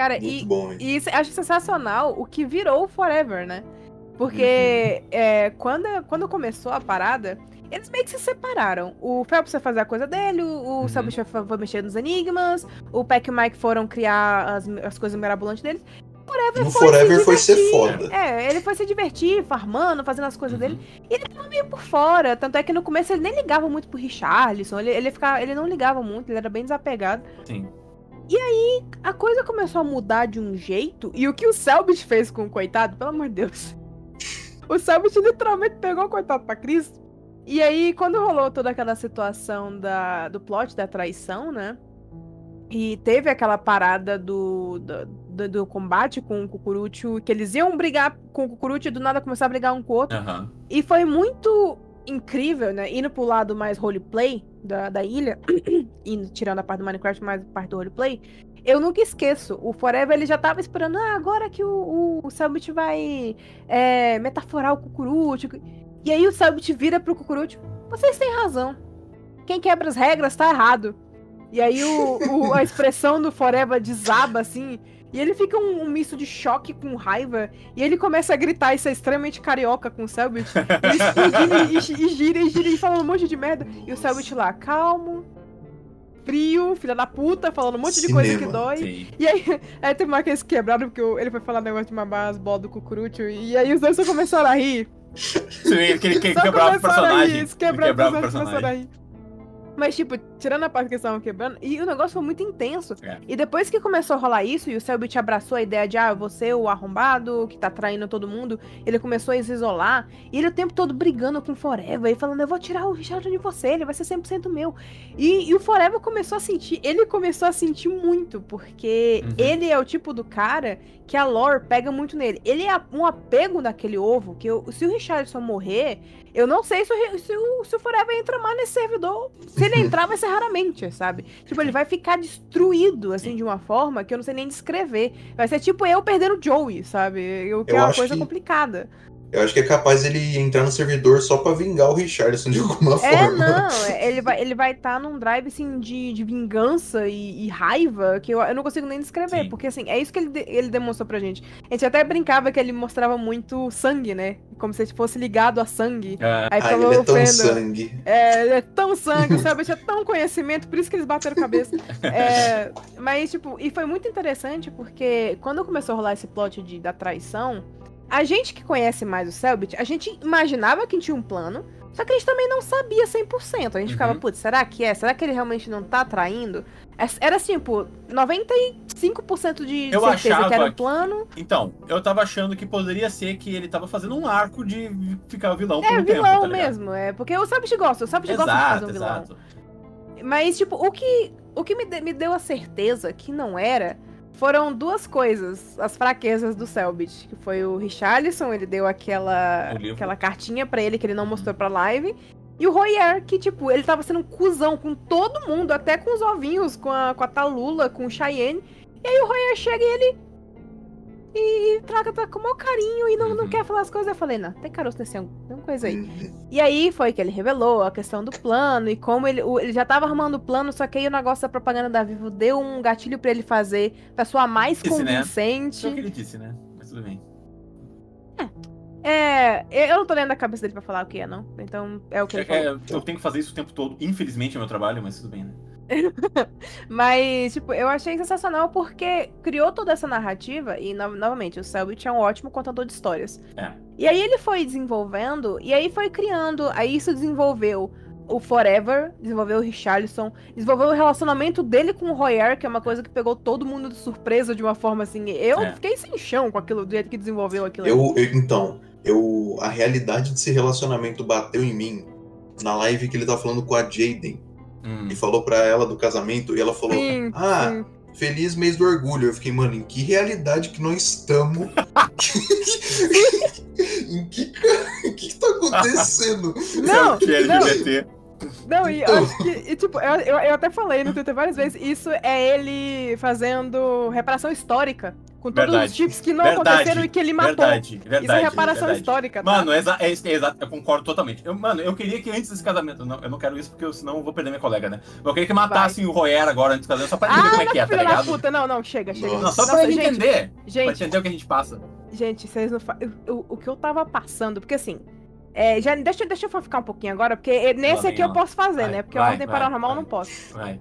Cara, muito e, bom, hein? E acho sensacional o que virou o Forever, né? Porque é, quando, quando começou a parada, eles meio que se separaram. O Phelps foi fazer a coisa dele, o, Uhum. Selbit foi, mexer nos enigmas, o Peck e o Mike foram criar as, as coisas mirabolantes deles. Forever No foi Forever se foi ser foda. É, ele foi se divertir, farmando, fazendo as coisas Uhum. dele. E ele tava meio por fora. Tanto é que no começo ele nem ligava muito pro Richarlison. Ele, ele, ficava, ele não ligava muito, ele era bem desapegado. Sim. A coisa começou a mudar de um jeito. E o que o Selbit fez com o coitado, pelo amor de Deus. O Selbit literalmente pegou o coitado pra Cristo. E aí, quando rolou toda aquela situação da, do plot da traição, né? E teve aquela parada do, do, do- do combate com o Cucurucho, que eles iam brigar com o Cucurucho e do nada começar a brigar um com o outro. Aham. E foi muito incrível, né? Indo pro lado mais roleplay da, da ilha, indo, tirando a parte do Minecraft, mais a parte do roleplay, eu nunca esqueço. O Forever ele já tava esperando, ah, agora que o, o, Selbit vai é, metaforar o Cucurucho. E aí o Selbit vira pro Cucurucho, vocês têm razão. Quem quebra as regras tá errado. E aí o, o- a expressão do Forever desaba assim. E ele fica um, um misto de choque com raiva. E ele começa a gritar isso é extremamente carioca com o Selbit. Ele explodindo e, e, gira e gira e falando um monte de merda. E o Selbit lá, calmo, frio, filha da puta, falando um monte de coisa que Cinema. dói. Sim. E aí, aí teve uma hora que eles quebraram porque ele foi falar negócio de mamar as bolas do cucurucho. E aí os dois só começaram a rir. Sim, aquele que quebrava o personagem. quebrava o a personagem. Mas, tipo, tirando a parte que eles estavam quebrando, e o negócio foi muito intenso. É. E depois que começou a rolar isso, e o Selbit abraçou a ideia de, ah, você, o arrombado, que tá traindo todo mundo, ele começou a se isolar, e ele o tempo todo brigando com o Forever, e falando, eu vou tirar o Richard de você, ele vai ser 100% meu. E, e o Forever começou a sentir, ele começou a sentir muito, porque Uhum. ele é o tipo do cara que a lore pega muito nele. Ele é um apego naquele ovo, que eu- se o Richardson morrer, eu não sei se o, se o, se o Forever entra mais nesse servidor. Se ele entrar, vai ser raramente, sabe? Tipo, ele vai ficar destruído, assim, de uma forma que eu não sei nem descrever. Vai ser tipo eu perdendo o Joey, sabe? O que Eu é uma coisa que- complicada. Eu acho que é capaz ele entrar no servidor só pra vingar o Richardson de alguma É, forma. não, ele vai ele vai estar num drive assim de, de vingança e, e raiva que eu, eu não consigo nem descrever, Sim. porque assim, é isso que ele, ele demonstrou pra gente. A gente até brincava que ele mostrava muito sangue, né? Como se ele fosse ligado a sangue. É, Aí Ah, falou ele é tão sangue. É, ele é tão sangue, sabe? É tão conhecimento, por isso que eles bateram cabeça. É, mas, tipo, e foi muito interessante porque quando começou a rolar esse plot de, da traição, a gente que conhece mais o Selbit, a gente imaginava que tinha um plano, só que a gente também não sabia 100%. A gente ficava, Uhum. putz, será que é? Será que ele realmente não tá traindo? É- Era assim, pô, 95% de Eu certeza que era um plano. Então, eu tava achando que poderia ser que ele tava fazendo um arco de ficar vilão por É, um tempo, vilão tá ligado? mesmo, é. Porque o Selbit gosta, o Selbit gosta de fazer um vilão. exato. Mas, tipo, o que, o que me, me deu a certeza que não era foram duas coisas, as fraquezas do Selbit. Que foi o Richarlison, ele deu aquela, aquela cartinha pra ele que ele não mostrou pra live. E o Royer, que, tipo, ele tava sendo um cuzão com todo mundo, até com os ovinhos, com a, com a Talula, com o Cheyenne. E aí o Royer chega e ele. E trata com o maior carinho e não, não Uhum. quer falar as coisas. Eu falei, não, tem caroço nesse ângulo, tem uma coisa aí. Uhum. E aí foi que ele revelou a questão do plano e como ele, o- ele já tava armando o plano, só que aí o negócio da propaganda da Vivo deu um gatilho pra ele fazer pra soar mais Esse, né? convincente. Isso é o que ele disse, né? Mas tudo bem. É, eu não tô lendo a cabeça dele pra falar o que é, não. Então é o que ele falou. É, eu tenho que fazer isso o tempo todo. Infelizmente é meu trabalho, mas tudo bem, né? Mas, tipo, eu achei sensacional porque criou toda essa narrativa e, no- novamente, o Selbit é um ótimo contador de histórias. É. E aí ele foi desenvolvendo, e aí foi criando, aí isso desenvolveu o Forever, desenvolveu o Richarlison, desenvolveu o relacionamento dele com o Royer, que é uma coisa que pegou todo mundo de surpresa de uma forma assim. Eu É. fiquei sem chão com aquilo, do jeito que desenvolveu aquilo. Eu, eu- então, eu, a realidade desse relacionamento bateu em mim na live que ele tava falando com a Jaden Hum. e falou pra ela do casamento e ela falou: Sim, Ah, sim. feliz mês do orgulho. Eu fiquei, mano, em que realidade que nós estamos? em que, em que tá acontecendo? Não, que é não. Não, e eu Então. acho que, e, tipo, eu, eu, eu até falei no Twitter várias vezes, isso é ele fazendo reparação histórica. Com todos Verdade. os chips que não Verdade. aconteceram e que ele matou. Verdade, verdade. isso é reparação verdade. histórica, tá? Mano, é, é, é exato, eu concordo totalmente. Eu, mano, eu queria que antes desse casamento. Não, eu não quero isso porque eu, senão eu vou perder minha colega, né? Eu queria que matassem o Royer agora antes do casamento, só pra entender ah, como é que é, tá ligado? puta, não, não, chega, chega. Não, só pra Nossa, gente, entender. Pra Gente, entender o que a gente passa. gente, vocês não fa... eu- eu- O que eu tava passando, porque assim. é, já, deixa, deixa eu ficar um pouquinho agora, porque nesse vem, aqui eu posso fazer, Vai, né? Porque vai, ordem vai, paranormal eu não posso.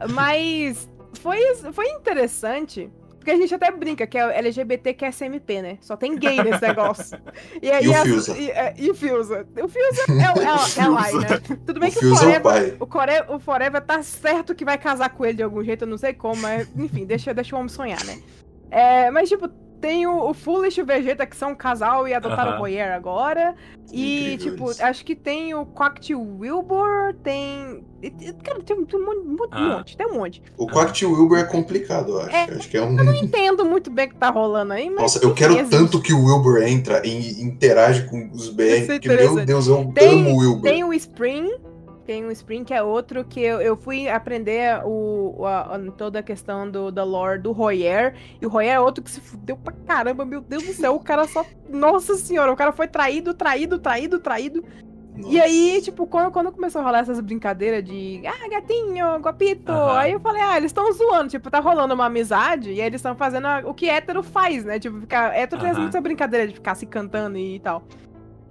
Mas foi, foi interessante Porque a gente até brinca que é LGBT que é SMP, né? Só tem gay nesse negócio. E, e o a, Fiusa. E, é, e, o Fiusa. O Fiusa é, é, é, é lá, né? Tudo bem o que o Forever, é o pai. o, Core, o Forever tá certo que vai casar com ele de algum jeito, eu não sei como, mas enfim, deixa, deixa o homem sonhar, né? É, mas, tipo, tem o, o Foolish e o Vegeta, que são um casal e adotaram Aham. o Boyer agora. E, Incrível tipo, isso. acho que tem o Cocktail Wilbur, tem. Cara, tem, tem um monte, um monte, Ah. monte, tem um monte. O Quact Wilbur é complicado, eu acho. É, acho que é um. Não entendo muito bem o que tá rolando aí, mas. Nossa, eu quero existe. tanto que o Wilbur entra e interage com os BR, é porque, meu. Deus, eu Tem- amo o Wilbur. Tem o Spring. Tem o Spring, que é outro que eu, eu fui aprender o, a- a- toda a questão do, da lore do Royer. E o Royer é outro que se fudeu pra caramba, meu Deus do céu. O cara só. Nossa senhora, o cara foi traído, traído, traído, traído. E Nossa. aí, tipo, quando, quando começou a rolar essas brincadeiras de ah, gatinho, guapito, aí eu falei, ah, eles estão zoando, tipo, tá rolando uma amizade e aí eles estão fazendo a- o que hétero faz, né? Tipo, ficar. Hétero tem Aham. muita brincadeira de ficar se cantando e tal.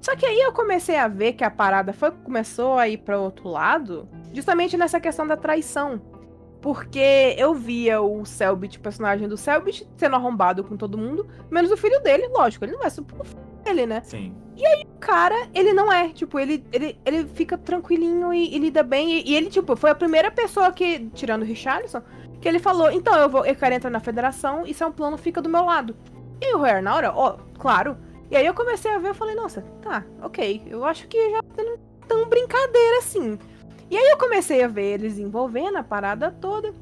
Só que aí eu comecei a ver que a parada foi, começou a ir pra outro lado, justamente nessa questão da traição. Porque eu via o Selbit, o personagem do Selbit, sendo arrombado com todo mundo, menos o filho dele, lógico, ele não o filho dele, né? Sim. O cara, ele não é. Tipo, ele, ele, ele fica tranquilinho e, e lida bem. E, e ele, tipo, foi a primeira pessoa que, tirando o Richarlison, que ele falou: então eu vou, eu quero entrar na federação, isso é um plano, fica do meu lado. E o Royer, na hora, ó, claro. E aí eu comecei a ver, eu falei, nossa, tá, ok. Eu acho que já tá tão brincadeira assim. E aí eu comecei a ver eles envolvendo a parada toda.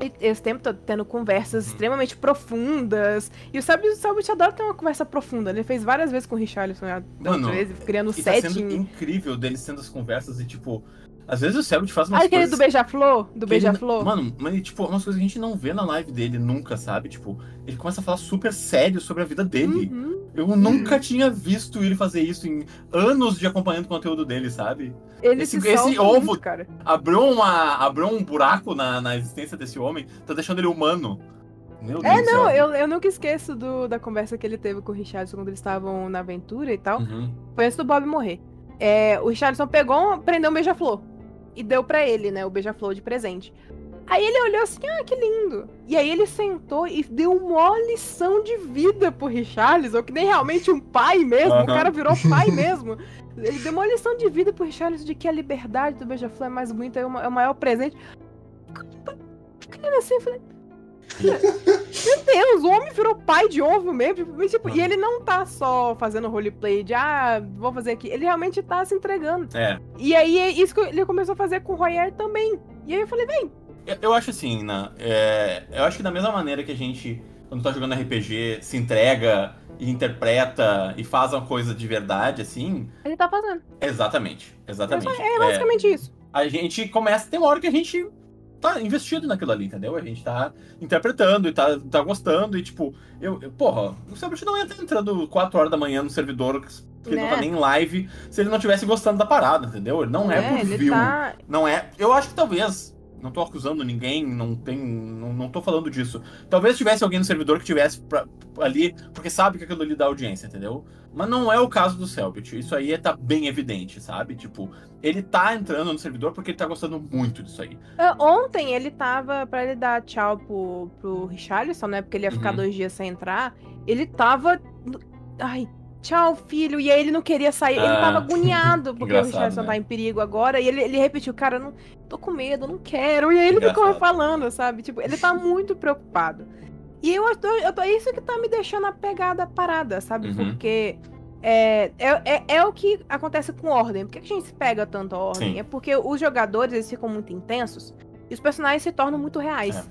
E esse tempo todo tendo conversas extremamente profundas. E o Selbit, o adora ter uma conversa profunda. Ele fez várias vezes com o Richarlison, Mano, outras vezes, criando E tá sendo incrível deles tendo as conversas e, tipo, às vezes o Selbit faz umas aquele coisas... do Beija-Flor? Do que ele- Beija-Flor? Mano, mas, tipo, umas coisas que a gente não vê na live dele nunca, sabe? Tipo, ele começa a falar super sério sobre a vida dele. Uhum. Eu nunca tinha visto ele fazer isso em anos de acompanhando o conteúdo dele, sabe? Ele Esse- se esse ovo- muito, cara. Abriu, uma, abriu um buraco na, na existência desse homem, tá deixando ele humano. Meu Deus É, do não, eu, eu nunca esqueço do, da conversa que ele teve com o Richardson quando eles estavam na aventura e tal. Uhum. Foi antes do Bob morrer. É, o Richardson pegou, prendeu um beija-flor. E deu pra ele, né, o beija-flor de presente. Aí ele olhou assim, ah, que lindo. E aí ele sentou e deu uma lição de vida pro Richarlison, que nem realmente um pai mesmo, o Aham. cara virou pai mesmo. Ele deu uma lição de vida pro Richarlison de que a liberdade do beija-flor é mais bonita, é o, é o maior presente. Fiquei assim, eu falei... Meu Deus, o homem virou pai de ovo mesmo. tipo, tipo, e ele não tá só fazendo roleplay de, ah, vou fazer aqui. Ele realmente tá se entregando. É. E aí, é isso que ele começou a fazer com o Royer também. E aí eu falei, vem, Eu, eu acho assim, né? é, eu acho que da mesma maneira que a gente, quando tá jogando RPG, se entrega e interpreta e faz uma coisa de verdade, assim. ele tá fazendo. Exatamente. Exatamente. É basicamente isso. a gente começa, tem uma hora que a gente tá investido naquilo ali, entendeu? A gente tá interpretando e tá, tá gostando e tipo, eu, eu- porra, o Selbit não ia estar entrando 4 horas da manhã no servidor que ele não tá Né? nem em live se ele não tivesse gostando da parada, entendeu? Ele não é, por ele view, tá. não é. Eu acho que talvez. Não tô acusando ninguém, não tem. Não, não tô falando disso. Talvez tivesse alguém no servidor que tivesse pra- ali, porque sabe que aquilo ali dá audiência, entendeu? Mas não é o caso do Selbit. Isso aí tá bem evidente, sabe? Tipo, ele tá entrando no servidor porque ele tá gostando muito disso aí. Ah, Ontem ele tava, pra ele dar tchau pro, pro Richarlison, né? Porque ele ia ficar Uhum. dois dias sem entrar. Ele tava. Ai, tchau, filho. E aí ele não queria sair. ele Ah, tava agoniado porque o Richarlison né? tá em perigo agora. E ele, ele repetiu, cara, não tô com medo, não quero. E aí ele ficou Engraçado. falando, sabe? Tipo, ele tá muito preocupado. E eu, tô- eu tô, é isso que tá me deixando apegada à parada, sabe? Uhum. Porque. É, é, é, é o que acontece com Ordem. Por que a gente se pega tanto a Ordem? Sim. É porque os jogadores eles ficam muito intensos e os personagens se tornam muito reais. É.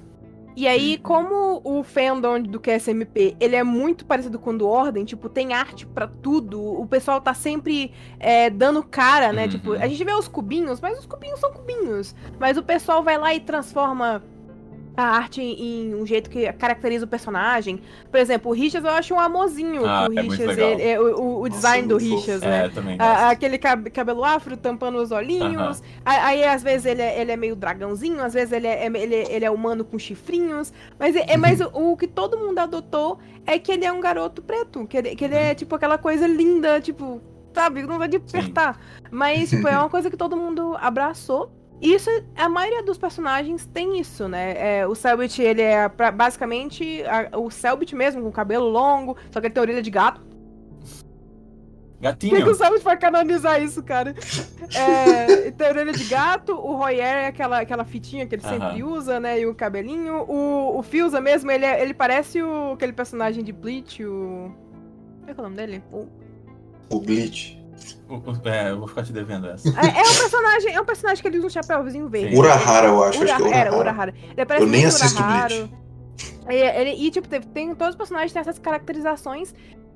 E aí, como o fandom do QSMP, ele é muito parecido com o do Ordem, tipo, tem arte pra tudo, o pessoal tá sempre é, dando cara, né? Uhum. Tipo, a gente vê os cubinhos, mas os cubinhos são cubinhos. Mas o pessoal vai lá e transforma a arte em, em um jeito que caracteriza o personagem. Por exemplo, o Richas eu acho um amorzinho. Ah, o é ele- é, o, o- design do fofo. Richas, né? É, também. A- aquele cab- cabelo afro tampando os olhinhos. A- Aí, às vezes, ele é, ele é meio dragãozinho, às vezes ele é, ele, ele é humano com chifrinhos. Mas, é, é- mas o, o que todo mundo adotou é que ele é um garoto preto. Que ele, que ele é, tipo, aquela coisa linda, tipo, sabe? Não vai despertar. Mas, tipo, é uma coisa que todo mundo abraçou. Isso, a maioria dos personagens tem isso, né? É, o Selbit, ele é pra- basicamente a- o Selbit mesmo, com cabelo longo, só que ele tem orelha de gato. Por que, que Gatinho. o Selbit vai canonizar isso, cara? É, tem orelha de gato, o Royer é aquela, aquela fitinha que ele Aham. sempre usa, né? E o cabelinho. O, o Fiuza mesmo, ele, é- ele parece o, aquele personagem de Bleach, o... Como é que é o nome dele? O- O Glitch. É, eu vou ficar te devendo essa. É, é um personagem, é um personagem que ele usa um chapéuzinho verde. Urahara, eu acho. acho que é Ura- Era, Urahara. Urahara. Ele parece Eu nem muito assisto Urahara. Bleach. E, ele- e, tipo, tem, todos os personagens têm essas caracterizações.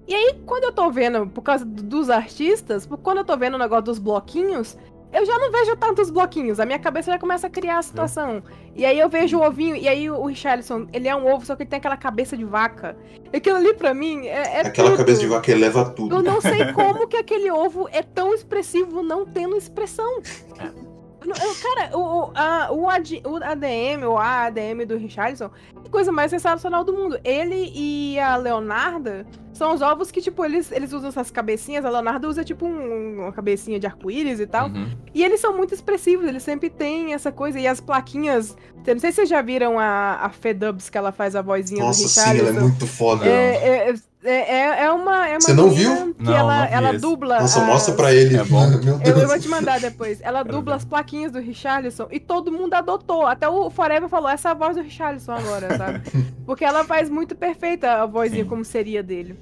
E aí, quando eu tô vendo, por causa do- dos artistas, quando eu tô vendo o negócio dos bloquinhos, eu já não vejo tantos bloquinhos. A minha cabeça já começa a criar a situação. E aí eu vejo o ovinho, e aí o Richarlison, ele é um ovo, só que ele tem aquela cabeça de vaca. Aquilo ali, pra mim, é, é Aquela tudo. cabeça de vaca eleva tudo. Eu não sei como que aquele ovo é tão expressivo não tendo expressão. Eu- cara, o, a- o, AD o ADM, ou a ADM do Richardson, é coisa mais sensacional do mundo. Ele e a Leonarda são os ovos que, tipo, eles, eles usam essas cabecinhas. A Leonarda usa, tipo, um- uma cabecinha de arco-íris e tal. Uhum. E eles são muito expressivos, eles sempre têm essa coisa. E as plaquinhas. eu Não sei se vocês já viram a, a Fedubs, que ela faz a vozinha Nossa, do sim, Richardson. ela é muito foda. É, é, é, é, é uma, é uma Você não viu? Que Não, ela, não vi ela dubla. Nossa, as- mostra pra ele. É bom. Meu Eu, Deus. eu vou te mandar depois. Ela dubla as plaquinhas do Richarlison e todo mundo adotou. Até o Forever falou, essa é a voz do Richarlison agora, sabe? Porque ela faz muito perfeita a vozinha Sim. como seria dele.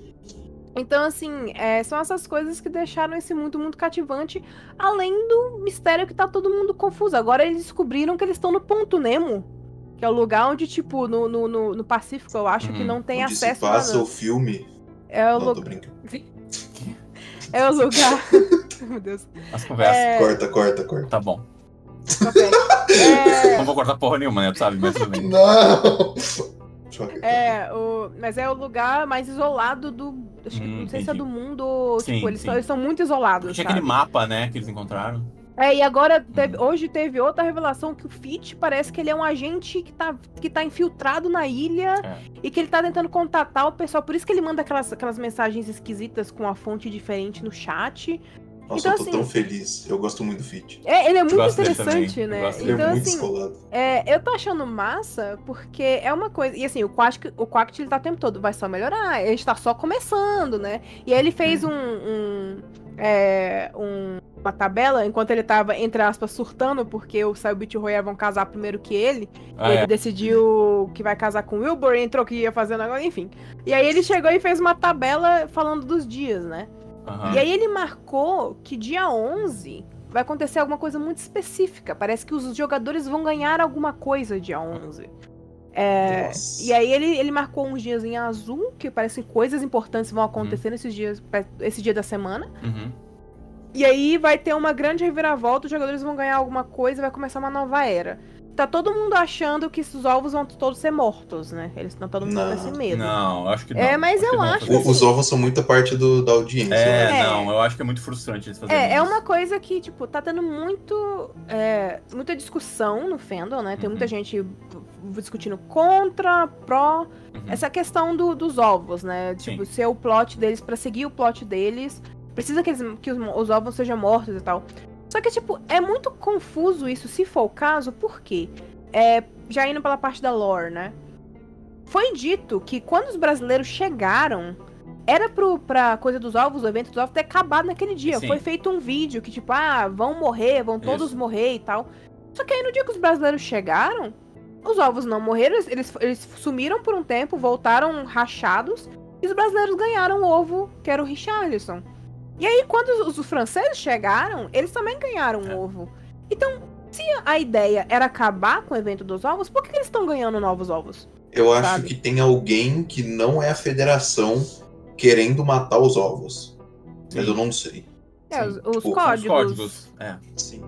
Então, assim, é, são essas coisas que deixaram esse mundo muito cativante, além do mistério que tá todo mundo confuso. Agora eles descobriram que eles estão no Ponto Nemo, que é o lugar onde, tipo, no, no, no- no Pacífico, eu acho que Uhum. não tem Onde se acesso passa a o filme. É o, Não, lu- tô brincando. é o lugar. Meu Deus. As conversas. É, Corta, corta, corta. Tá bom. ok. É, Não vou cortar porra nenhuma, né? Tu sabe, mas tudo bem. Não! É, o, mas é o lugar mais isolado do. Acho que, Hum, não sei se é do mundo. ou, Sim, tipo, eles, sim. são, eles são muito isolados. Tinha sabe? aquele mapa, né, que eles encontraram. É, e agora, teve- hoje teve outra revelação que o Fitch parece que ele é um agente que tá, que tá infiltrado na ilha É. e que ele tá tentando contatar o pessoal. Por isso que ele manda aquelas, aquelas mensagens esquisitas com a fonte diferente no chat. Nossa, então, eu tô assim- tão feliz. Eu gosto muito do Fit. É, ele é muito interessante, né? gosto Ele Então, é muito assim, descolado. É, eu tô achando massa porque é uma coisa. E assim, o Quact, o Quact ele tá o tempo todo, vai só melhorar. A gente tá só começando, né? E aí ele fez um. um, é, um- uma tabela enquanto ele tava, entre aspas, surtando, porque o Cybit e o Royer vão casar primeiro que ele. Ah, ele é. decidiu que vai casar com o Wilbur, entrou que ia fazer um negócio, enfim. E aí ele chegou e fez uma tabela falando dos dias, né? Aham. E aí ele marcou que dia 11 vai acontecer alguma coisa muito específica. Parece que os jogadores vão ganhar alguma coisa dia 11. É, e aí ele, ele marcou uns dias em azul, que parecem coisas importantes vão acontecer nesses dias, esse dia da semana. Uhum. E aí vai ter uma grande reviravolta, os jogadores vão ganhar alguma coisa e vai começar uma nova era. Tá todo mundo achando que esses ovos vão todos ser mortos, né? Eles estão todo mundo Não. com esse medo. Não, acho que não. É, mas eu não acho O- Os ovos são muita parte do, da audiência. É, né? É. não, eu acho que é muito frustrante eles fazerem É, é isso. uma coisa que, tipo, tá tendo muito. é, muita discussão no fandom, né? Tem muita Uhum. gente discutindo contra, pró. Uhum. Essa questão do- dos ovos, né? Tipo, Sim. ser o plot deles, pra seguir o plot deles, precisa que, eles- que os, os ovos sejam mortos e tal. Só que, tipo, é muito confuso isso, se for o caso, por quê? É, já indo pela parte da lore, né? Foi dito que quando os brasileiros chegaram, era pro, pra coisa dos ovos, o evento dos ovos ter acabado naquele dia. Sim. Foi feito um vídeo que, tipo, ah, vão morrer, vão todos Isso. morrer e tal. Só que aí no dia que os brasileiros chegaram, os ovos não morreram, eles- eles, sumiram por um tempo, voltaram rachados, e os brasileiros ganharam o ovo, que era o Richarlison. E aí, quando os, os franceses chegaram, eles também ganharam um É. ovo. Então, se a ideia era acabar com o evento dos ovos, por que que eles estão ganhando novos ovos? Eu acho Sabe? que tem alguém que não é a federação querendo matar os ovos. Mas Sim. eu não sei. É, os, os Os Os códigos. códigos. É. Sim.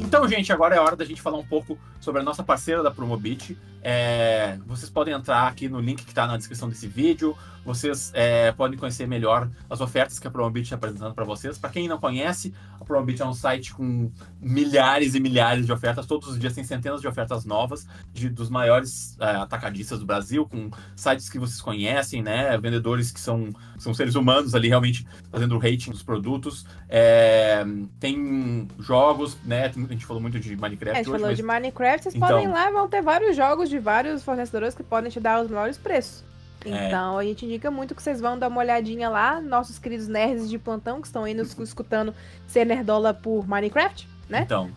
Então, gente, agora é hora da gente falar um pouco sobre a nossa parceira da Promobit. É, vocês podem entrar aqui no link que está na descrição desse vídeo. Vocês é, podem conhecer melhor as ofertas que a Promobit está apresentando para vocês. Para quem não conhece, a Promobit é um site com milhares e milhares de ofertas. Todos os dias tem centenas de ofertas novas de, dos maiores é, atacadistas do Brasil, com sites que vocês conhecem, né? Vendedores que são, são seres humanos ali realmente fazendo o rating dos produtos. É, tem jogos, né? A gente falou muito de Minecraft. A gente hoje, falou mas... de Minecraft, vocês Então- podem ir lá, vão ter vários jogos de vários fornecedores que podem te dar os melhores preços. É. Então, a gente indica muito que vocês vão dar uma olhadinha lá, nossos queridos nerds de plantão que estão aí nos escutando ser nerdola por Minecraft, né? Então,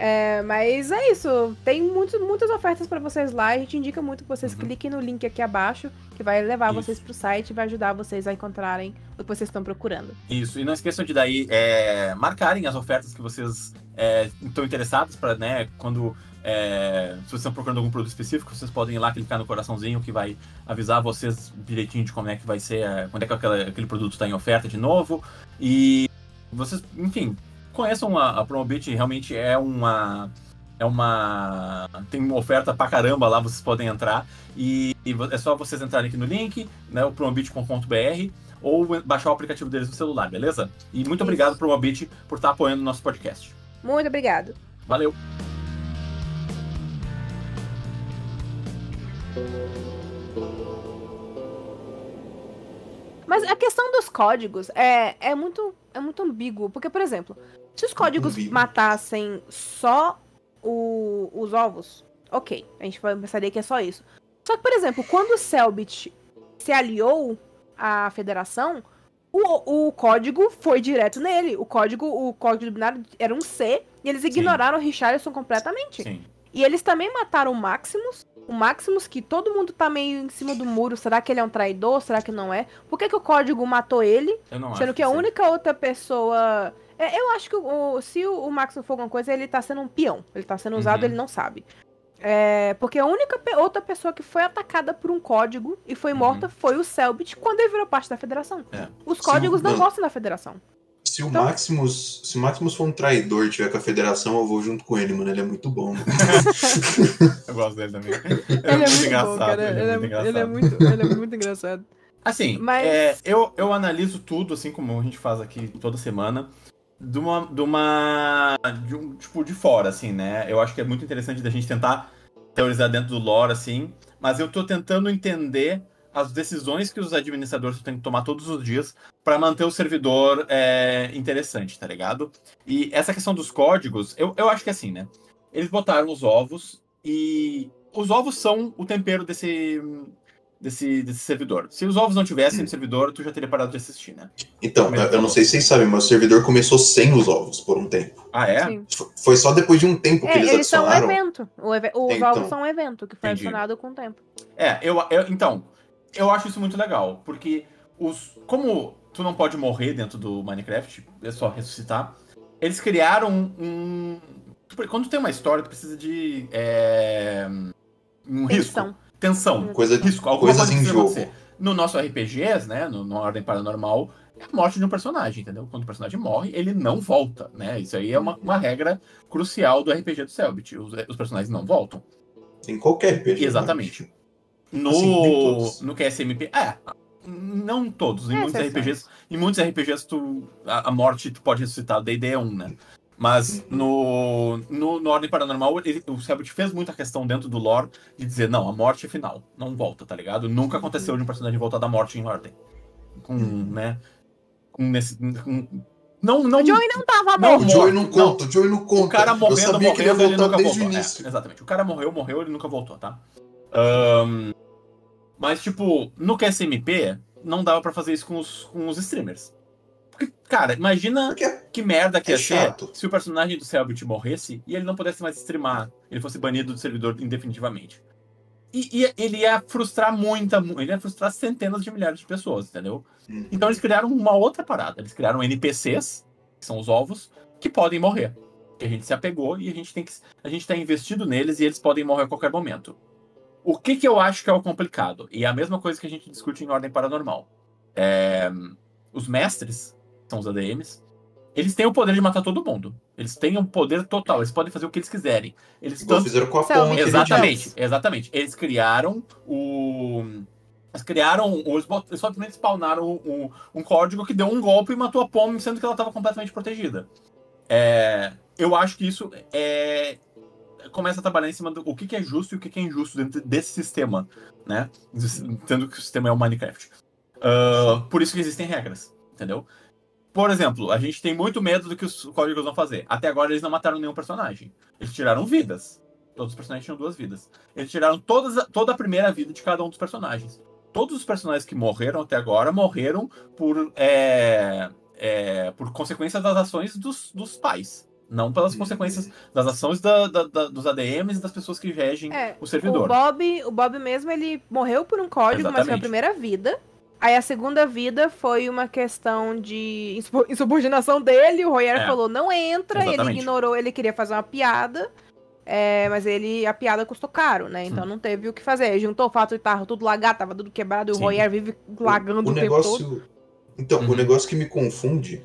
É, mas é isso, tem muito, muitas ofertas pra vocês lá, a gente indica muito que vocês Uhum. cliquem no link aqui abaixo, que vai levar Isso. vocês pro site e vai ajudar vocês a encontrarem o que vocês estão procurando. Isso, e não esqueçam de daí é, marcarem as ofertas que vocês é, estão interessados para, né, quando é, se vocês estão procurando algum produto específico, vocês podem ir lá clicar no coraçãozinho que vai avisar vocês direitinho de como é que vai ser, é, quando é que aquela- aquele produto está em oferta de novo. E vocês, enfim, conheçam a, a Promobit, realmente é uma é uma tem uma oferta pra caramba lá, vocês podem entrar e, e é só vocês entrarem aqui no link, né, o promobit.com.br ou baixar o aplicativo deles no celular, beleza? E muito Isso. obrigado Promobit por estar apoiando o nosso podcast. Muito obrigado. Valeu. Mas a questão dos códigos é, é, muito, é muito ambíguo. Porque, por exemplo, se os códigos ambíguo. matassem só o- os ovos, ok. A gente pensaria que é só isso. Só que, por exemplo, quando o Selbit se aliou à federação, o, o código foi direto nele. O código, o código do binário era um C e eles ignoraram o Richarlison completamente. Sim. E eles também mataram o Maximus. O Maximus, que todo mundo tá meio em cima do muro. Será que ele é um traidor? Será que não é? Por que, que o código matou ele? Eu não sendo acho que a sim. única outra pessoa. É, eu acho que o- se o, o Maximus for alguma coisa, ele tá sendo um peão. Ele tá sendo usado, Uhum. ele não sabe. É, porque a única pe- outra pessoa que foi atacada por um código e foi Uhum. morta foi o Selbit quando ele virou parte da federação. É. Os Sim, códigos não mano. gostam da federação. Se o Então- Maximus, se o Maximus for um traidor e tiver com a federação, eu vou junto com ele, mano. Ele é muito bom. mano. Eu gosto dele também. Ele é muito bom, cara. ele é muito engraçado. ele é muito, ele é muito engraçado. Assim, Mas- é, eu, eu analiso tudo, assim como a gente faz aqui toda semana, de uma. De uma. De um, tipo, de fora, assim, né? Eu acho que é muito interessante da gente tentar teorizar dentro do lore, assim, mas eu tô tentando entender as decisões que os administradores têm que tomar todos os dias para manter o servidor é, interessante, tá ligado? E essa questão dos códigos, eu, eu acho que é assim, né? Eles botaram os ovos e os ovos são o tempero desse, desse, desse servidor. Se os ovos não tivessem no servidor, tu já teria parado de assistir, né? Então, eu eu não sei se vocês sabem, mas o servidor começou sem os ovos por um tempo. Ah, é? Sim. Foi só depois de um tempo que É, eles eles são um adicionaram. evento. O eve- Os Então. ovos são um evento que foi Entendi. adicionado com o tempo. É, eu, eu- então, eu acho isso muito legal, porque os como tu não pode morrer dentro do Minecraft, é só ressuscitar, eles criaram um quando tem uma história, tu precisa de é, um risco, Tensão. tensão, Coisa, risco, alguma coisas coisa em jogo. acontecer. No nosso RPGs, né, no, no Ordem Paranormal, é a morte de um personagem, entendeu? Quando o personagem morre, ele não volta, né? Isso aí é uma, uma regra crucial do RPG do Selbit. Os, os personagens não voltam. Em qualquer RPG. Exatamente. No, Assim, no QSMP. É, não todos. Em É, muitos. RPGs. Em muitos RPGs, tu, a, a morte tu pode ressuscitar. O D&D é um, né? Mas no, no, no Ordem Paranormal, ele, o Selbit fez muita questão dentro do lore de dizer, não, a morte é final. Não volta, tá ligado? Nunca aconteceu de um personagem voltar da morte em Ordem. Com, né? Com nesse... Com, não, não... O Joey não tava Não, bom. O Joey não Não. conta, o Joey não conta. O cara eu morrendo, que ele nunca desde o voltou. início. É, exatamente. O cara morreu, morreu, ele nunca voltou, tá? Ahn, mas, tipo, no QSMP, não dava pra fazer isso com os, com os streamers. Porque, cara, imagina Porque que merda que É ia ser chato. se o personagem do Selbit morresse e ele não pudesse mais streamar. Ele fosse banido do servidor indefinitivamente. E, e ele ia frustrar muita, mu- ele ia frustrar centenas de milhares de pessoas, entendeu? Hum. Então eles criaram uma outra parada. Eles criaram NPCs, que são os ovos, que podem morrer. Que a gente se apegou e a gente tem que. A gente tá investido neles e eles podem morrer a qualquer momento. O que, que eu acho que é o complicado? E é a mesma coisa que a gente discute em ordem paranormal. É, os mestres, que são os ADMs, Eles têm o poder de matar todo mundo. Eles têm um poder total. Eles podem fazer o que eles quiserem. Eles tanto... fizeram com a. Pom aquele Exatamente, exatamente. Eles criaram o. Eles criaram. Eles simplesmente spawnaram um, um código que deu um golpe e matou a Pom, sendo que ela estava completamente protegida. É, eu acho que isso é, começa a trabalhar em cima do o que, que é justo e o que, que é injusto dentro desse sistema, né? Tendo que o sistema é o Minecraft. Ah, por isso que existem regras, entendeu? Por exemplo, a gente tem muito medo do que os códigos vão fazer. Até agora eles não mataram nenhum personagem. Eles tiraram vidas. Todos os personagens tinham duas vidas. Eles tiraram todas, toda a primeira vida de cada um dos personagens. Todos os personagens que morreram até agora morreram por, é, é, por consequência das ações dos, dos pais. Não pelas Uhum. consequências das ações da- da- da- dos ADMs e das pessoas que regem É, o O servidor. Bob, o Bob mesmo, ele morreu por um código, mas foi a Exatamente. primeira vida. Aí a segunda vida foi uma questão de insubo- insubordinação dele. O Royer É. falou, não entra. Ele Exatamente. ignorou, ele queria fazer uma piada. é, mas ele, a piada custou caro, né? Então Sim. não teve o que fazer. Juntou o fato de estar tudo lagado, tava tudo quebrado. E o. Royer vive lagando o o, tempo todo. negócio. Então, Uhum. o negócio que me confunde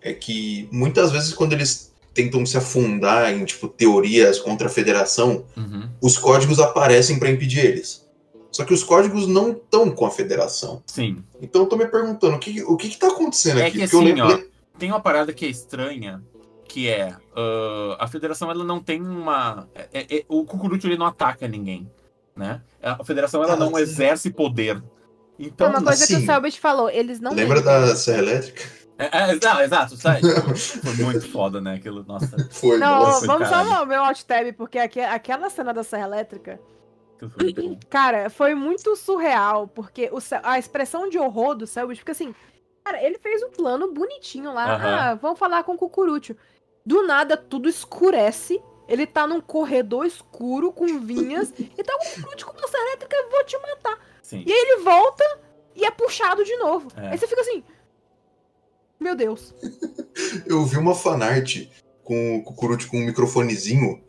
é que muitas vezes quando eles tentam se afundar em tipo teorias contra a federação, Uhum. os códigos aparecem para impedir eles. Só que os códigos não estão com a federação. Sim. Então eu tô me perguntando, o que, o que, que tá acontecendo É aqui? que Porque eu assim, lembro- ó, tem uma parada que é estranha, que é ah, a federação ela não tem uma. é- é- é- o Cucurucho ele não ataca ninguém, né? A federação ela Ah, não sim. exerce poder. É Então, uma coisa que assim, o Selbit falou, eles não Lembra mentem. da Serra Elétrica? É, é, não, exato, sabe? Foi muito foda, né? Aquilo, nossa, Foi, Não, nossa. vamos caralho. só ver o alt tab, porque aque- aquela cena da Serra Elétrica, foi cara, foi muito surreal, porque o a expressão de horror do Selbit, porque assim, cara, ele fez um plano bonitinho lá, ah, vamos falar com o Cucurucho. Do nada, tudo escurece, ele tá num corredor escuro com vinhas, e tá o Cucurucho com uma Serra Elétrica, eu vou te matar. Sim. E aí ele volta e é puxado de novo. É. Aí você fica assim, meu Deus. Eu vi uma fanart com o Cucurucho com um microfonezinho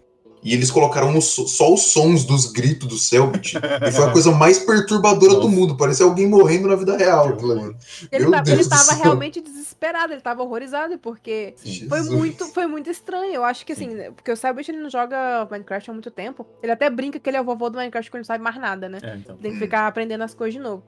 e eles colocaram só os sons dos gritos do Selbit. e foi a coisa mais perturbadora do Nossa. mundo. Parecia alguém morrendo na vida real. Horror. Ele, Meu tava, Deus ele do tava céu. realmente desesperado, ele tava horrorizado, porque Sim. Foi muito, foi muito estranho. Eu acho que Sim. assim, né, porque o Cybert ele não joga Minecraft há muito tempo. Ele até brinca que ele é o vovô do Minecraft quando não sabe mais nada, né? É, então. Tem que ficar aprendendo as coisas de novo.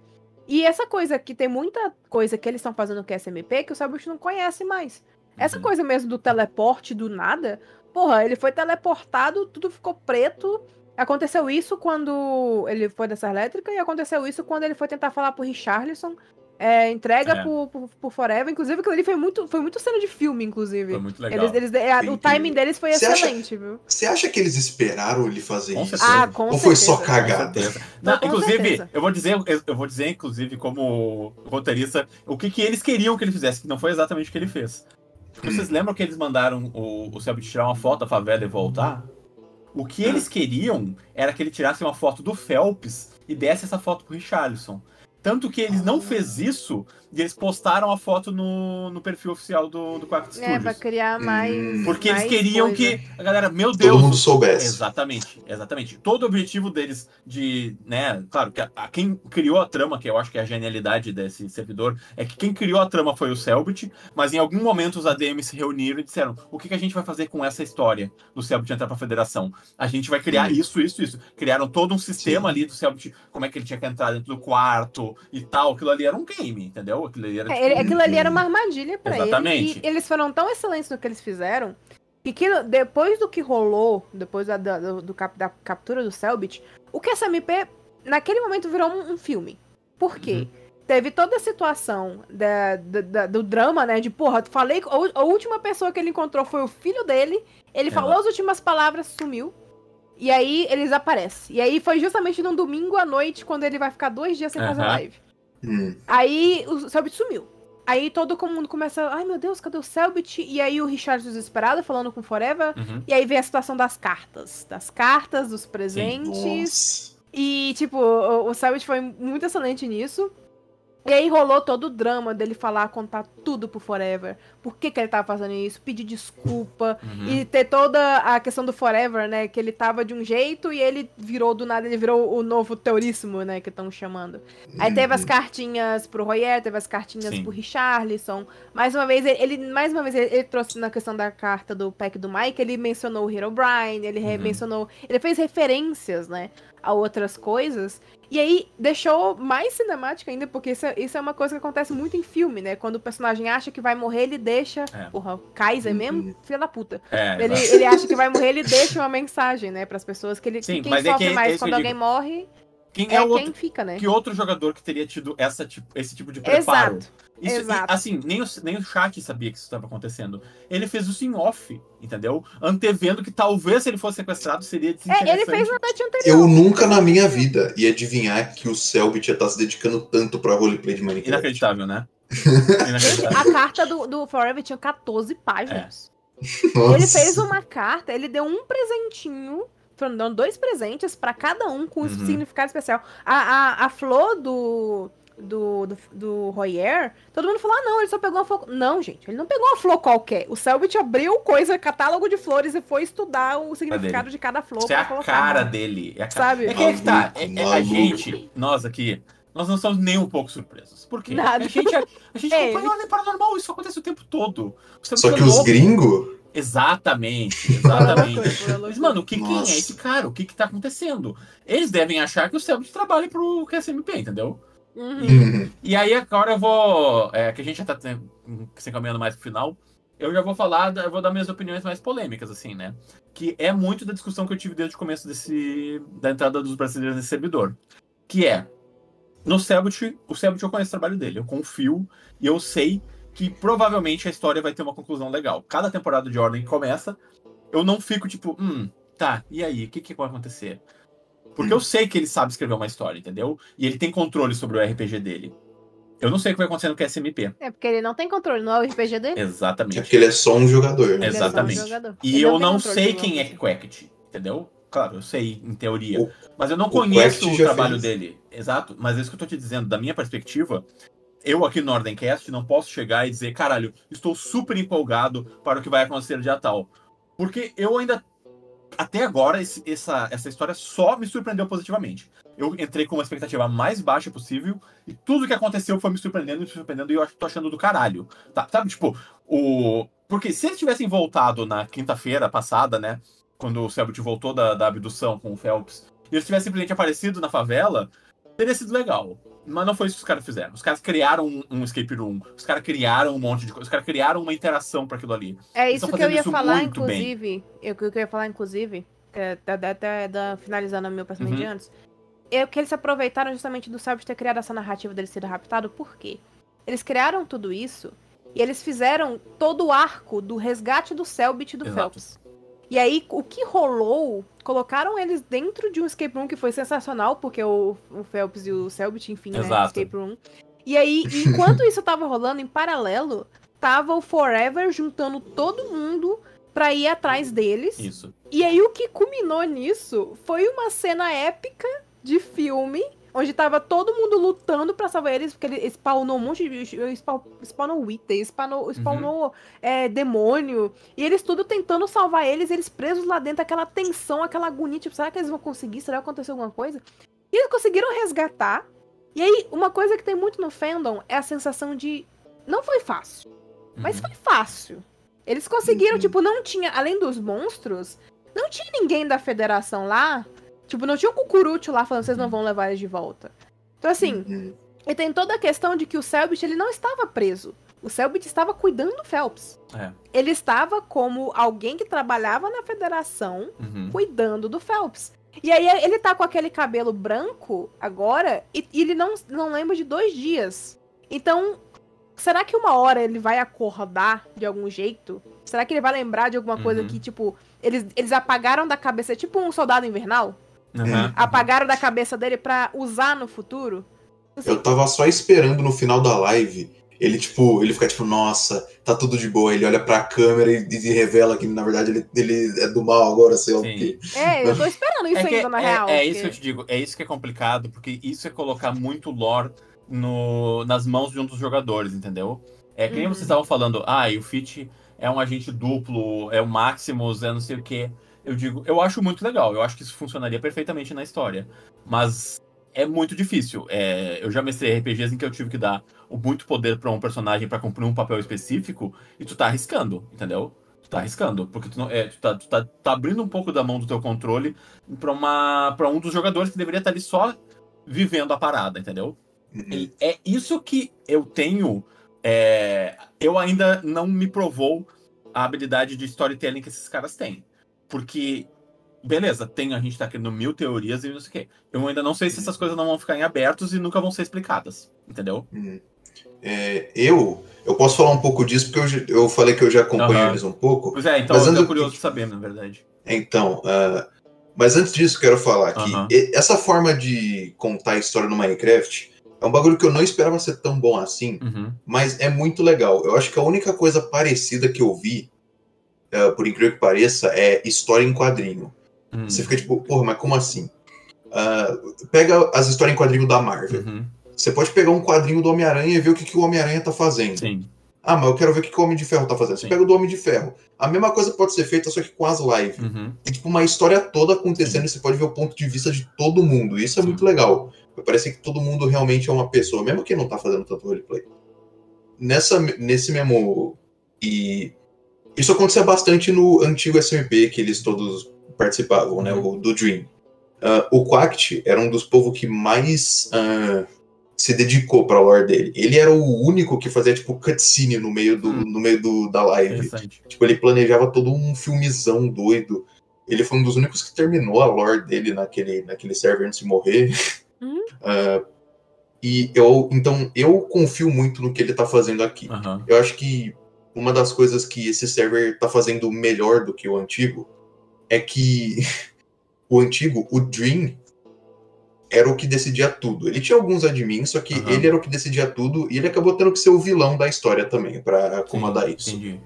E essa coisa que tem muita coisa que eles estão fazendo com SMP que o Cybert não conhece mais. Essa Uhum. coisa mesmo do teleporte do nada, porra, ele foi teleportado, tudo ficou preto. Aconteceu isso quando ele foi dessa elétrica e aconteceu isso quando ele foi tentar falar pro Richarlison. É, entrega É. Por, por, por Forever. Inclusive, aquilo ali foi muito, foi muito cena de filme, inclusive. Foi muito legal. Eles, eles, é, o timing deles foi acha- excelente, viu? Você acha que eles esperaram ele fazer Com isso? certeza. Ah, com Ou foi só certeza. Cagada? certeza. Não, inclusive, certeza. eu vou dizer, eu, vou dizer, inclusive, como roteirista, o que, que eles queriam que ele fizesse, que não foi exatamente o que ele fez. Porque Hum. vocês lembram que eles mandaram o, o Selbit tirar uma foto da favela e voltar? O que eles queriam era que ele tirasse uma foto do Phelps e desse essa foto pro Richarlison. Tanto que ele não fez isso e eles postaram a foto no, no perfil oficial do, do Quark É, Studios. pra criar mais. Hum. Porque eles mais queriam coisa. que a galera, meu Deus, Todo mundo soubesse. Exatamente, exatamente. Todo o objetivo deles de, né, claro, que a, a- quem criou a trama, que eu acho que é a genialidade desse servidor, é que quem criou a trama foi o Selbit, mas em algum momento os ADMs se reuniram e disseram: o que, que a gente vai fazer com essa história do Selbit entrar pra federação? A gente vai criar Hum. isso, isso, isso. Criaram todo um sistema Sim. ali do Selbit, como é que ele tinha que entrar dentro do quarto e tal. Aquilo ali era um game, entendeu? Aquilo ali era. É, tipo, ele- aquilo ali era uma armadilha pra Exatamente. ele. E eles foram tão excelentes no que eles fizeram que aquilo- depois do que rolou, depois da, da- do, do cap- da captura do Selbit, o que essa MP naquele momento virou um, um filme. Por quê? Uhum. Teve toda a situação da, da- da- do drama, né? De porra, falei. A, a última pessoa que ele encontrou foi o filho dele. Ele falou Exato. as últimas palavras, sumiu. E aí eles aparecem. E aí foi justamente num domingo à noite, quando ele vai ficar dois dias sem fazer live. Hum. Aí o Selbit sumiu. Aí todo mundo começa, ai meu Deus, cadê o Selbit? E aí o Richard desesperado falando com Forever. Uhum. E aí vem a situação das cartas. Das cartas, dos presentes. Nossa. E, tipo, o, o Selbit foi muito excelente nisso. E aí rolou todo o drama dele falar, contar tudo pro Forever. Por que, que ele tava fazendo isso, pedir desculpa. Uhum. E ter toda a questão do Forever, né? Que ele tava de um jeito e ele virou do nada, ele virou o novo teoríssimo, né? Que estão chamando. Aí teve as cartinhas pro Royer, teve as cartinhas Sim. pro Richarlison. Mais uma vez, ele, ele- mais uma vez, ele, ele trouxe na questão da carta do pack do Mike, ele mencionou o Hero Brian, ele Uhum. mencionou. Ele fez referências, né? A outras coisas. E aí deixou mais cinemática ainda, porque isso é, isso é uma coisa que acontece muito em filme, né? Quando o personagem acha que vai morrer, ele deixa. É. Porra, o Kaiser Uhum. mesmo, filha da puta. É, Ele, ele acha que vai morrer, ele deixa uma mensagem, né, pras pessoas que ele Sim, que quem mas é sofre que é mais quando alguém morre Quem é, é, o quem outro, fica, né? que outro jogador que teria tido essa, tipo, esse tipo de preparo? Exato. Isso, e, exato. assim, nem o, nem o chat sabia que isso estava acontecendo. Ele fez isso em off, entendeu? Antevendo que talvez se ele fosse sequestrado seria É, desinteressante. ele fez na noite anterior. Eu nunca na minha vida ia adivinhar que o Selbit ia estar se dedicando tanto pra roleplay de Minecraft. Inacreditável, né? Gente, Inacreditável. a carta do, do Forever tinha 14 páginas. Nossa. Ele fez uma carta, ele deu um presentinho, foram dando dois presentes pra cada um com um Uhum. significado especial. A, a, a flor do, do, do, do Royer, todo mundo falou, ah, não, ele só pegou uma flor... Não, gente, ele não pegou uma flor qualquer. O Selbit abriu coisa, catálogo de flores e foi estudar o significado de cada flor Isso é pra a colocar. cara dele. É a cara. Sabe? É que, é que tá. É, é a gente, nós aqui, nós não estamos nem um pouco surpresos. Por quê? Nada. A gente, a, a gente É, acompanha o Ordem Paranormal, isso acontece o tempo todo. Você Só que é os gringos. Exatamente, exatamente. Mas, mano, o que, quem é esse cara? O que que tá acontecendo? Eles devem achar que o Selbit trabalha pro QSMP, entendeu? Uhum. E aí agora eu vou. É, que a gente já tá se encaminhando mais pro final. Eu já vou falar, eu vou dar minhas opiniões mais polêmicas, assim, né? Que é muito da discussão que eu tive desde o começo desse, da entrada dos brasileiros nesse servidor. Que é, no Selbit, o Selbit eu conheço o trabalho dele, eu confio e eu sei que provavelmente a história vai ter uma conclusão legal. Cada temporada de Ordem que começa, eu não fico tipo, hum, tá, e aí, o que, que vai acontecer? Porque eu sei que ele sabe escrever uma história, entendeu? E ele tem controle sobre o RPG dele. Eu não sei o que vai acontecer no QSMP. É porque ele não tem controle, não é o RPG dele. É Exatamente. porque ele é só um jogador. Ele é só um Exatamente. jogador. E Ele eu não controle sei quem é RPG. Quacket, entendeu? Claro, eu sei em teoria. O- mas eu não o conheço o trabalho fez. dele. Exato. Mas é isso que eu tô te dizendo. Da minha perspectiva, eu aqui no Ordencast não posso chegar e dizer, caralho, estou super empolgado para o que vai acontecer no dia tal. Porque eu ainda. Até agora, esse- essa, essa história só me surpreendeu positivamente. Eu entrei com uma expectativa mais baixa possível e tudo que aconteceu foi me surpreendendo, me surpreendendo e eu tô achando do caralho. Tá, sabe, tipo, o. Porque se eles tivessem voltado na quinta-feira passada, né? Quando o Selbit voltou da, da abdução com o Phelps, e eles tivessem simplesmente aparecido na favela, teria sido legal. Mas não foi isso que os caras fizeram. Os caras criaram um, um escape room. Os caras criaram um monte de coisa. Os caras criaram uma interação para aquilo ali. É isso que eu ia falar, inclusive. Eu, que eu ia falar, inclusive, até, da- finalizando o meu pensamento Uhum. de antes. É que eles aproveitaram justamente do Selbit ter criado essa narrativa dele ser raptado, por quê? Eles criaram tudo isso e eles fizeram todo o arco do resgate do Selbit e do Exato. Phelps. E aí, o que rolou, colocaram eles dentro de um escape room que foi sensacional, porque o, o Phelps e o Selbit, enfim, né, Exato. escape room. E aí, enquanto isso tava rolando, em paralelo, tava o Forever juntando todo mundo pra ir atrás deles. Isso. E aí o que culminou nisso foi uma cena épica de filme, onde tava todo mundo lutando pra salvar eles, porque ele spawnou um monte de bicho, spawn- spawnou Wither, spawnou, spawnou é, demônio, e eles tudo tentando salvar eles, eles presos lá dentro, aquela tensão, aquela agonia, tipo, será que eles vão conseguir? Será que aconteceu alguma coisa? E eles conseguiram resgatar. E aí, uma coisa que tem muito no fandom é a sensação de não foi fácil. Mas Uhum. foi fácil. Eles conseguiram, Uhum. tipo, não tinha, além dos monstros, não tinha ninguém da federação lá. Tipo, não tinha um cucurucho lá falando, vocês não vão levar eles de volta. Então, assim, Uhum. e tem toda a questão de que o Selbit, ele não estava preso. O Selbit estava cuidando do Phelps. É. Ele estava como alguém que trabalhava na federação, Uhum. cuidando do Phelps. E aí ele tá com aquele cabelo branco agora e, e ele não, não lembra de dois dias. Então, será que uma hora ele vai acordar de algum jeito? Será que ele vai lembrar de alguma coisa Uhum. que, tipo, eles, eles apagaram da cabeça, tipo um soldado invernal? Uhum. Apagaram da cabeça dele pra usar no futuro? Assim, Eu tava só esperando no final da live ele, tipo, ele fica tipo, nossa, tá tudo de boa. Ele olha pra câmera e, e revela que, na verdade, ele, ele é do mal agora, sei lá o quê. É, eu tô esperando isso É, que- ainda, na é- real. é isso que eu te digo, é isso que é complicado, porque isso é colocar muito lore no, nas mãos de um dos jogadores, entendeu? É que nem Uhum. vocês estavam falando, ah, e o Fit é um agente duplo, é o Maximus, é não sei o quê. Eu digo, eu acho muito legal, eu acho que isso funcionaria perfeitamente na história. Mas é muito difícil. É, eu já mestrei RPGs em que eu tive que dar muito poder pra um personagem pra cumprir um papel específico e tu tá arriscando, entendeu? Tu tá arriscando, porque tu, não, é, tu, tá, tu tá, tá abrindo um pouco da mão do teu controle pra um dos jogadores que deveria estar ali só vivendo a parada, entendeu? Uhum. E é isso que eu tenho. é, eu ainda não me provou a habilidade de storytelling que esses caras têm. Porque, beleza, tem, a gente tá criando mil teorias e não sei o quê. Eu ainda não sei se essas coisas não vão ficar em abertos e nunca vão ser explicadas. Entendeu? Uhum. É, eu, eu posso falar um pouco disso porque eu, eu falei que eu já acompanho Aham. eles um pouco. Pois é, então Mas eu tô curioso de saber, na verdade. Então, ah, mas antes disso, eu quero falar que essa forma de contar a história no Minecraft é um bagulho que eu não esperava ser tão bom assim, Uhum. mas é muito legal. Eu acho que a única coisa parecida que eu vi, ah, por incrível que pareça, é história em quadrinho. Uhum. Você fica tipo, porra, mas como assim? Ah, pega as histórias em quadrinho da Marvel. Uhum. Você pode pegar um quadrinho do Homem-Aranha e ver o que, que o Homem-Aranha tá fazendo. Sim. Ah, mas eu quero ver o que, que o Homem de Ferro tá fazendo. Você Sim. pega o do Homem de Ferro. A mesma coisa pode ser feita, só que com as lives. Uhum. Tem tipo uma história toda acontecendo e você pode ver o ponto de vista de todo mundo. Isso é muito legal. Parece que todo mundo realmente é uma pessoa, mesmo quem não tá fazendo tanto roleplay. Nessa, nesse mesmo. E isso acontecia bastante no antigo SMP que eles todos participavam, né? O do Dream. Ah, o Quact era um dos povos que mais ah, se dedicou pra lore dele. Ele era o único que fazia, tipo, cutscene no meio, do, Hum. no meio do, da live. Tipo, ele planejava todo um filmezão doido. Ele foi um dos únicos que terminou a lore dele naquele, naquele server antes de morrer. Hum. Ah, e eu, então, eu confio muito no que ele tá fazendo aqui. Aham. Eu acho que uma das coisas que esse server tá fazendo melhor do que o antigo é que o antigo, o Dream, era o que decidia tudo. Ele tinha alguns admins, só que Aham. ele era o que decidia tudo e ele acabou tendo que ser o vilão da história também, pra comandar Sim, isso. Entendi.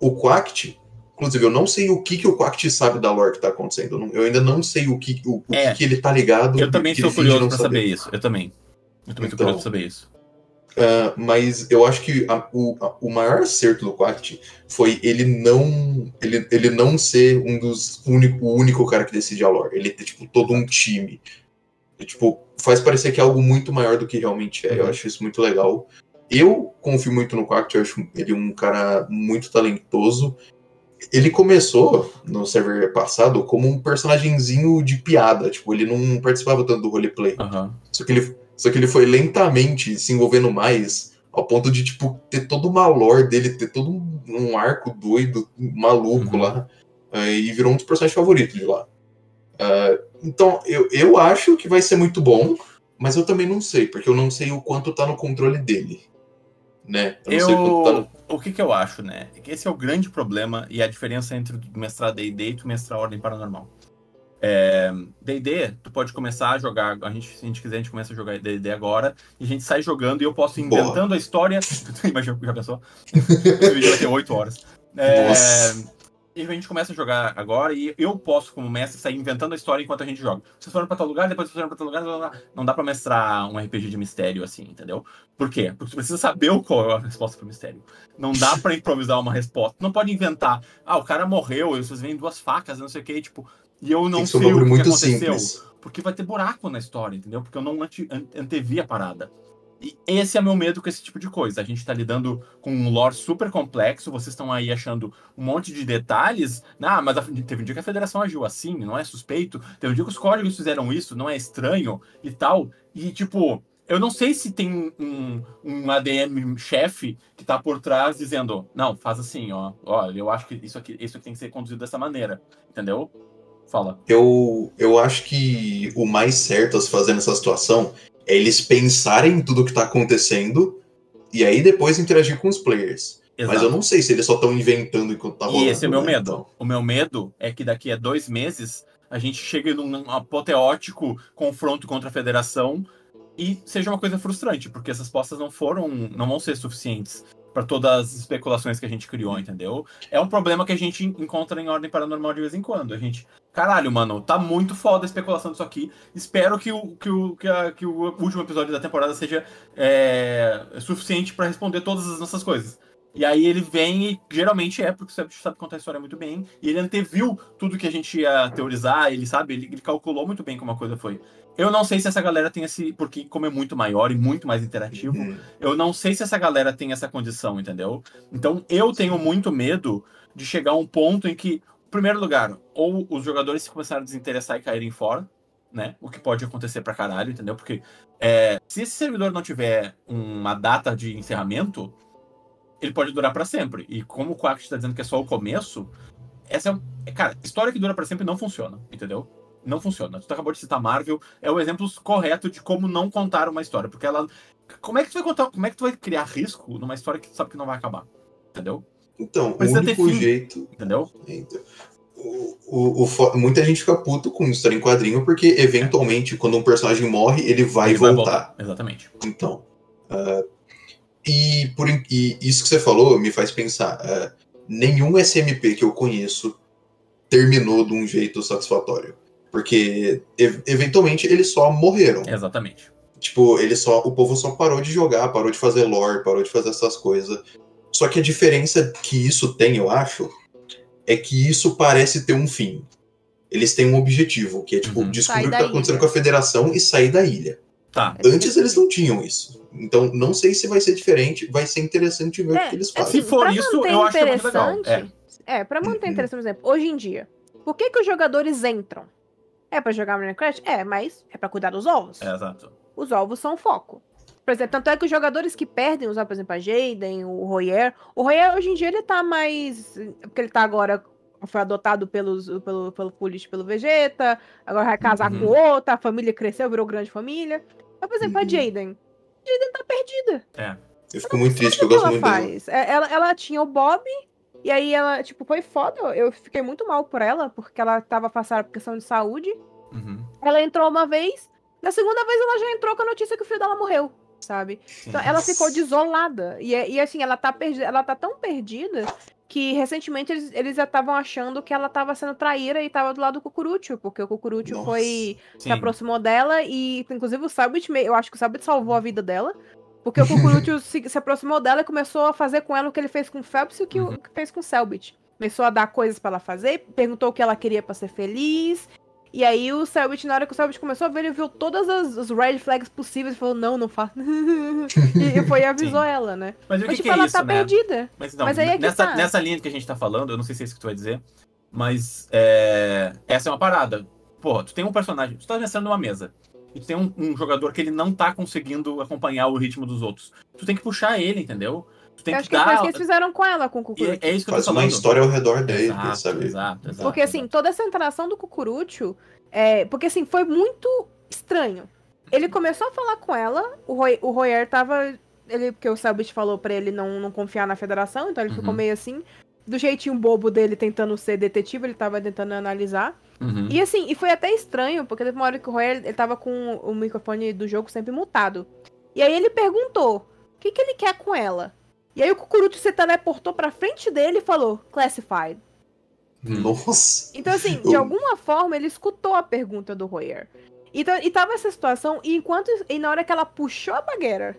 O Quact, inclusive, eu não sei o que, que o Quact sabe da lore que tá acontecendo. Eu ainda não sei o que, o, o É. que, que ele tá ligado. Eu também sou curioso não pra saber isso. Eu também. Eu também tô Então. curioso pra saber isso. Ah, mas eu acho que a- o, a- o maior acerto do Quact foi ele não ele, ele não ser um dos único, o único cara que decide a lore. Ele ter tipo todo um time. E, tipo, faz parecer que é algo muito maior do que realmente é. Eu Uhum. acho isso muito legal. Eu confio muito no Quact, eu acho ele um cara muito talentoso. Ele começou no server passado como um personagemzinho de piada, tipo, ele não participava tanto do roleplay. Aham. Só que ele, só que ele foi lentamente se envolvendo mais, ao ponto de, tipo, ter toda uma lore dele, ter todo um, um arco doido, maluco Uhum. lá. eh, e virou um dos personagens favoritos de lá. Ah, então, eu, eu acho que vai ser muito bom, mas eu também não sei, porque eu não sei o quanto tá no controle dele. Né? Eu não sei o quanto tá Eu, no. o que que eu acho, né? É que esse é o grande problema e a diferença entre mestrar D&D e tu mestrar Ordem Paranormal. É, D&D, tu pode começar a jogar, a gente, se a gente quiser, a gente começa a jogar D&D agora, e a gente sai jogando e eu posso Boa. inventando a história. Imagina, já pensou? Esse vídeo vai ter 8 horas. É, e a gente começa a jogar agora e eu posso, como mestre, sair inventando a história enquanto a gente joga. Vocês foram pra tal lugar, depois vocês foram pra tal lugar, blá, blá, não dá pra mestrar um RPG de mistério assim, entendeu? Por quê? Porque tu precisa saber qual é a resposta pro mistério. Não dá pra improvisar uma resposta. Não pode inventar. Ah, o cara morreu, e vocês veem duas facas, não sei o que, tipo. E eu não sei o que aconteceu. simples. Porque vai ter buraco na história, entendeu? Porque eu não ante, an- antevi a parada. E esse é meu medo com esse tipo de coisa. A gente tá lidando com um lore super complexo, vocês estão aí achando um monte de detalhes. Ah, mas a- teve um dia que a federação agiu assim, não é suspeito. Teve um dia que os códigos fizeram isso, não é estranho e tal. E, tipo, eu não sei se tem um, um ADM chefe que tá por trás dizendo, não, faz assim, ó. Olha, eu acho que isso aqui, isso aqui tem que ser conduzido dessa maneira. Entendeu? Fala. Eu, eu acho que o mais certo a se fazer nessa situação é eles pensarem em tudo que tá acontecendo e aí depois interagir com os players. Mas eu não sei se eles só estão inventando enquanto tá rolando. E esse é o meu né? medo. Então, O meu medo é que daqui a dois meses a gente chegue num apoteótico confronto contra a federação e seja uma coisa frustrante, porque essas postas não foram, não vão ser suficientes para todas as especulações que a gente criou, entendeu? É um problema que a gente encontra em ordem paranormal de vez em quando. A gente, caralho, mano, tá muito foda a especulação disso aqui. Espero que o, que o, que, a, que o último episódio da temporada seja é, suficiente para responder todas as nossas coisas. E aí ele vem e geralmente é porque o Sept sabe contar a história muito bem. E ele anteviu tudo que a gente ia teorizar, ele sabe, ele, ele, calculou muito bem como a coisa foi. Eu não sei se essa galera tem esse. Porque, como é muito maior e muito mais interativo, uhum. eu não sei se essa galera tem essa condição, entendeu? Então eu tenho muito medo de chegar a um ponto em que, em primeiro lugar, ou os jogadores se começarem a desinteressar e caírem fora, né? O que pode acontecer pra caralho, entendeu? Porque é, se esse servidor não tiver uma data de encerramento ele pode durar para sempre. E como o Quack está dizendo que é só o começo, essa é, é cara, história que dura para sempre não funciona, entendeu? Não funciona. Tu acabou de citar Marvel, é o exemplo correto de como não contar uma história, porque ela como é que tu vai contar, como é que tu vai criar risco numa história que tu sabe que não vai acabar? Entendeu? Então, Precisa o único jeito, entendeu? Então, o, o, o, muita gente fica puto com história em quadrinho porque eventualmente quando um personagem morre ele vai ele voltar. Vai voltar. Exatamente. Então, uh, e, por, e isso que você falou me faz pensar. Uh, nenhum SMP que eu conheço terminou de um jeito satisfatório. Porque, eventualmente, eles só morreram. Exatamente. Tipo, ele só, o povo só parou de jogar, parou de fazer lore, parou de fazer essas coisas. Só que a diferença que isso tem, eu acho, é que isso parece ter um fim. Eles têm um objetivo, que é, tipo, uhum. descobrir o que tá acontecendo ilha. com a federação e sair da ilha. Tá. Antes eles não tinham isso. Então, não sei se vai ser diferente, vai ser interessante ver é, o que eles fazem. Se for isso, eu acho que é muito legal. É, é pra manter uhum. interessante, por exemplo, hoje em dia, por que, que os jogadores entram? É pra jogar Minecraft? É, mas é pra cuidar dos ovos. É, exato. Os ovos são o foco. Por exemplo, tanto é que os jogadores que perdem usar, por exemplo, a Jaden, o Royer. O Royer hoje em dia ele tá mais. Porque ele tá agora. Foi adotado pelos, pelo, pelo Polish pelo Vegeta. Agora vai casar uhum. com outra. A família cresceu, virou grande família. Mas, por exemplo, uhum. a Jaden. Jaden tá perdida. É. Eu fico muito triste, que eu gosto muito faz. dela. É, ela, ela tinha o Bob, e aí ela, tipo, foi foda. Eu fiquei muito mal por ela, porque ela tava passando por questão de saúde. Uhum. Ela entrou uma vez, na segunda vez ela já entrou com a notícia que o filho dela morreu, sabe? Então ela ficou desolada. E, e assim, ela tá perdida, ela tá tão perdida que recentemente eles, eles já estavam achando que ela estava sendo traíra e estava do lado do Cucurucho, porque o Cucurucho foi se aproximou dela e inclusive o Sabit, eu acho que o Sabit salvou a vida dela, porque o Cucurucho se, se, aproximou dela e começou a fazer com ela o que ele fez com o Phelps e o que, uhum. o que fez com o Selbit. Começou a dar coisas para ela fazer, perguntou o que ela queria para ser feliz, e aí o Selbit, na hora que o Selbit começou a ver, ele viu todas as, as red flags possíveis e falou, não, não faça. e foi e avisou Sim. ela, né? Mas, o que, tipo, que é ela isso, tá né? perdida. Mas não, mas aí é nessa, tá. nessa linha que a gente tá falando, eu não sei se é isso que tu vai dizer, mas é, essa é uma parada. Porra, tu tem um personagem, tu tá pensando numa mesa, e tu tem um, um, jogador que ele não tá conseguindo acompanhar o ritmo dos outros. Tu tem que puxar ele, entendeu? Tu tem eu que acho dar... que foi isso que eles fizeram com ela, com o Cucurucho. É, é isso que Faz eu tô uma história ao redor dele, exato, sabe? Exato, exato. Porque, assim, toda essa interação do Cucurucho é, porque assim, foi muito estranho. Ele começou a falar com ela, o, Roy, o Royer tava. Ele, porque o Selbit falou para ele não, não confiar na federação, então ele uhum. ficou meio assim. Do jeitinho bobo dele tentando ser detetive, ele tava tentando analisar. Uhum. E assim, e foi até estranho, porque teve uma hora que o Royer ele tava com o microfone do jogo sempre mutado. E aí ele perguntou: o que, que ele quer com ela? E aí o Cucuruto se teleportou pra frente dele e falou: Classified. Nossa! Então, assim, de alguma forma, ele escutou a pergunta do Royer. Então, e tava essa situação, e enquanto. E na hora que ela puxou a bagueira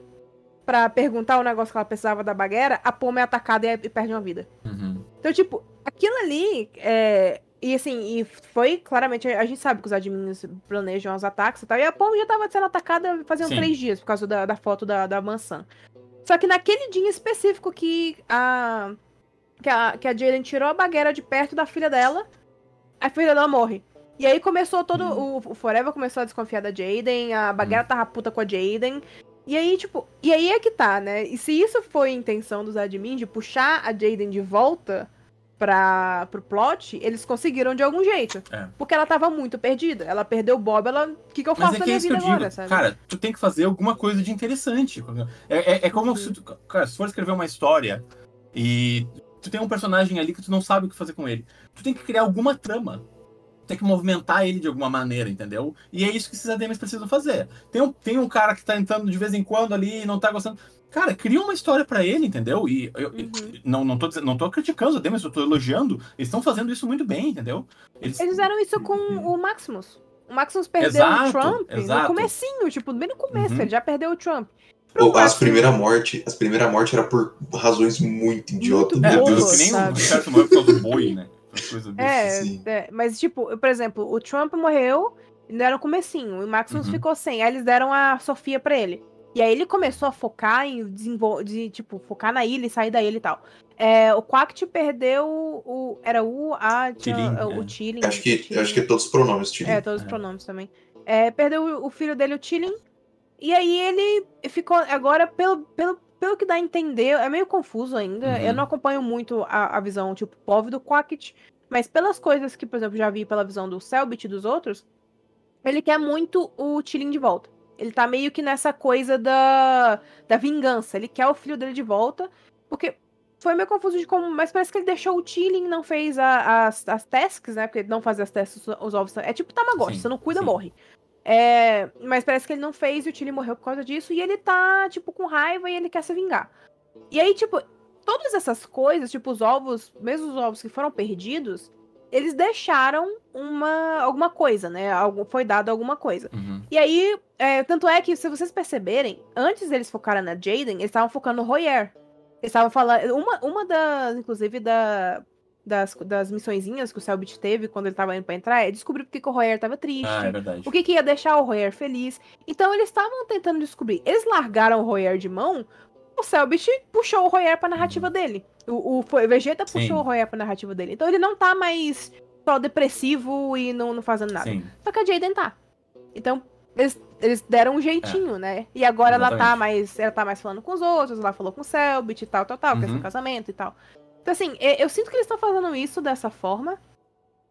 pra perguntar o negócio que ela precisava da bagueira, a Poma é atacada e, e perde uma vida. Uhum. Então, tipo, aquilo ali. É, e assim, e foi claramente. A gente sabe que os admins planejam os ataques e tal. E a Poma já tava sendo atacada fazia uns três dias por causa da, da foto da, da maçã. Só que naquele dia específico que a que a, que a Jaden tirou a bagueira de perto da filha dela, a filha dela morre. E aí começou todo. Uhum. O, o Forever começou a desconfiar da Jaden, a bagueira uhum. tava puta com a Jaden. E aí, tipo, e aí é que tá, né? E se isso foi a intenção dos admins de puxar a Jaden de volta pra, pro plot, eles conseguiram de algum jeito. É. Porque ela tava muito perdida. Ela perdeu o Bob, ela. O que, que eu faço Mas é na é minha isso vida agora, sabe? Cara, tu tem que fazer alguma coisa de interessante. É, é, é como se. Tu, cara, se for escrever uma história e tu tem um personagem ali que tu não sabe o que fazer com ele. Tu tem que criar alguma trama. ter que movimentar ele de alguma maneira, entendeu? E é isso que esses ADMs precisam fazer. Tem um, tem um cara que tá entrando de vez em quando ali e não tá gostando. Cara, cria uma história para ele, entendeu? E eu, uhum. não, não, tô, não tô criticando os ADMs, eu tô elogiando. Eles estão fazendo isso muito bem, entendeu? Eles, Eles fizeram isso com o Maximus. O Maximus perdeu exato, o Trump exato. no comecinho, tipo, bem no começo, uhum. ele já perdeu o Trump. Ou as primeiras mortes, as primeiras mortes era por razões muito idiotas. Muito meu Deus. Que nem o Richard morreu por causa do boi, né? É, assim. é, mas tipo, por exemplo, o Trump morreu, deram no comecinho, o Maximus uhum. ficou sem, aí eles deram a Sofia pra ele. E aí ele começou a focar em desenvolver, de, tipo, focar na ilha e sair da ilha e tal. É, o Quact perdeu o. Era o A, o Tilling. Acho que, acho que é todos os pronomes, Tilling. É, todos os é. pronomes também. É, perdeu o, o filho dele, o Tilling. E aí ele ficou. Agora, pelo, pelo, pelo que dá a entender, é meio confuso ainda. Uhum. Eu não acompanho muito a, a visão, tipo, povo do Quackit. Mas pelas coisas que, por exemplo, já vi pela visão do Selbit e dos outros, ele quer muito o Tilling de volta. Ele tá meio que nessa coisa da, da vingança. Ele quer o filho dele de volta. Porque foi meio confuso de como. Mas parece que ele deixou o Tilling não fez a, as, as tasks, né? Porque ele não faz as tasks, os ovos. É tipo Tamagotchi, sim, você não cuida, sim. morre. É, mas parece que ele não fez e o Tilly morreu por causa disso. E ele tá, tipo, com raiva e ele quer se vingar. E aí, tipo, todas essas coisas, tipo, os ovos, mesmo os ovos que foram perdidos, eles deixaram uma alguma coisa, né? Algo, foi dado alguma coisa. Uhum. E aí, é, tanto é que, se vocês perceberem, antes deles focarem na Jaden, eles estavam focando no Royer. Eles estavam falando. Uma, uma das, inclusive, da, das, das missõezinhas que o Selbit teve quando ele tava indo pra entrar é descobrir porque que o Royer tava triste. Ah, é verdade. O que, que ia deixar o Royer feliz. Então eles estavam tentando descobrir. Eles largaram o Royer de mão, o Selbit puxou o Royer pra narrativa uhum. dele. O, o, o Vegeta puxou Sim. o Royer pra narrativa dele. Então ele não tá mais só depressivo e não, não fazendo nada. Sim. Só que a Jaden tá. Então, eles, eles deram um jeitinho, é. né? E agora Exatamente. ela tá mais. Ela tá mais falando com os outros, ela falou com o Selbit e tal, tal, tal, uhum. questão do casamento e tal. Então, assim, eu sinto que eles estão fazendo isso dessa forma.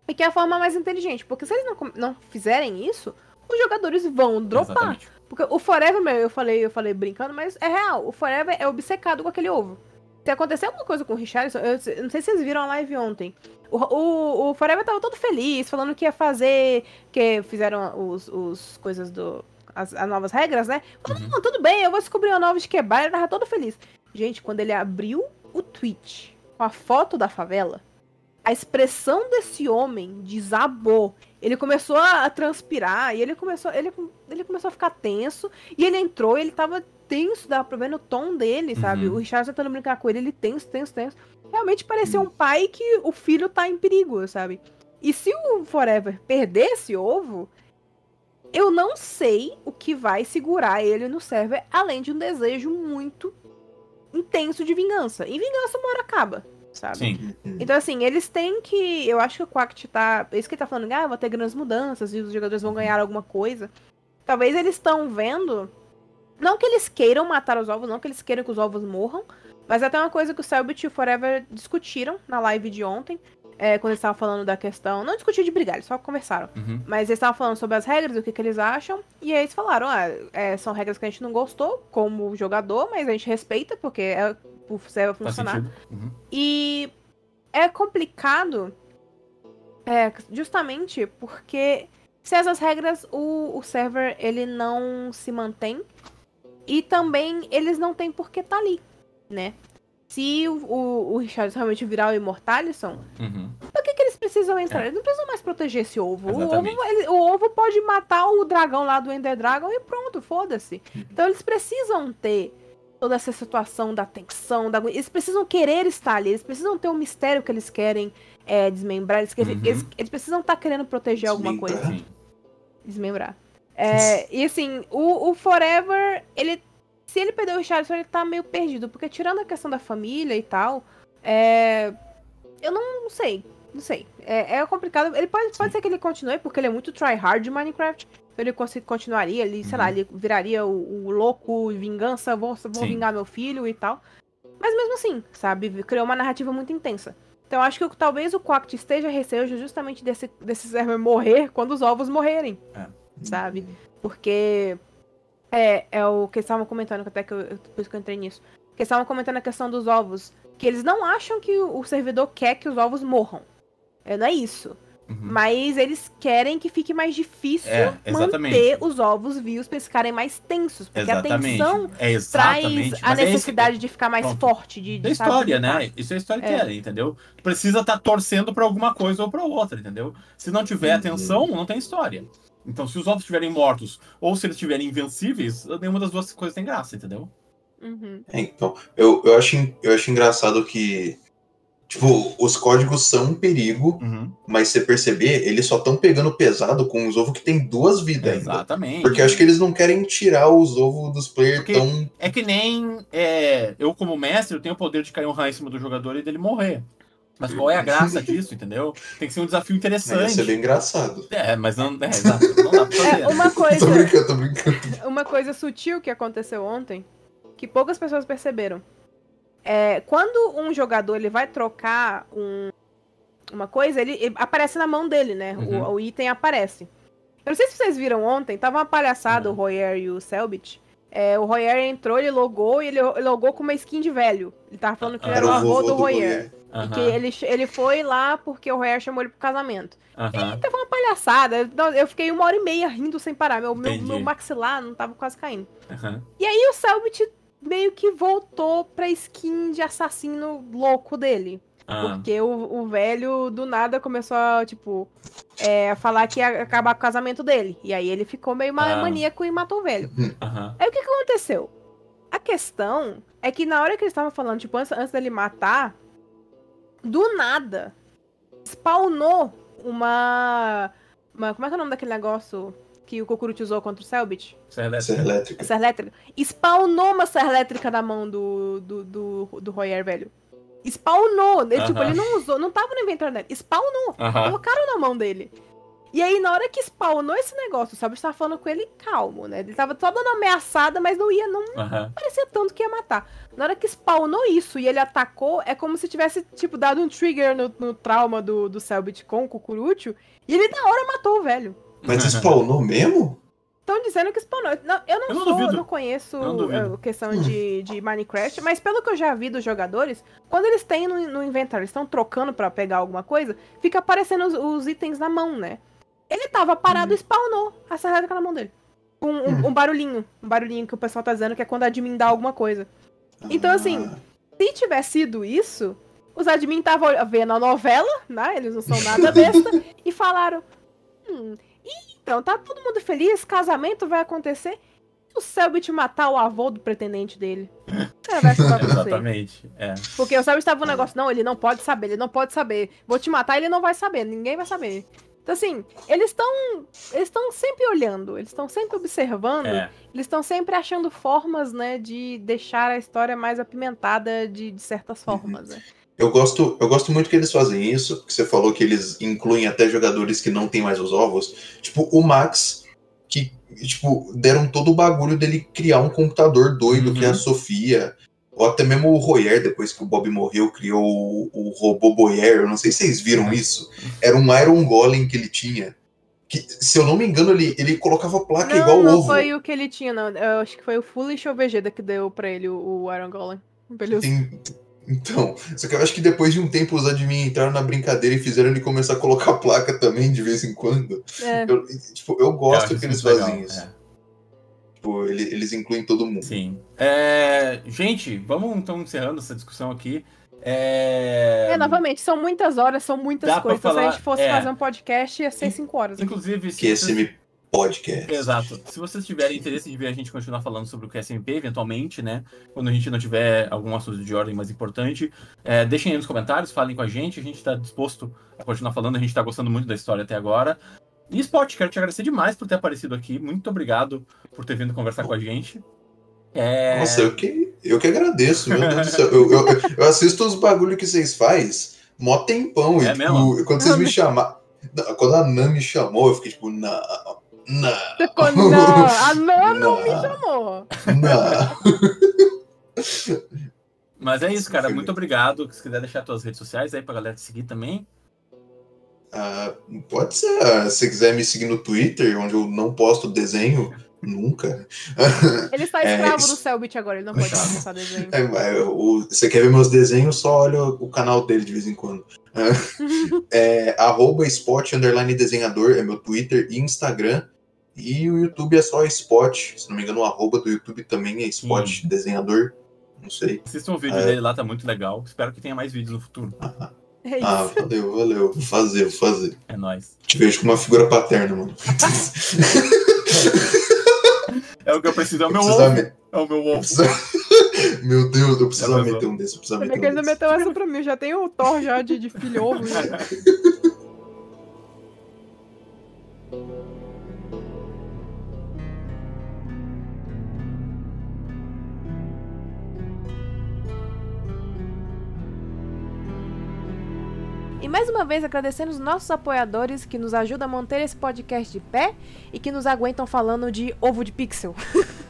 E que é a forma mais inteligente. Porque se eles não, não fizerem isso, os jogadores vão dropar. Exatamente. Porque o Forever, meu, eu falei, eu falei brincando, mas é real. O Forever é obcecado com aquele ovo. Se acontecer alguma coisa com o Richardson, eu, não sei se vocês viram a live ontem. O, o, o, Forever tava todo feliz, falando que ia fazer. Que fizeram os, os coisas do. As, as novas regras, né? Falando, uhum. não, tudo bem, eu vou descobrir uma nova de quebrar. Ele tava todo feliz. Gente, quando ele abriu o tweet com a foto da favela, a expressão desse homem desabou. Ele começou a transpirar e ele começou, ele, ele começou a ficar tenso. E ele entrou, ele tava tenso, dava pra ver no tom dele, sabe? Uhum. O Richard tentando brincar com ele, ele tenso, tenso, tenso. Realmente parecia uhum. um pai que o filho tá em perigo, sabe? E se o Forever perder esse ovo, eu não sei o que vai segurar ele no server, além de um desejo muito intenso de vingança. E vingança uma hora acaba, sabe? Sim. Então, assim, eles têm que. Eu acho que o Quact tá. É isso que ele tá falando, ah, vai ter grandes mudanças e os jogadores vão ganhar alguma coisa. Talvez eles estão vendo. Não que eles queiram matar os ovos, não que eles queiram que os ovos morram. Mas até uma coisa que o Selbit e o Forever discutiram na live de ontem é, quando eles estavam falando da questão. Não discutir de brigar, eles só conversaram. Uhum. Mas eles estavam falando sobre as regras, o que, que eles acham. E aí eles falaram: ah, é, são regras que a gente não gostou como jogador, mas a gente respeita, porque é o server funcionar. Uhum. E é complicado é, justamente porque se essas regras o, o server ele não se mantém e também eles não têm por que estar tá ali, né? se o, o, o Richard realmente virar o Immortalison, uhum. por que, que eles precisam entrar? É. Eles não precisam mais proteger esse ovo. O ovo, ele, o ovo pode matar o dragão lá do Ender Dragon e pronto, foda-se. Uhum. Então eles precisam ter toda essa situação da tensão, da... eles precisam querer estar ali, eles precisam ter um mistério que eles querem é, desmembrar, eles, uhum. eles, eles, precisam estar querendo proteger alguma coisa. Desmembrar. É, e assim, o, o Forever, ele se ele perdeu o Richardson, ele tá meio perdido. Porque tirando a questão da família e tal, é... Eu não, não sei. Não sei. É, é complicado. Ele pode, pode ser que ele continue, porque ele é muito try-hard de Minecraft. Ele continuaria, ele, uhum. sei lá, uhum. ele viraria o, o louco vingança, vou, vou vingar meu filho e tal. Mas mesmo assim, sabe? Criou uma narrativa muito intensa. Então acho que talvez o Quact esteja receoso justamente desse, desse server morrer quando os ovos morrerem. É. Sabe? Porque é, é o que eles estavam comentando, até que eu, por isso que eu entrei nisso. Que eles estavam comentando a questão dos ovos. Que eles não acham que o servidor quer que os ovos morram. É, não é isso. Uhum. Mas eles querem que fique mais difícil É, manter os ovos vivos pra eles ficarem mais tensos. Porque a Exatamente. tensão É traz a Mas é necessidade de ficar mais Pronto. forte, de, de É história, né? Isso é a história que É. é, entendeu? Precisa estar torcendo pra alguma coisa ou pra outra, entendeu? Se não tiver Uhum. atenção, não tem história. Então, se os ovos estiverem mortos ou se eles estiverem invencíveis, nenhuma das duas coisas tem graça, entendeu? Uhum. É, então, eu, eu, acho, eu acho engraçado que, tipo, os códigos são um perigo, mas você perceber, eles só estão pegando pesado com os ovos que tem duas vidas ainda. Exatamente. Porque eu acho que eles não querem tirar os ovos dos players Porque- tão. É que nem é, eu, como mestre, eu tenho o poder de cair um raio em cima do jogador e dele morrer. Mas qual é a graça disso, entendeu? Tem que ser um desafio Ia ser interessante. bem engraçado. É, mas não, é, exato, não dá pra fazer. É, uma coisa, Tô brincando, tô brincando. uma coisa sutil que aconteceu ontem, que poucas pessoas perceberam. É, quando um jogador ele vai trocar um- uma coisa, ele, ele aparece na mão dele, né? O- Uhum. O, item aparece. Eu não sei se vocês viram ontem, tava uma palhaçada Não. o Royer e o Selbit. É, o Royer entrou, ele logou e ele, ele logou com uma skin de velho. Ele tava falando que ele Ah, era o Era o avô do do Royer. E Aham, que ele, ele foi lá porque o Royer chamou ele pro casamento. aham. Teve uma palhaçada. Eu fiquei uma hora e meia rindo sem parar. Meu, meu, meu maxilar não tava quase caindo. aham. E o Selbit meio que voltou pra skin de assassino louco dele. Ah, Porque o, o velho, do nada, começou a, tipo, é, falar que ia acabar com o casamento dele. E aí ele ficou meio Ah. maníaco e matou o velho. aham. Aí o que, que aconteceu? A questão é que na hora que eles estavam falando, tipo, antes, antes dele matar, do nada, spawnou uma, uma. Como é que é o nome daquele negócio que o Kokuru usou contra o Selbit? É é. Serra elétrica. Spawnou uma serra elétrica na mão do, do, do, do Royer, velho. Spawnou. Ele, tipo, Aham. ele não usou, não tava no inventário dele. Spawnou. Aham. Colocaram na mão dele. E aí, na hora que spawnou esse negócio, o Selbit tava falando com ele calmo, né? Ele tava só dando ameaçada, mas não ia, não Aham. parecia tanto que ia matar. Na hora que spawnou isso e ele atacou, é como se tivesse, tipo, dado um trigger no, no trauma do, do Selbit com o Cucurucho. E ele, na hora, matou o velho. Mas spawnou mesmo? Estão dizendo que spawnou. Não, eu não Eu não sou, duvido. não conheço Eu não a questão de, de Minecraft, mas pelo que eu já vi dos jogadores, quando eles têm no, no inventário, eles estão trocando pra pegar alguma coisa, fica aparecendo os, os itens na mão, né? Ele tava parado e spawnou a serrada na mão dele. Um, um- um barulhinho. Um barulhinho que o pessoal tá dizendo que é quando a admin dá alguma coisa. Então, assim, Ah, Se tivesse sido isso, os admin estavam vendo a novela, né? Eles não são nada besta, e falaram: Hum, então tá todo mundo feliz, casamento vai acontecer. E o Selbit matar o avô do pretendente dele. É, vai você. Exatamente. É. Porque o Selbit tava um negócio, não, ele não pode saber, ele não pode saber. Vou te matar, ele não vai saber, ninguém vai saber. Então, assim, eles estão. Eles estão sempre olhando, eles estão sempre observando, É. eles estão sempre achando formas, né, de deixar a história mais apimentada de, de certas formas, né? Eu gosto, eu gosto muito que eles fazem isso, que você falou que eles incluem até jogadores que não têm mais os ovos. Tipo, o Max, que, tipo, deram todo o bagulho dele criar um computador doido, Uhum. que é a Sofia. Ou até mesmo o Royer, depois que o Bob morreu, criou o, o robô Boyer. Eu não sei se vocês viram Uhum. isso. Era um Iron Golem que ele tinha. Que, se eu não me engano, ele, ele colocava placa Não, igual não ovo. foi o que ele tinha, não. Eu acho que foi o Foolish ou Vegeta que deu pra ele o, o Iron Golem. Beleza. Tem- Então, só que eu acho que depois de um tempo os admin entraram na brincadeira e fizeram ele começar a colocar placa também de vez em quando. É. Eu, tipo, eu gosto que eles fazem legal, isso. é. Tipo, ele- eles incluem todo mundo. Sim. É, gente, vamos então encerrando essa discussão aqui. É, É, novamente, são muitas horas, são muitas Dá coisas. Então, se a falar- gente fosse é. fazer um podcast, ia ser cinco horas. Inclusive, se Que esse podcast. Exato. Se vocês tiverem interesse de ver a gente continuar falando sobre o QSMP, eventualmente, né? Quando a gente não tiver algum assunto de ordem mais importante, é, deixem aí nos comentários, falem com a gente. A gente está disposto a continuar falando. A gente está gostando muito da história até agora. E Spot, quero te agradecer demais por ter aparecido aqui. Muito obrigado por ter vindo conversar com a gente. É... Nossa, eu que, eu que agradeço, meu Deus do céu. Eu, eu, eu assisto os bagulho que vocês faz mó tempão. É e, mesmo? tipo, quando vocês me chamaram. Quando a Nan me chamou, eu fiquei tipo, não, não, Ficou, não, a Nan não me Não. chamou. não. Mas é isso, cara. Muito obrigado. Se quiser deixar suas redes sociais aí pra galera te seguir também. Ah, pode ser. ah, Se você quiser me seguir no Twitter, onde eu não posto desenho, Nunca. Ele está É, escravo isso- do Selbit agora, ele não pode começar desenho. É, é, o- você quer ver meus desenhos, só olha o canal dele de vez em quando. É, arroba spot underline desenhador, é meu Twitter e Instagram. E o YouTube é só spot. Se não me engano, o arroba do YouTube também é spot desenhador. Não sei. Assistam o vídeo É. dele lá, tá muito legal. Espero que tenha mais vídeos no futuro. É isso. Ah, valeu, valeu. Vou fazer, vou fazer. É nóis. Te vejo como uma figura paterna, mano. É o que eu preciso, é o meu ovo. me- É o meu ovo. Meu Deus, eu preciso Já pensou? meter um desse. Eu preciso Também meter ele um desse. meteu essa pra mim, já tem o Thor já de, de filho ovo. E mais uma vez agradecendo os nossos apoiadores que nos ajudam a manter esse podcast de pé e que nos aguentam falando de ovo de pixel.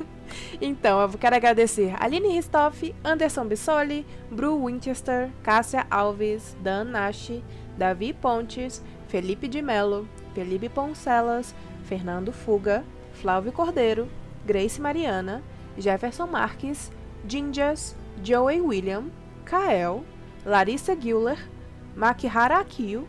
então, eu quero agradecer Aline Ristoff, Anderson Bissoli, Bru Winchester, Cássia Alves, Dan Nashi, Davi Pontes, Felipe de Mello, Felipe Poncelas, Fernando Fuga, Flávio Cordeiro, Grace Mariana, Jefferson Marques, Ginjas, Joey William, Kael, Larissa Guller, Makihara Akio,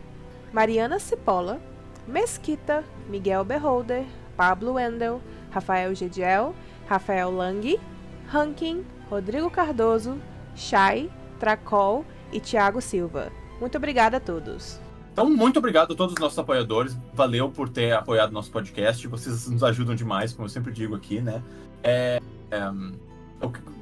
Mariana Cipolla, Mesquita, Miguel Beholder, Pablo Wendel, Rafael Gediel, Rafael Lang, Rankin, Rodrigo Cardoso, Chay, Tracol e Thiago Silva. Muito obrigada a todos. Então, muito obrigado a todos os nossos apoiadores. Valeu por ter apoiado nosso podcast. Vocês nos ajudam demais, como eu sempre digo aqui, né? É, é,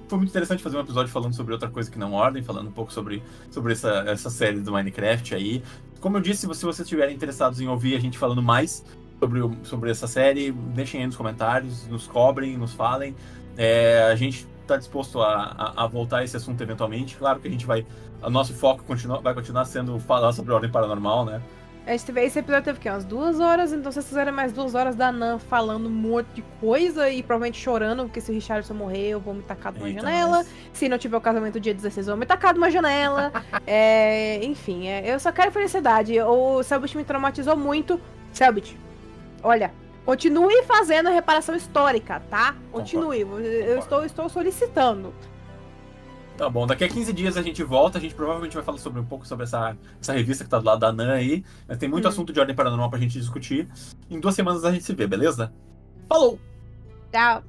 foi muito interessante fazer um episódio falando sobre outra coisa que não ordem, falando um pouco sobre, sobre essa, essa série do Minecraft aí. Como eu disse, se vocês estiverem interessados em ouvir a gente falando mais sobre, sobre essa série, deixem aí nos comentários, nos cobrem, nos falem. É, a gente está disposto a, a, a voltar a esse assunto eventualmente. Claro que a gente vai. O nosso foco continua, vai continuar sendo falar sobre ordem paranormal, né? A gente teve, esse episódio teve o quê? Umas duas horas, então se vocês fizerem mais duas horas da Nan falando um monte de coisa e provavelmente chorando, porque se o Richardson morrer, eu vou me tacar de uma Eita, janela. nós. Se não tiver o casamento dia 16, eu vou me tacar de uma janela. É, enfim, é, eu só quero felicidade. O Selbit me traumatizou muito. Selbit, olha, continue fazendo a reparação histórica, tá? Continue. Eu- estou, estou solicitando. Tá bom, daqui a 15 dias a gente volta, a gente provavelmente vai falar sobre um pouco sobre essa, essa revista que tá do lado da Nan aí. Mas Tem muito Hum. assunto de ordem paranormal pra gente discutir. Em duas semanas a gente se vê, beleza? Falou! Tchau.